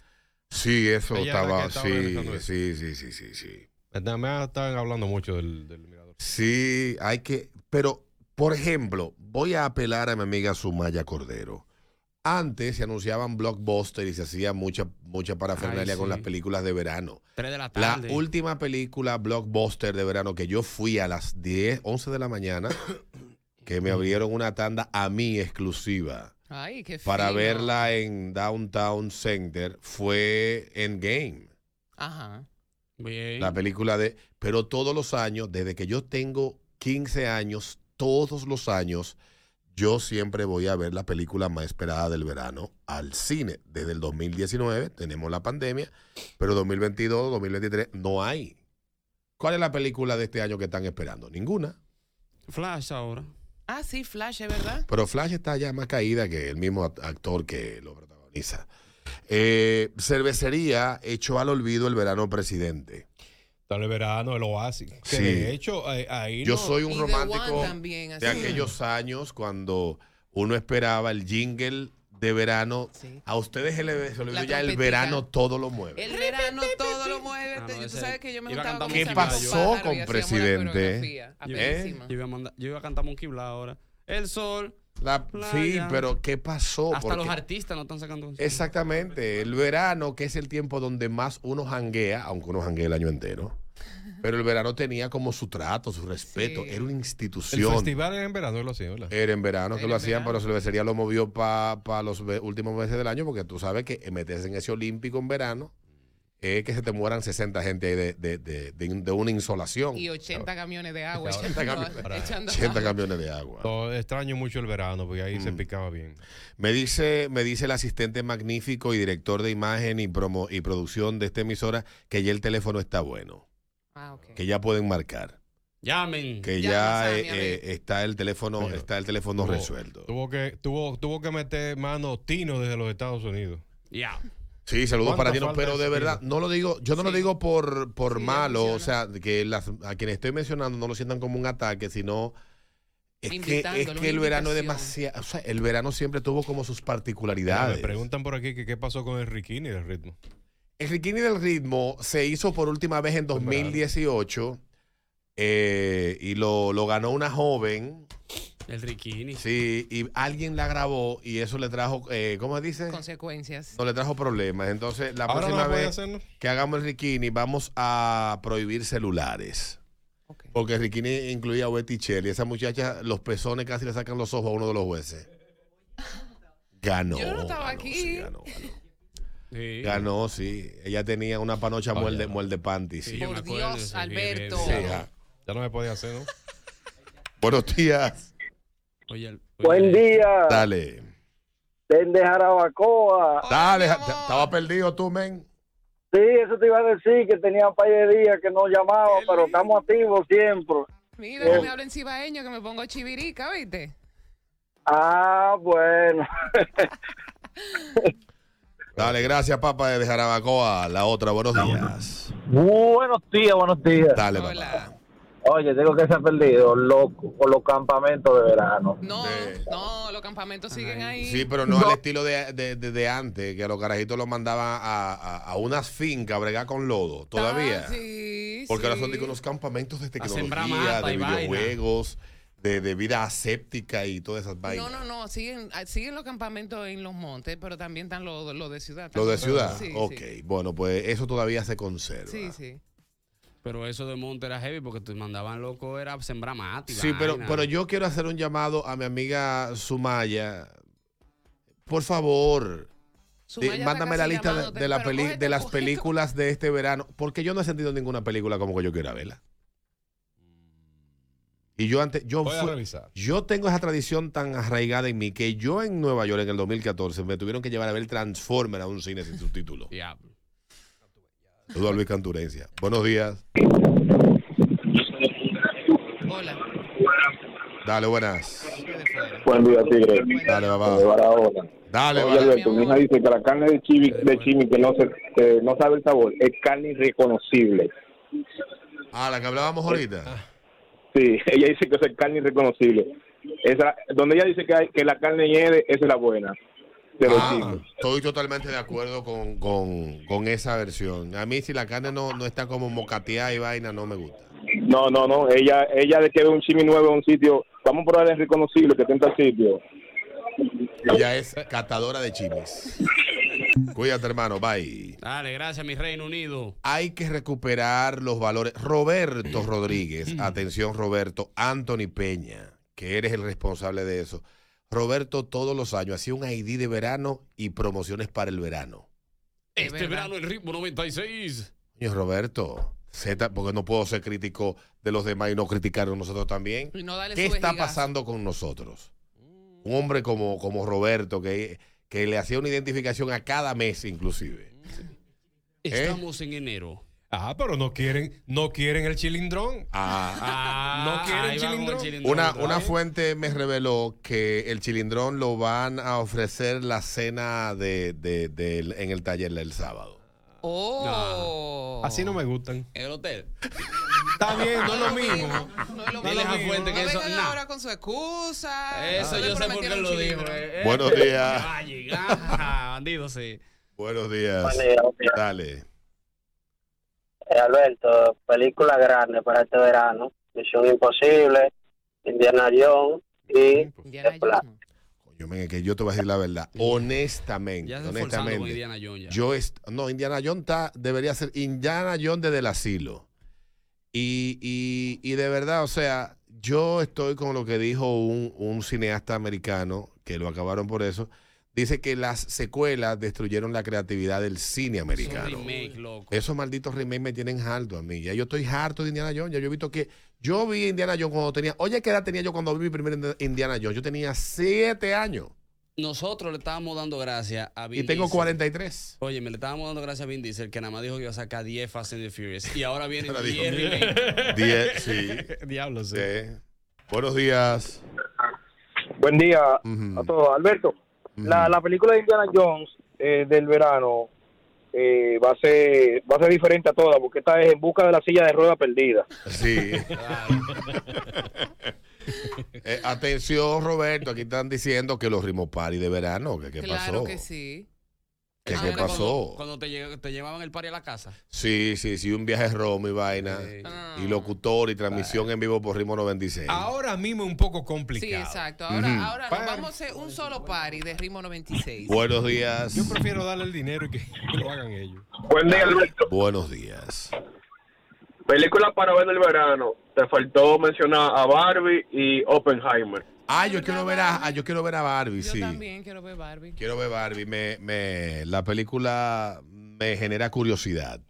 Sí, eso Ella estaba, sí, sí, sí, sí, sí, sí. Me estaban hablando mucho del, del Mirador. Sí, hay que, pero, por ejemplo, voy a apelar a mi amiga Sumaya Cordero. Antes se anunciaban blockbuster y se hacía mucha, mucha parafernalia Ay, con las películas de verano. Tres de la La tarde. última película blockbuster de verano que yo fui a las 10, 11 de la mañana, que me abrieron una tanda a mí exclusiva Ay, qué para verla en Downtown Center, fue Endgame. Ajá. Bien. La película de. Pero todos los años, desde que yo tengo 15 años, todos los años, yo siempre voy a ver la película más esperada del verano al cine. Desde el 2019 tenemos la pandemia, pero 2022, 2023 no hay. ¿Cuál es la película de este año que están esperando? Ninguna. Flash ahora. Ah, sí, Flash, es verdad. Pero Flash está ya más caída que el mismo act- actor que lo protagoniza. Eh, cervecería echó al olvido el verano presidente. Tal el verano, el oasis. Que Sí. de hecho, ahí, Yo no- soy un Y romántico también, de aquellos años cuando uno esperaba el jingle de verano. Sí. A ustedes se les olvidó ya el verano todo lo mueve. El verano todo lo mueve. Ah, no, Tú ese- sabes que yo me iba a juntaba cantar con ¿Qué pasó con Presidente? Yo, iba a mandar, yo iba a cantar Monkey Blah ahora. El sol. La- sí, pero ¿qué pasó? Hasta Porque- los artistas no están sacando canciones. Exactamente. El verano, que es el tiempo donde más uno janguea, aunque uno janguea el año entero. Pero el verano tenía como su trato, su respeto. Sí. Era una El institución. festival es en verano, lo hacía, ¿verdad? Era en verano que Era lo hacían, verano. pero cervecería lo movió para los ve- últimos meses del año, porque tú sabes que meterse en ese olímpico en verano es que se te mueran 60 gente ahí de, de, de- de- de una insolación. Y 80 camiones de agua. 80 echando- camiones, echando 80 agua. camiones de agua. No, extraño mucho el verano, porque ahí se Mm. picaba bien. Me dice, me dice el asistente magnífico y director de imagen y, promo, y producción de esta emisora que ya el teléfono está bueno, Ah, ok. que ya pueden marcar, Llamen. que Ya, eh, eh, está el teléfono, está el teléfono Tuvo- resuelto. Tuvo que, tuvo, tuvo que meter mano Tino desde los Estados Unidos. Ya. Sí, saludos ¿Cuánta para ti, no, pero de verdad, no lo digo, yo no lo digo por, por Sí, malo, o sea, que las, a quienes estoy mencionando no lo sientan como un ataque, sino es que, es que el verano es demasiado, o sea, el verano siempre tuvo como sus Me particularidades. preguntan por aquí que qué pasó con el Riquini del ritmo. El Riquini del Ritmo se hizo por última vez en 2018 eh, y lo, lo ganó una joven, El Riquini. sí, y alguien la grabó y eso le trajo, eh, ¿cómo dice? Consecuencias. No le trajo problemas. Entonces, la Ahora próxima vez hacer, ¿no? que hagamos el Riquini, vamos a prohibir celulares. Porque el Riquini incluía a Betty Shelley. Esa muchacha, los pezones casi le sacan los ojos a uno de los jueces. Ganó. Yo no estaba ganó, aquí. sí, ganó, ganó. Sí. Ganó, sí. Ella tenía una panocha Oh, muerde, ya. muerde panty, sí. Por Dios, Alberto. Sí, ja. Ya no me podía hacer, ¿no? Buenos días. Oye, Buen oye, día, Dale. desde Jarabacoa. Dale. Estaba perdido tú, men. Sí, eso te iba a decir, que tenía un par de días que no llamaba, Qué pero lindo. estamos activos siempre. Mira, que me hablen cibaeño, que me pongo chivirica, ¿viste? Ah, bueno. Dale, gracias, papá, de Jarabacoa. La otra, buenos días. buenos días, buenos días. Dale, Hola. Oye, digo que se ha perdido los, los campamentos de verano. No, no, los campamentos siguen ahí. Sí, pero no, al estilo de, de, de- de antes, que a los carajitos los mandaban a, a, a unas fincas a bregar con lodo. Todavía. Ah, sí, Porque ahora son digo, unos campamentos de tecnología, de videojuegos, de, de vida aséptica y todas esas vainas. No, no, no, siguen, ah, siguen los campamentos en los montes, pero también están los los de ciudad. Lo de ciudad. Sí, ok, sí. bueno, pues eso todavía se conserva. Sí, sí. Pero eso de monte era heavy porque te mandaban loco, era sembrar mate. Sí, pero, vaina. pero yo quiero hacer un llamado a mi amiga Sumaya. Por favor, mándame la lista de, llamándote, de la pero peli- cógete de un las poquito. películas de este verano, porque yo no he sentido ninguna película como que yo quiera verla. Y yo antes, yo, fui- yo tengo esa tradición tan arraigada en mí que yo en Nueva York en el 2014 me tuvieron que llevar a ver Transformer a un cine sin subtítulos. Diablo. Saludos a Luis Canturencia. Buenos días. Hola. Dale, buenas. Buen día, Tigre. Dale, De papá. Barahona. Dale, Oye. Alberto, mi hija dice que la carne de chimi, de chimi que no se que no sabe el sabor es carne irreconocible. Ah, la que hablábamos ahorita. Sí, ella dice que es carne irreconocible. Esa, donde ella dice que, hay, que la carne hiede, esa es la buena. De los Ah, estoy totalmente de acuerdo con, con, con esa versión. A mí si la carne no, no está como mocateada y vaina, no me gusta. No, no, no. Ella ella de que ve un chimi nuevo en un sitio, vamos a probar el reconocible que está en tal sitio. Ella es catadora de chimis. Cuídate, hermano. Bye. Dale, gracias, mi Reino Unido. Hay que recuperar los valores. Roberto Rodríguez, atención Roberto, Anthony Peña, que eres el responsable de eso. Roberto todos los años hacía un ID de verano y promociones para el verano. Este verdad. verano el ritmo 96. Coño, Roberto, Z, porque no puedo ser crítico de los demás y no criticar a nosotros también. Y no darle ¿Qué está pasando con nosotros? Un hombre como, como Roberto, que, que le hacía una identificación a cada mes inclusive. Estamos en enero. Ah, pero no quieren, no quieren el chilindrón. Ah, Ah, ¿No quieren va con el chilindrón? una, una fuente me reveló que el chilindrón lo van a ofrecer la cena de, de- en el taller del sábado. Oh. Así no me gustan. En el hotel. Está bien, no es lo mismo. No es lo mismo. a Fuente que no eso- nah. ahora con su excusa. Eso No yo sé por qué lo dijo. chilindrón. eh. Buenos días. Va a llegar. Ajá, Bandido, sí. Buenos días. Dale. Eh, Alberto, película grande para este verano. Misión Imposible, Indiana Jones y Indiana. Jones. Men, es que yo te voy a decir la verdad. Honestamente, Ya forzando con honestamente. Indiana Jones ya. Yo est- no, Indiana Jones está- debería ser Indiana Jones desde el asilo. Y, y, y de verdad, o sea, yo estoy con lo que dijo un, un cineasta americano, que lo acabaron por eso. Dice que las secuelas destruyeron la creatividad del cine americano. remake, loco. Esos malditos remakes me tienen harto a mí. Ya yo estoy harto de Indiana Jones. Ya yo he visto que. Yo vi Indiana Jones cuando tenía. Oye, ¿qué edad tenía yo cuando vi mi primer Indiana Jones? Yo tenía siete años. Nosotros le estábamos dando gracias a Vin Y tengo Diesel. 43. Oye, me le estábamos dando gracias a Vin Diesel, que nada más dijo que iba a sacar 10 Fast and the Furious. Y ahora viene Ahora dijo, 10 remake. Diez, sí. Diablo, sí. Sí. Buenos días. Buen día a todos. Alberto, la, la película de Indiana Jones eh, del verano eh, va a ser va a ser diferente a todas porque esta es en busca de la silla de rueda perdida. Sí. Eh, atención, Roberto. Aquí están diciendo que los ritmos party de verano. ¿Qué, qué Claro pasó? que sí. ¿Qué, Ah, qué pasó? Cuando, te, lle- te llevaban el party a la casa. Sí, sí, sí. Un viaje Roma y vaina. Ah. Y locutor y transmisión en vivo por ritmo 96. Ahora mismo es un poco Sí, complicado. exacto. Ahora, ahora nos vamos a hacer un solo party de ritmo 96. Buenos días. Yo prefiero darle el dinero y que, que lo hagan ellos. Buen día, Alberto. Buenos días. Película para ver del verano. Te faltó mencionar a Barbie y Oppenheimer. Ah, yo quiero ver a, ah, yo quiero ver a Barbie, Yo sí. también quiero ver Barbie. Quiero ver Barbie. Me, me, la película me genera curiosidad.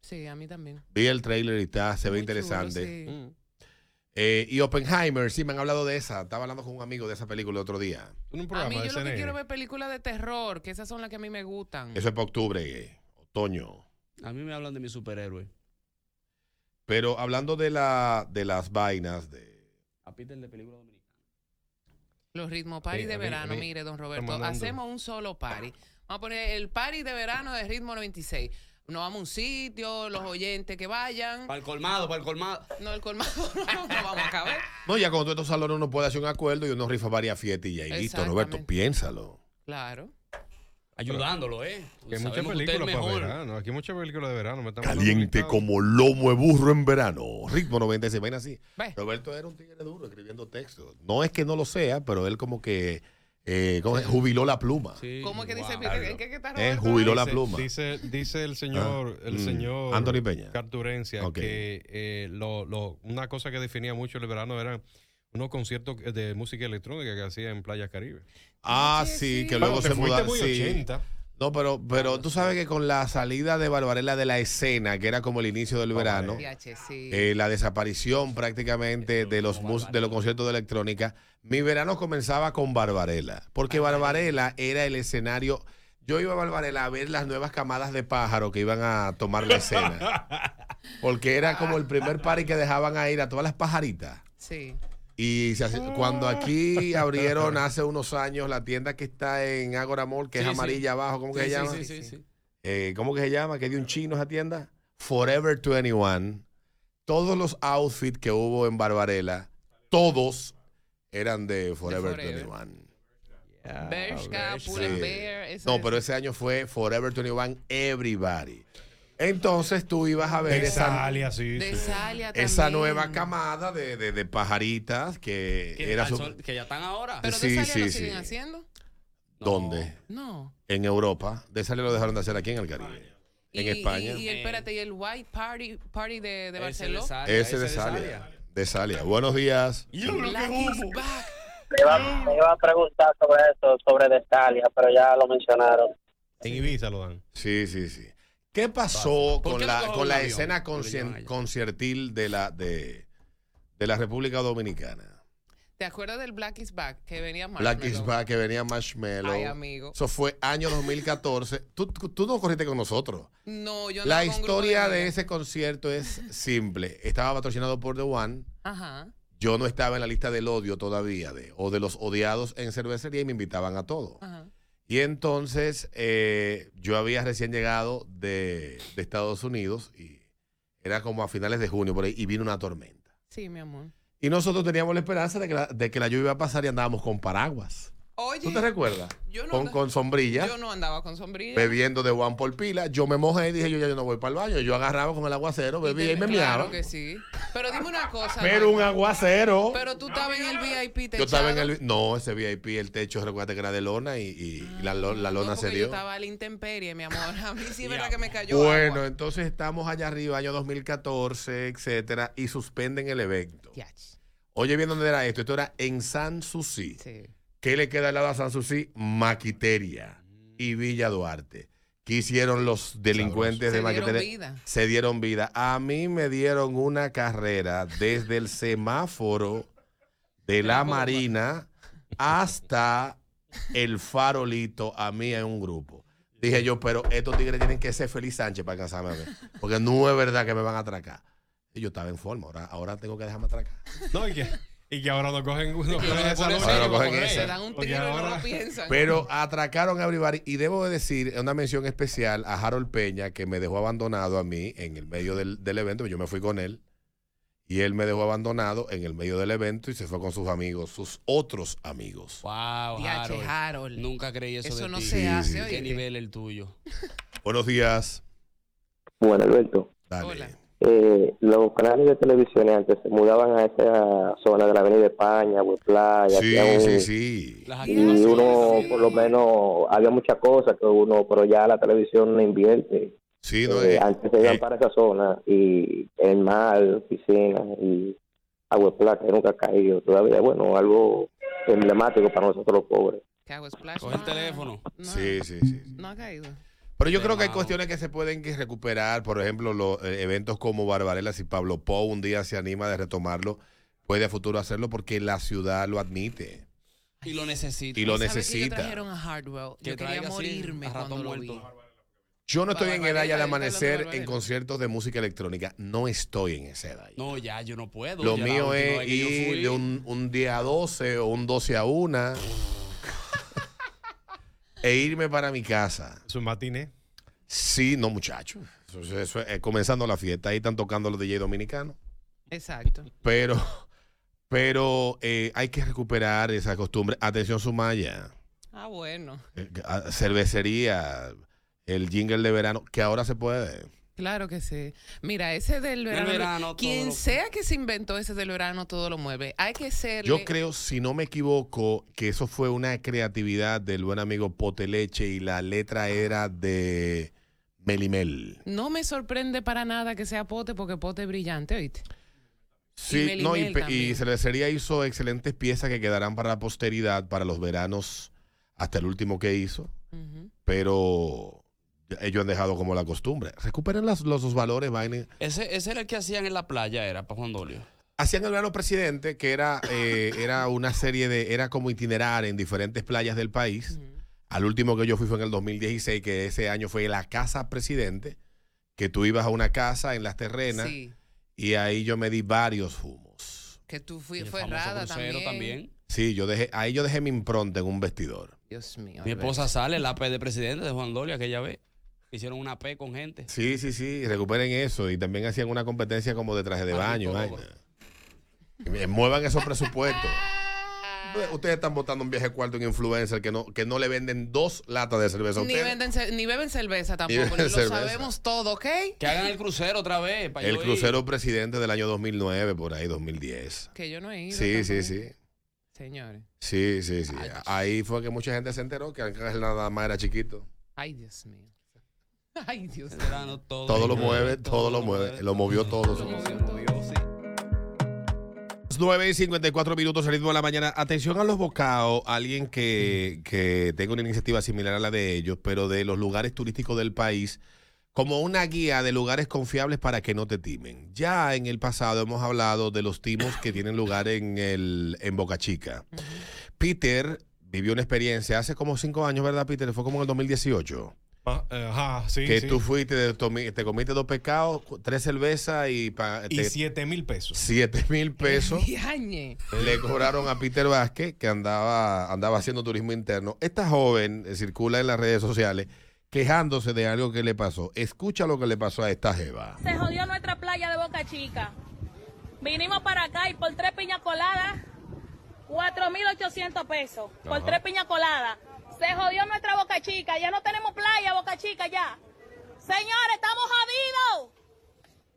Sí, a mí también. Vi el trailer y está, se ve Muy chulo, interesante. sí. Mm. Eh, y Oppenheimer, sí, me han hablado de esa. Estaba hablando con un amigo de esa película el otro día. En un A programa mí de yo lo que CNN. quiero ver películas de terror, que esas son las que a mí me gustan. Eso es para octubre, eh, otoño. A mí me hablan de mi superhéroe. Pero hablando de, la, de las vainas, de, A Peter de película dominicana. Los ritmos party Sí, de verano, mire, don Roberto, hacemos un solo party. Vamos a poner el party de verano de ritmo 96. Nos vamos a un sitio, los oyentes que vayan. Para el colmado, para el colmado. No, el colmado no, no vamos a caber. No, ya con todos estos salones uno puede hacer un acuerdo y uno rifa varias fiestas y ya. Y listo. Roberto, piénsalo. Claro. Ayudándolo, ¿eh? Que hay muchas que usted es películas para verano. Aquí hay muchas películas de verano. me están Caliente como lomo de burro en verano. Ritmo 96. Ven así. Ve. Roberto era un tigre duro escribiendo textos. No es que no lo sea, pero él como que eh, ¿cómo es? jubiló la pluma. Sí, ¿Cómo es que dice? wow. ¿En qué, qué está Eh, jubiló la Dice- pluma. Dice, dice el señor, Ah, el mm, señor Anthony Peña. Carturencia Ok. que eh, lo, lo- una cosa que definía mucho el verano eran unos conciertos de música electrónica que hacía en Playa Caribe. Ah, Sí, sí, sí. que Bueno, luego te se fuiste mudaron. muy sí. 80. No, pero, pero tú sabes que con la salida de Barbarella de la escena, que era como el inicio del verano, sí. eh, la desaparición prácticamente de los, mus- de los conciertos de electrónica, mi verano comenzaba con Barbarella, porque Barbarella era el escenario. Yo iba a Barbarella a ver las nuevas camadas de pájaro que iban a tomar la escena, porque era como el primer party que dejaban a ir a todas las pajaritas. Sí. Y se hace- cuando aquí abrieron hace unos años la tienda que está en Agora Mall, que Sí, es sí. amarilla abajo, ¿cómo que Sí, se llama? sí, sí, sí. Eh, ¿Cómo que se llama? Que dio un chino esa tienda. Forever 21. Todos los outfits que hubo en Barbarella, todos eran de Forever, Forever. 21. Bershka, ese- No, pero ese año fue Forever 21 Everybody. Entonces tú ibas a ver esa, Texalia, sí, De sí. Salia esa también. nueva camada de, de- de pajaritas que, Que, era su... sol- que ya están ahora. Pero Sí, de Salia sí, lo sí. siguen haciendo. ¿Dónde? No. En Europa. De esa lo dejaron de hacer aquí en el Caribe. En España. Y, y el, espérate, y el White Party, party de, de Ese de Barcelona. Salia, ese de Salia. De Salia. Buenos días. Is back. Me iba, me iba a preguntar sobre eso, sobre Destalia, pero ya lo mencionaron. En Ibiza lo dan. Sí, sí, sí. ¿Qué pasó ¿Por con qué no la, con la avión? escena conciertil de la, de, de la República Dominicana? ¿Te acuerdas del Black is back? Que venía Black is? Back, que venía Marshmello. Ay, amigo. Eso fue año 2014. Tú, tú tú no corriste con nosotros. No, yo La un grupo historia de amigas. ese concierto es simple. Estaba patrocinado por The One. Ajá. Yo no estaba en la lista del odio todavía, de, o de los odiados en cervecería y me invitaban a todo. Ajá. Y entonces eh, yo había recién llegado de, de Estados Unidos y era como a finales de junio por ahí y vino una tormenta. Sí, mi amor. Y nosotros teníamos la esperanza de que la, de que la lluvia iba a pasar y andábamos con paraguas. Oye, ¿Tú te recuerdas? yo no con, con sombrilla, yo no andaba con sombrilla. bebiendo de One por pila. Yo me mojé y dije, yo ya yo no voy para el baño. Yo agarraba con el aguacero, bebía y, me Claro miaba. que sí. Pero dime una cosa. Pero un aguacero. Pero tú estabas en el VIP Yo estaba en techado. el... No, ese VIP, el techo, recuerda que era de lona y, y la, lo- la lona No, se dio. Yo estaba a la intemperie, mi amor. A mí sí es verdad que me cayó Bueno, agua. entonces estamos allá arriba, año 2014, etcétera, y suspenden el evento. Yach. Oye bien dónde era esto. Esto era en Sanssouci. Sí. ¿Qué le queda al lado a Sanssouci? Maquiteria y Villa Duarte. ¿Qué hicieron los delincuentes Se de dieron Maquiteria? vida. Se dieron vida. A mí me dieron una carrera desde el semáforo de la Marina hasta el farolito a mí en un grupo. Dije yo, pero estos tigres tienen que ser Feliz Sánchez para alcanzarme a ver. Porque no es verdad que me van a atracar. Y yo estaba en forma, ahora, ahora tengo que dejarme atracar. No, y que, y que ahora no cogen, no cogen Ahora esa por eso lucha. Ahora no cogen se esa. dan un Porque tiro y no ahora- lo piensan. Pero atracaron a Everybody y debo de decir una mención especial a Harold Peña que me dejó abandonado a mí en el medio del, del evento. Yo me fui con él y él me dejó abandonado en el medio del evento y se fue con sus amigos, sus otros amigos. Wow, DH, Harold. Harold. Nunca creí eso, Eso de no ti. se Sí, hace, sí. ¿Qué nivel el tuyo? Buenos días. Bueno, Alberto, Dale. Hola. Eh, los canales de televisión antes se mudaban a esa zona de la Avenida España, Playa, Sí, hacían un- sí, sí. Las y uno, por lo menos, había muchas cosas que uno, pero ya la televisión no invierte. Sí, no, Eh, eh, antes se iban eh, para esa zona y el mar, piscina y agua plata que nunca ha caído. Todavía, bueno, algo emblemático para nosotros los pobres. ¿Qué hago? Splash. Coge el No, teléfono. No, sí, sí, sí. no ha caído. Pero yo creo que hay cuestiones que se pueden recuperar. Por ejemplo, los eh, eventos como Barbarella, si Pablo Pou un día se anima de retomarlo, puede a futuro hacerlo porque la ciudad lo admite. Y lo necesita. Y lo ¿Sabes que necesita. trajeron a Hardwell? Que Yo quería morirme cuando lo vi. Yo no estoy en edad ya de amanecer en conciertos de música electrónica. No estoy en esa edad. No, ya, yo no puedo. Lo Ya mío es ir de un, un día a 12 o un 12 a 1 e irme para mi casa. Su matiné. Sí, no, muchachos. Eso, eso es, eh, comenzando la fiesta. Ahí están tocando los DJ dominicanos. Exacto. Pero, pero eh, hay que recuperar esa costumbre. Atención, Sumaya. Ah, bueno. eh, cervecería, el jingle de verano, que ahora se puede. Claro que sí. Mira, ese del verano. verano, todo quien lo- sea que se inventó ese del verano, todo lo mueve. Hay que serle. Yo creo, si no me equivoco, que eso fue una creatividad del buen amigo Poteleche y la letra era de Melimel. No me sorprende para nada que sea Pote, porque Pote es brillante, ¿oíste? Sí, Melimel no, y, y. Cervecería hizo excelentes piezas que quedarán para la posteridad, para los veranos, hasta el último que hizo. Pero ellos han dejado como la costumbre. Recuperen las- los, los valores, vaina. Ese, ese era el que hacían en la playa, era para Juan Dolio. Hacían el verano presidente, que era, eh, era una serie de, era como itinerar en diferentes playas del país. Al último que yo fui fue en el 2016, que ese año fue la casa presidente, que tú ibas a una casa en las terrenas Sí. y ahí yo me di varios fumos. Que tú fui, el fue famoso errada también. también. Sí, yo dejé, ahí yo dejé mi impronta en un vestidor. Dios mío. Mi esposa sale, la P de presidente de Juan Dolio aquella vez. Hicieron una P con gente. Sí, sí, sí, recuperen eso. Y también hacían una competencia como de traje de baño. vaina. Muevan esos presupuestos. Ustedes- están votando un viaje cuarto en influencer que no, que no le venden dos latas de cerveza a Ni, venden ni beben cerveza tampoco, ni, beben lo cerveza. sabemos todo, ¿ok? Que hagan el crucero otra vez. El yo ir. crucero presidente del año 2009, por ahí, 2010. Que yo no he ido. Sí, sí, sí. Señores. Sí, sí, sí. Ahí fue que mucha gente se enteró que Ángel nada más era chiquito. Ay, Dios mío. Ay, Dios El mío. todo. Todo lo mueve, todo lo mueve. Lo movió todo. 9 y 54 minutos al ritmo de la mañana. Atención a los bocaos, alguien que, que tenga una iniciativa similar a la de ellos, pero de los lugares turísticos del país, como una guía de lugares confiables para que no te timen. Ya en el pasado hemos hablado de los timos que tienen lugar en, el, en Boca Chica. Peter vivió una experiencia hace como cinco años, ¿verdad, Peter? Fue como en el 2018. Eh, Ajá, sí, que sí. tú fuiste, te, comiste dos pescados, tres cervezas y, pa- Y te- 7 mil pesos. siete mil pesos. Le cobraron a Peter Vázquez, que andaba, andaba haciendo turismo interno. Esta joven eh, circula en las redes sociales quejándose de algo que le pasó. Escucha lo que le pasó a esta jeva. Se jodió nuestra playa de Boca Chica. Vinimos para acá y por tres piñas coladas, 4.800 pesos. Por tres piñas coladas. Se jodió nuestra Boca Chica. Ya no tenemos playa, Boca Chica, ya. Señores, estamos jodidos.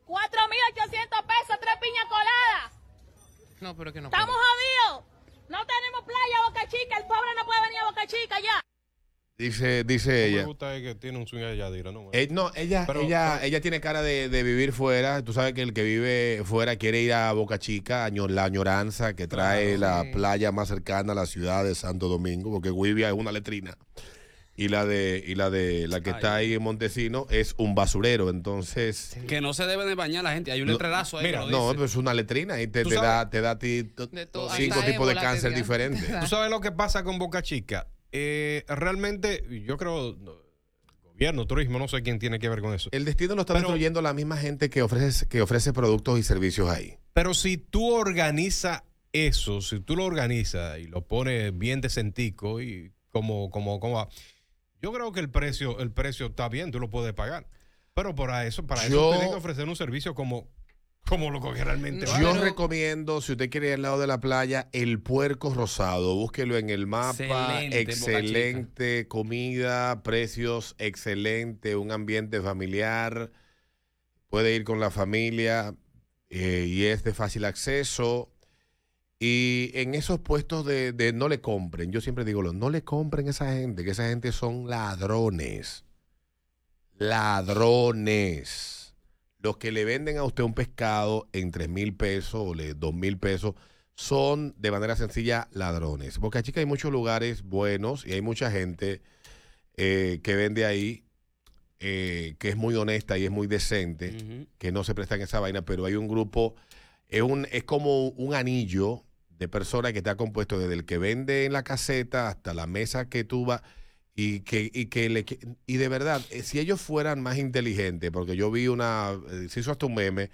4.800 pesos, tres piñas coladas. No, pero que no. Estamos jodidos. No tenemos playa, Boca Chica. El pobre no puede venir a Boca Chica, ya. Dice, dice Me ella. gusta es que tiene un swing de Yadira, ¿no? Eh, no, ella, Pero- ella, pero- ella tiene cara de, de vivir fuera. Tú sabes que el que vive fuera quiere ir a Boca Chica, la añoranza que trae la playa más cercana a la ciudad de Santo Domingo, porque Guivia es una letrina. Y la de, y la de la que está ahí en Montesino es un basurero. Entonces. Que no se debe de bañar la gente. Hay un No, letrerazo ahí. Mira, que lo no, pero es una letrina y te, da, te da a ti cinco tipos de cáncer diferentes. ¿Tú sabes lo que pasa con Boca Chica? Eh, realmente, yo creo, no, gobierno, turismo, no sé quién tiene que ver con eso. El destino lo está Pero- destruyendo la misma gente que ofrece, que ofrece productos y servicios ahí. Pero si tú organizas eso, si tú lo organizas y lo pones bien decentico y como, como, como, yo creo que el precio, el precio está bien, tú lo puedes pagar. Pero para eso, para Yo- eso tienes que ofrecer un servicio como, como lo que realmente vale. Yo recomiendo, si usted quiere ir al lado de la playa, el puerco rosado. Búsquelo en el mapa. Excelente, comida, precios excelente, un ambiente familiar. Puede ir con la familia eh, y es de fácil acceso. Y en esos puestos de, de no le compren, yo siempre digo, lo, no le compren a esa gente, que esa gente son ladrones. Ladrones. Los que le venden a usted un pescado en 3 mil pesos o 2 mil pesos son de manera sencilla ladrones. Boca Chica hay muchos lugares buenos y hay mucha gente eh, que vende ahí eh, que es muy honesta y es muy decente, que no se presta en esa vaina, pero hay un grupo, es, un, es como un anillo de personas que está compuesto desde el que vende en la caseta hasta la mesa que tú vas y que, y que le, y de verdad, eh, si ellos fueran más inteligentes, porque yo vi una, eh, se hizo hasta un meme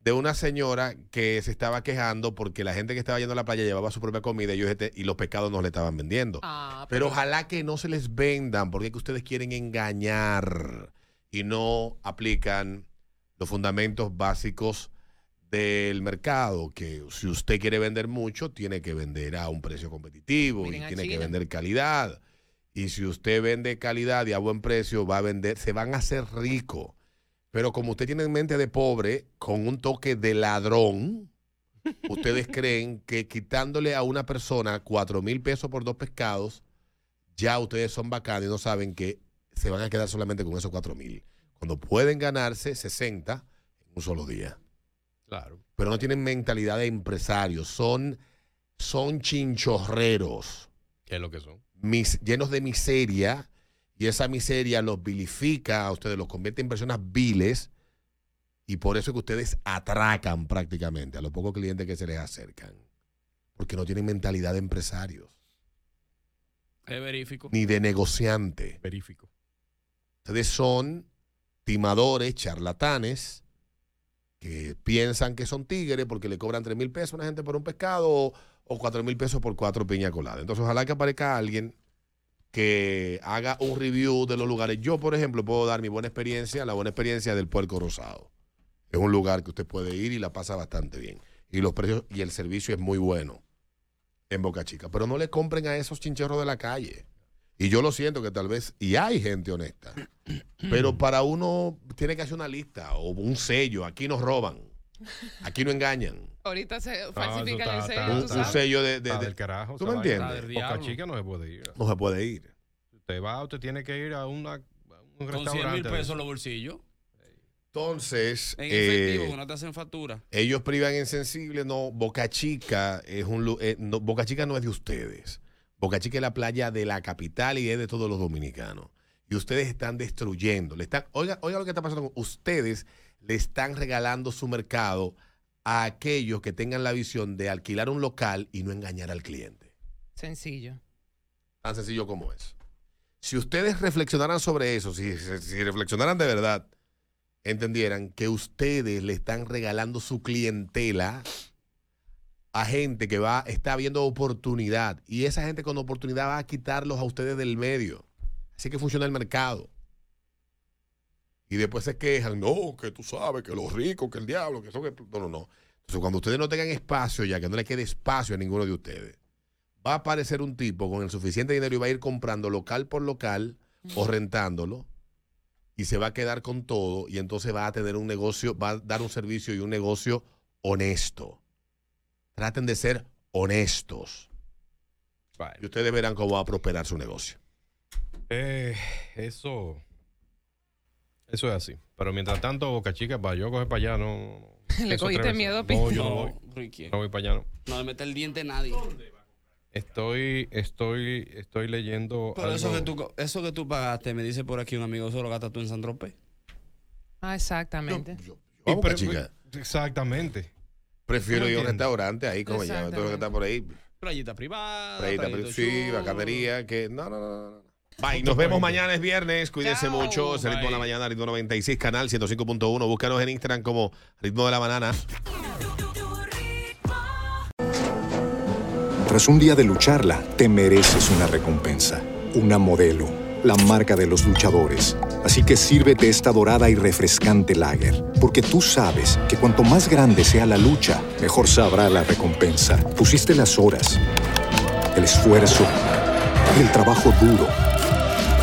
de una señora que se estaba quejando porque la gente que estaba yendo a la playa llevaba su propia comida y, ellos este- y los pescados no le estaban vendiendo. Ah, pero ojalá que no se les vendan porque es que ustedes quieren engañar y no aplican los fundamentos básicos del mercado, que si usted quiere vender mucho, tiene que vender a un precio competitivo Miren y tiene que vender calidad. Y si usted vende calidad y a buen precio, va a vender, se van a hacer ricos. Pero como usted tiene en mente de pobre, con un toque de ladrón, ustedes creen que quitándole a una persona cuatro mil pesos por dos pescados, ya ustedes son bacanos y no saben que se van a quedar solamente con esos cuatro mil. Cuando pueden ganarse 60 en un solo día. Claro. Pero no tienen mentalidad de empresarios, son, son chinchorreros ¿Qué es lo que son? Mis- llenos de miseria y esa miseria los vilifica a ustedes, los convierte en personas viles y por eso es que ustedes atracan prácticamente a los pocos clientes que se les acercan. Porque no tienen mentalidad de empresarios Es verífico. ni de negociante. Verífico. Ustedes son timadores, charlatanes, que piensan que son tigres porque le cobran 3 mil pesos a una gente por un pescado o, o 4 mil pesos por cuatro piña coladas. Entonces, ojalá que aparezca alguien que haga un review de los lugares. Yo, por ejemplo, puedo dar mi buena experiencia, la buena experiencia del Puerco Rosado. Es un lugar que usted puede ir y la pasa bastante bien. Y los precios y el servicio es muy bueno en Boca Chica. Pero no le compren a esos chincherros de la calle. Y yo lo siento que tal vez, y hay gente honesta, pero para uno tiene que hacer una lista o un sello. Aquí nos roban, aquí no engañan. Ahorita se falsifican el sello, Un, sello de... de- de- del carajo. ¿Tú me entiendes? Boca Chica no se puede ir. No se puede ir. Usted va, usted tiene que ir a, una, a un Con 100 restaurante. mil pesos eso. en los bolsillos. Entonces, En eh, efectivo, que no te hacen factura. ellos privan en sensible, no, Boca Chica es un lu- eh, no, Boca Chica no es de ustedes. Boca Chica es la playa de la capital y es de todos los dominicanos. Y ustedes están destruyendo. Le están, oiga, oiga lo que está pasando. con- Ustedes le están regalando su mercado a aquellos que tengan la visión de alquilar un local y no engañar al cliente. Sencillo. Tan sencillo como es. Si ustedes reflexionaran sobre eso, si, si- si reflexionaran de verdad, entendieran que ustedes le están regalando su clientela a gente que va, está viendo oportunidad. Y esa gente con oportunidad va a quitarlos a ustedes del medio. Así que funciona el mercado. Y después se quejan, no, que tú sabes, que los ricos, que el diablo, que son... que-". No, no, no. Entonces, cuando ustedes no tengan espacio ya, que no le quede espacio a ninguno de ustedes, va a aparecer un tipo con el suficiente dinero y va a ir comprando local por local o rentándolo y se va a quedar con todo y entonces va a tener un negocio, va a dar un servicio y un negocio honesto. Traten de ser honestos. Y ustedes verán cómo va a prosperar su negocio. Eh, eso. Eso es así. Pero mientras tanto, Boca Chica, para yo coger para allá, no. Le cogiste miedo, No, yo no No, voy. Ricky. No voy para allá, no. No le mete el diente a nadie. Estoy, estoy, estoy leyendo. Pero eso que, tú, eso que tú pagaste, me dice por aquí un amigo, eso lo gastas tú en San Tropez. Ah, exactamente. Y Vamos, pre- chica. Exactamente. Prefiero ir a un entiendo. restaurante ahí, como llama, todo lo que está por ahí. Playita privada. Playita, playito sí, chulo. bacanería, que no, no, no, no. Bye, nos vemos mañana, es viernes. Cuídense Chao, mucho. Es el ritmo de la mañana, ritmo 96, canal 105.1. Búscanos en Instagram como ritmo de la banana. Tras un día de lucharla, te mereces una recompensa, una modelo, la marca de los luchadores. Así que sírvete esta dorada y refrescante lager, porque tú sabes que cuanto más grande sea la lucha, mejor sabrá la recompensa. Pusiste las horas, el esfuerzo, el trabajo duro.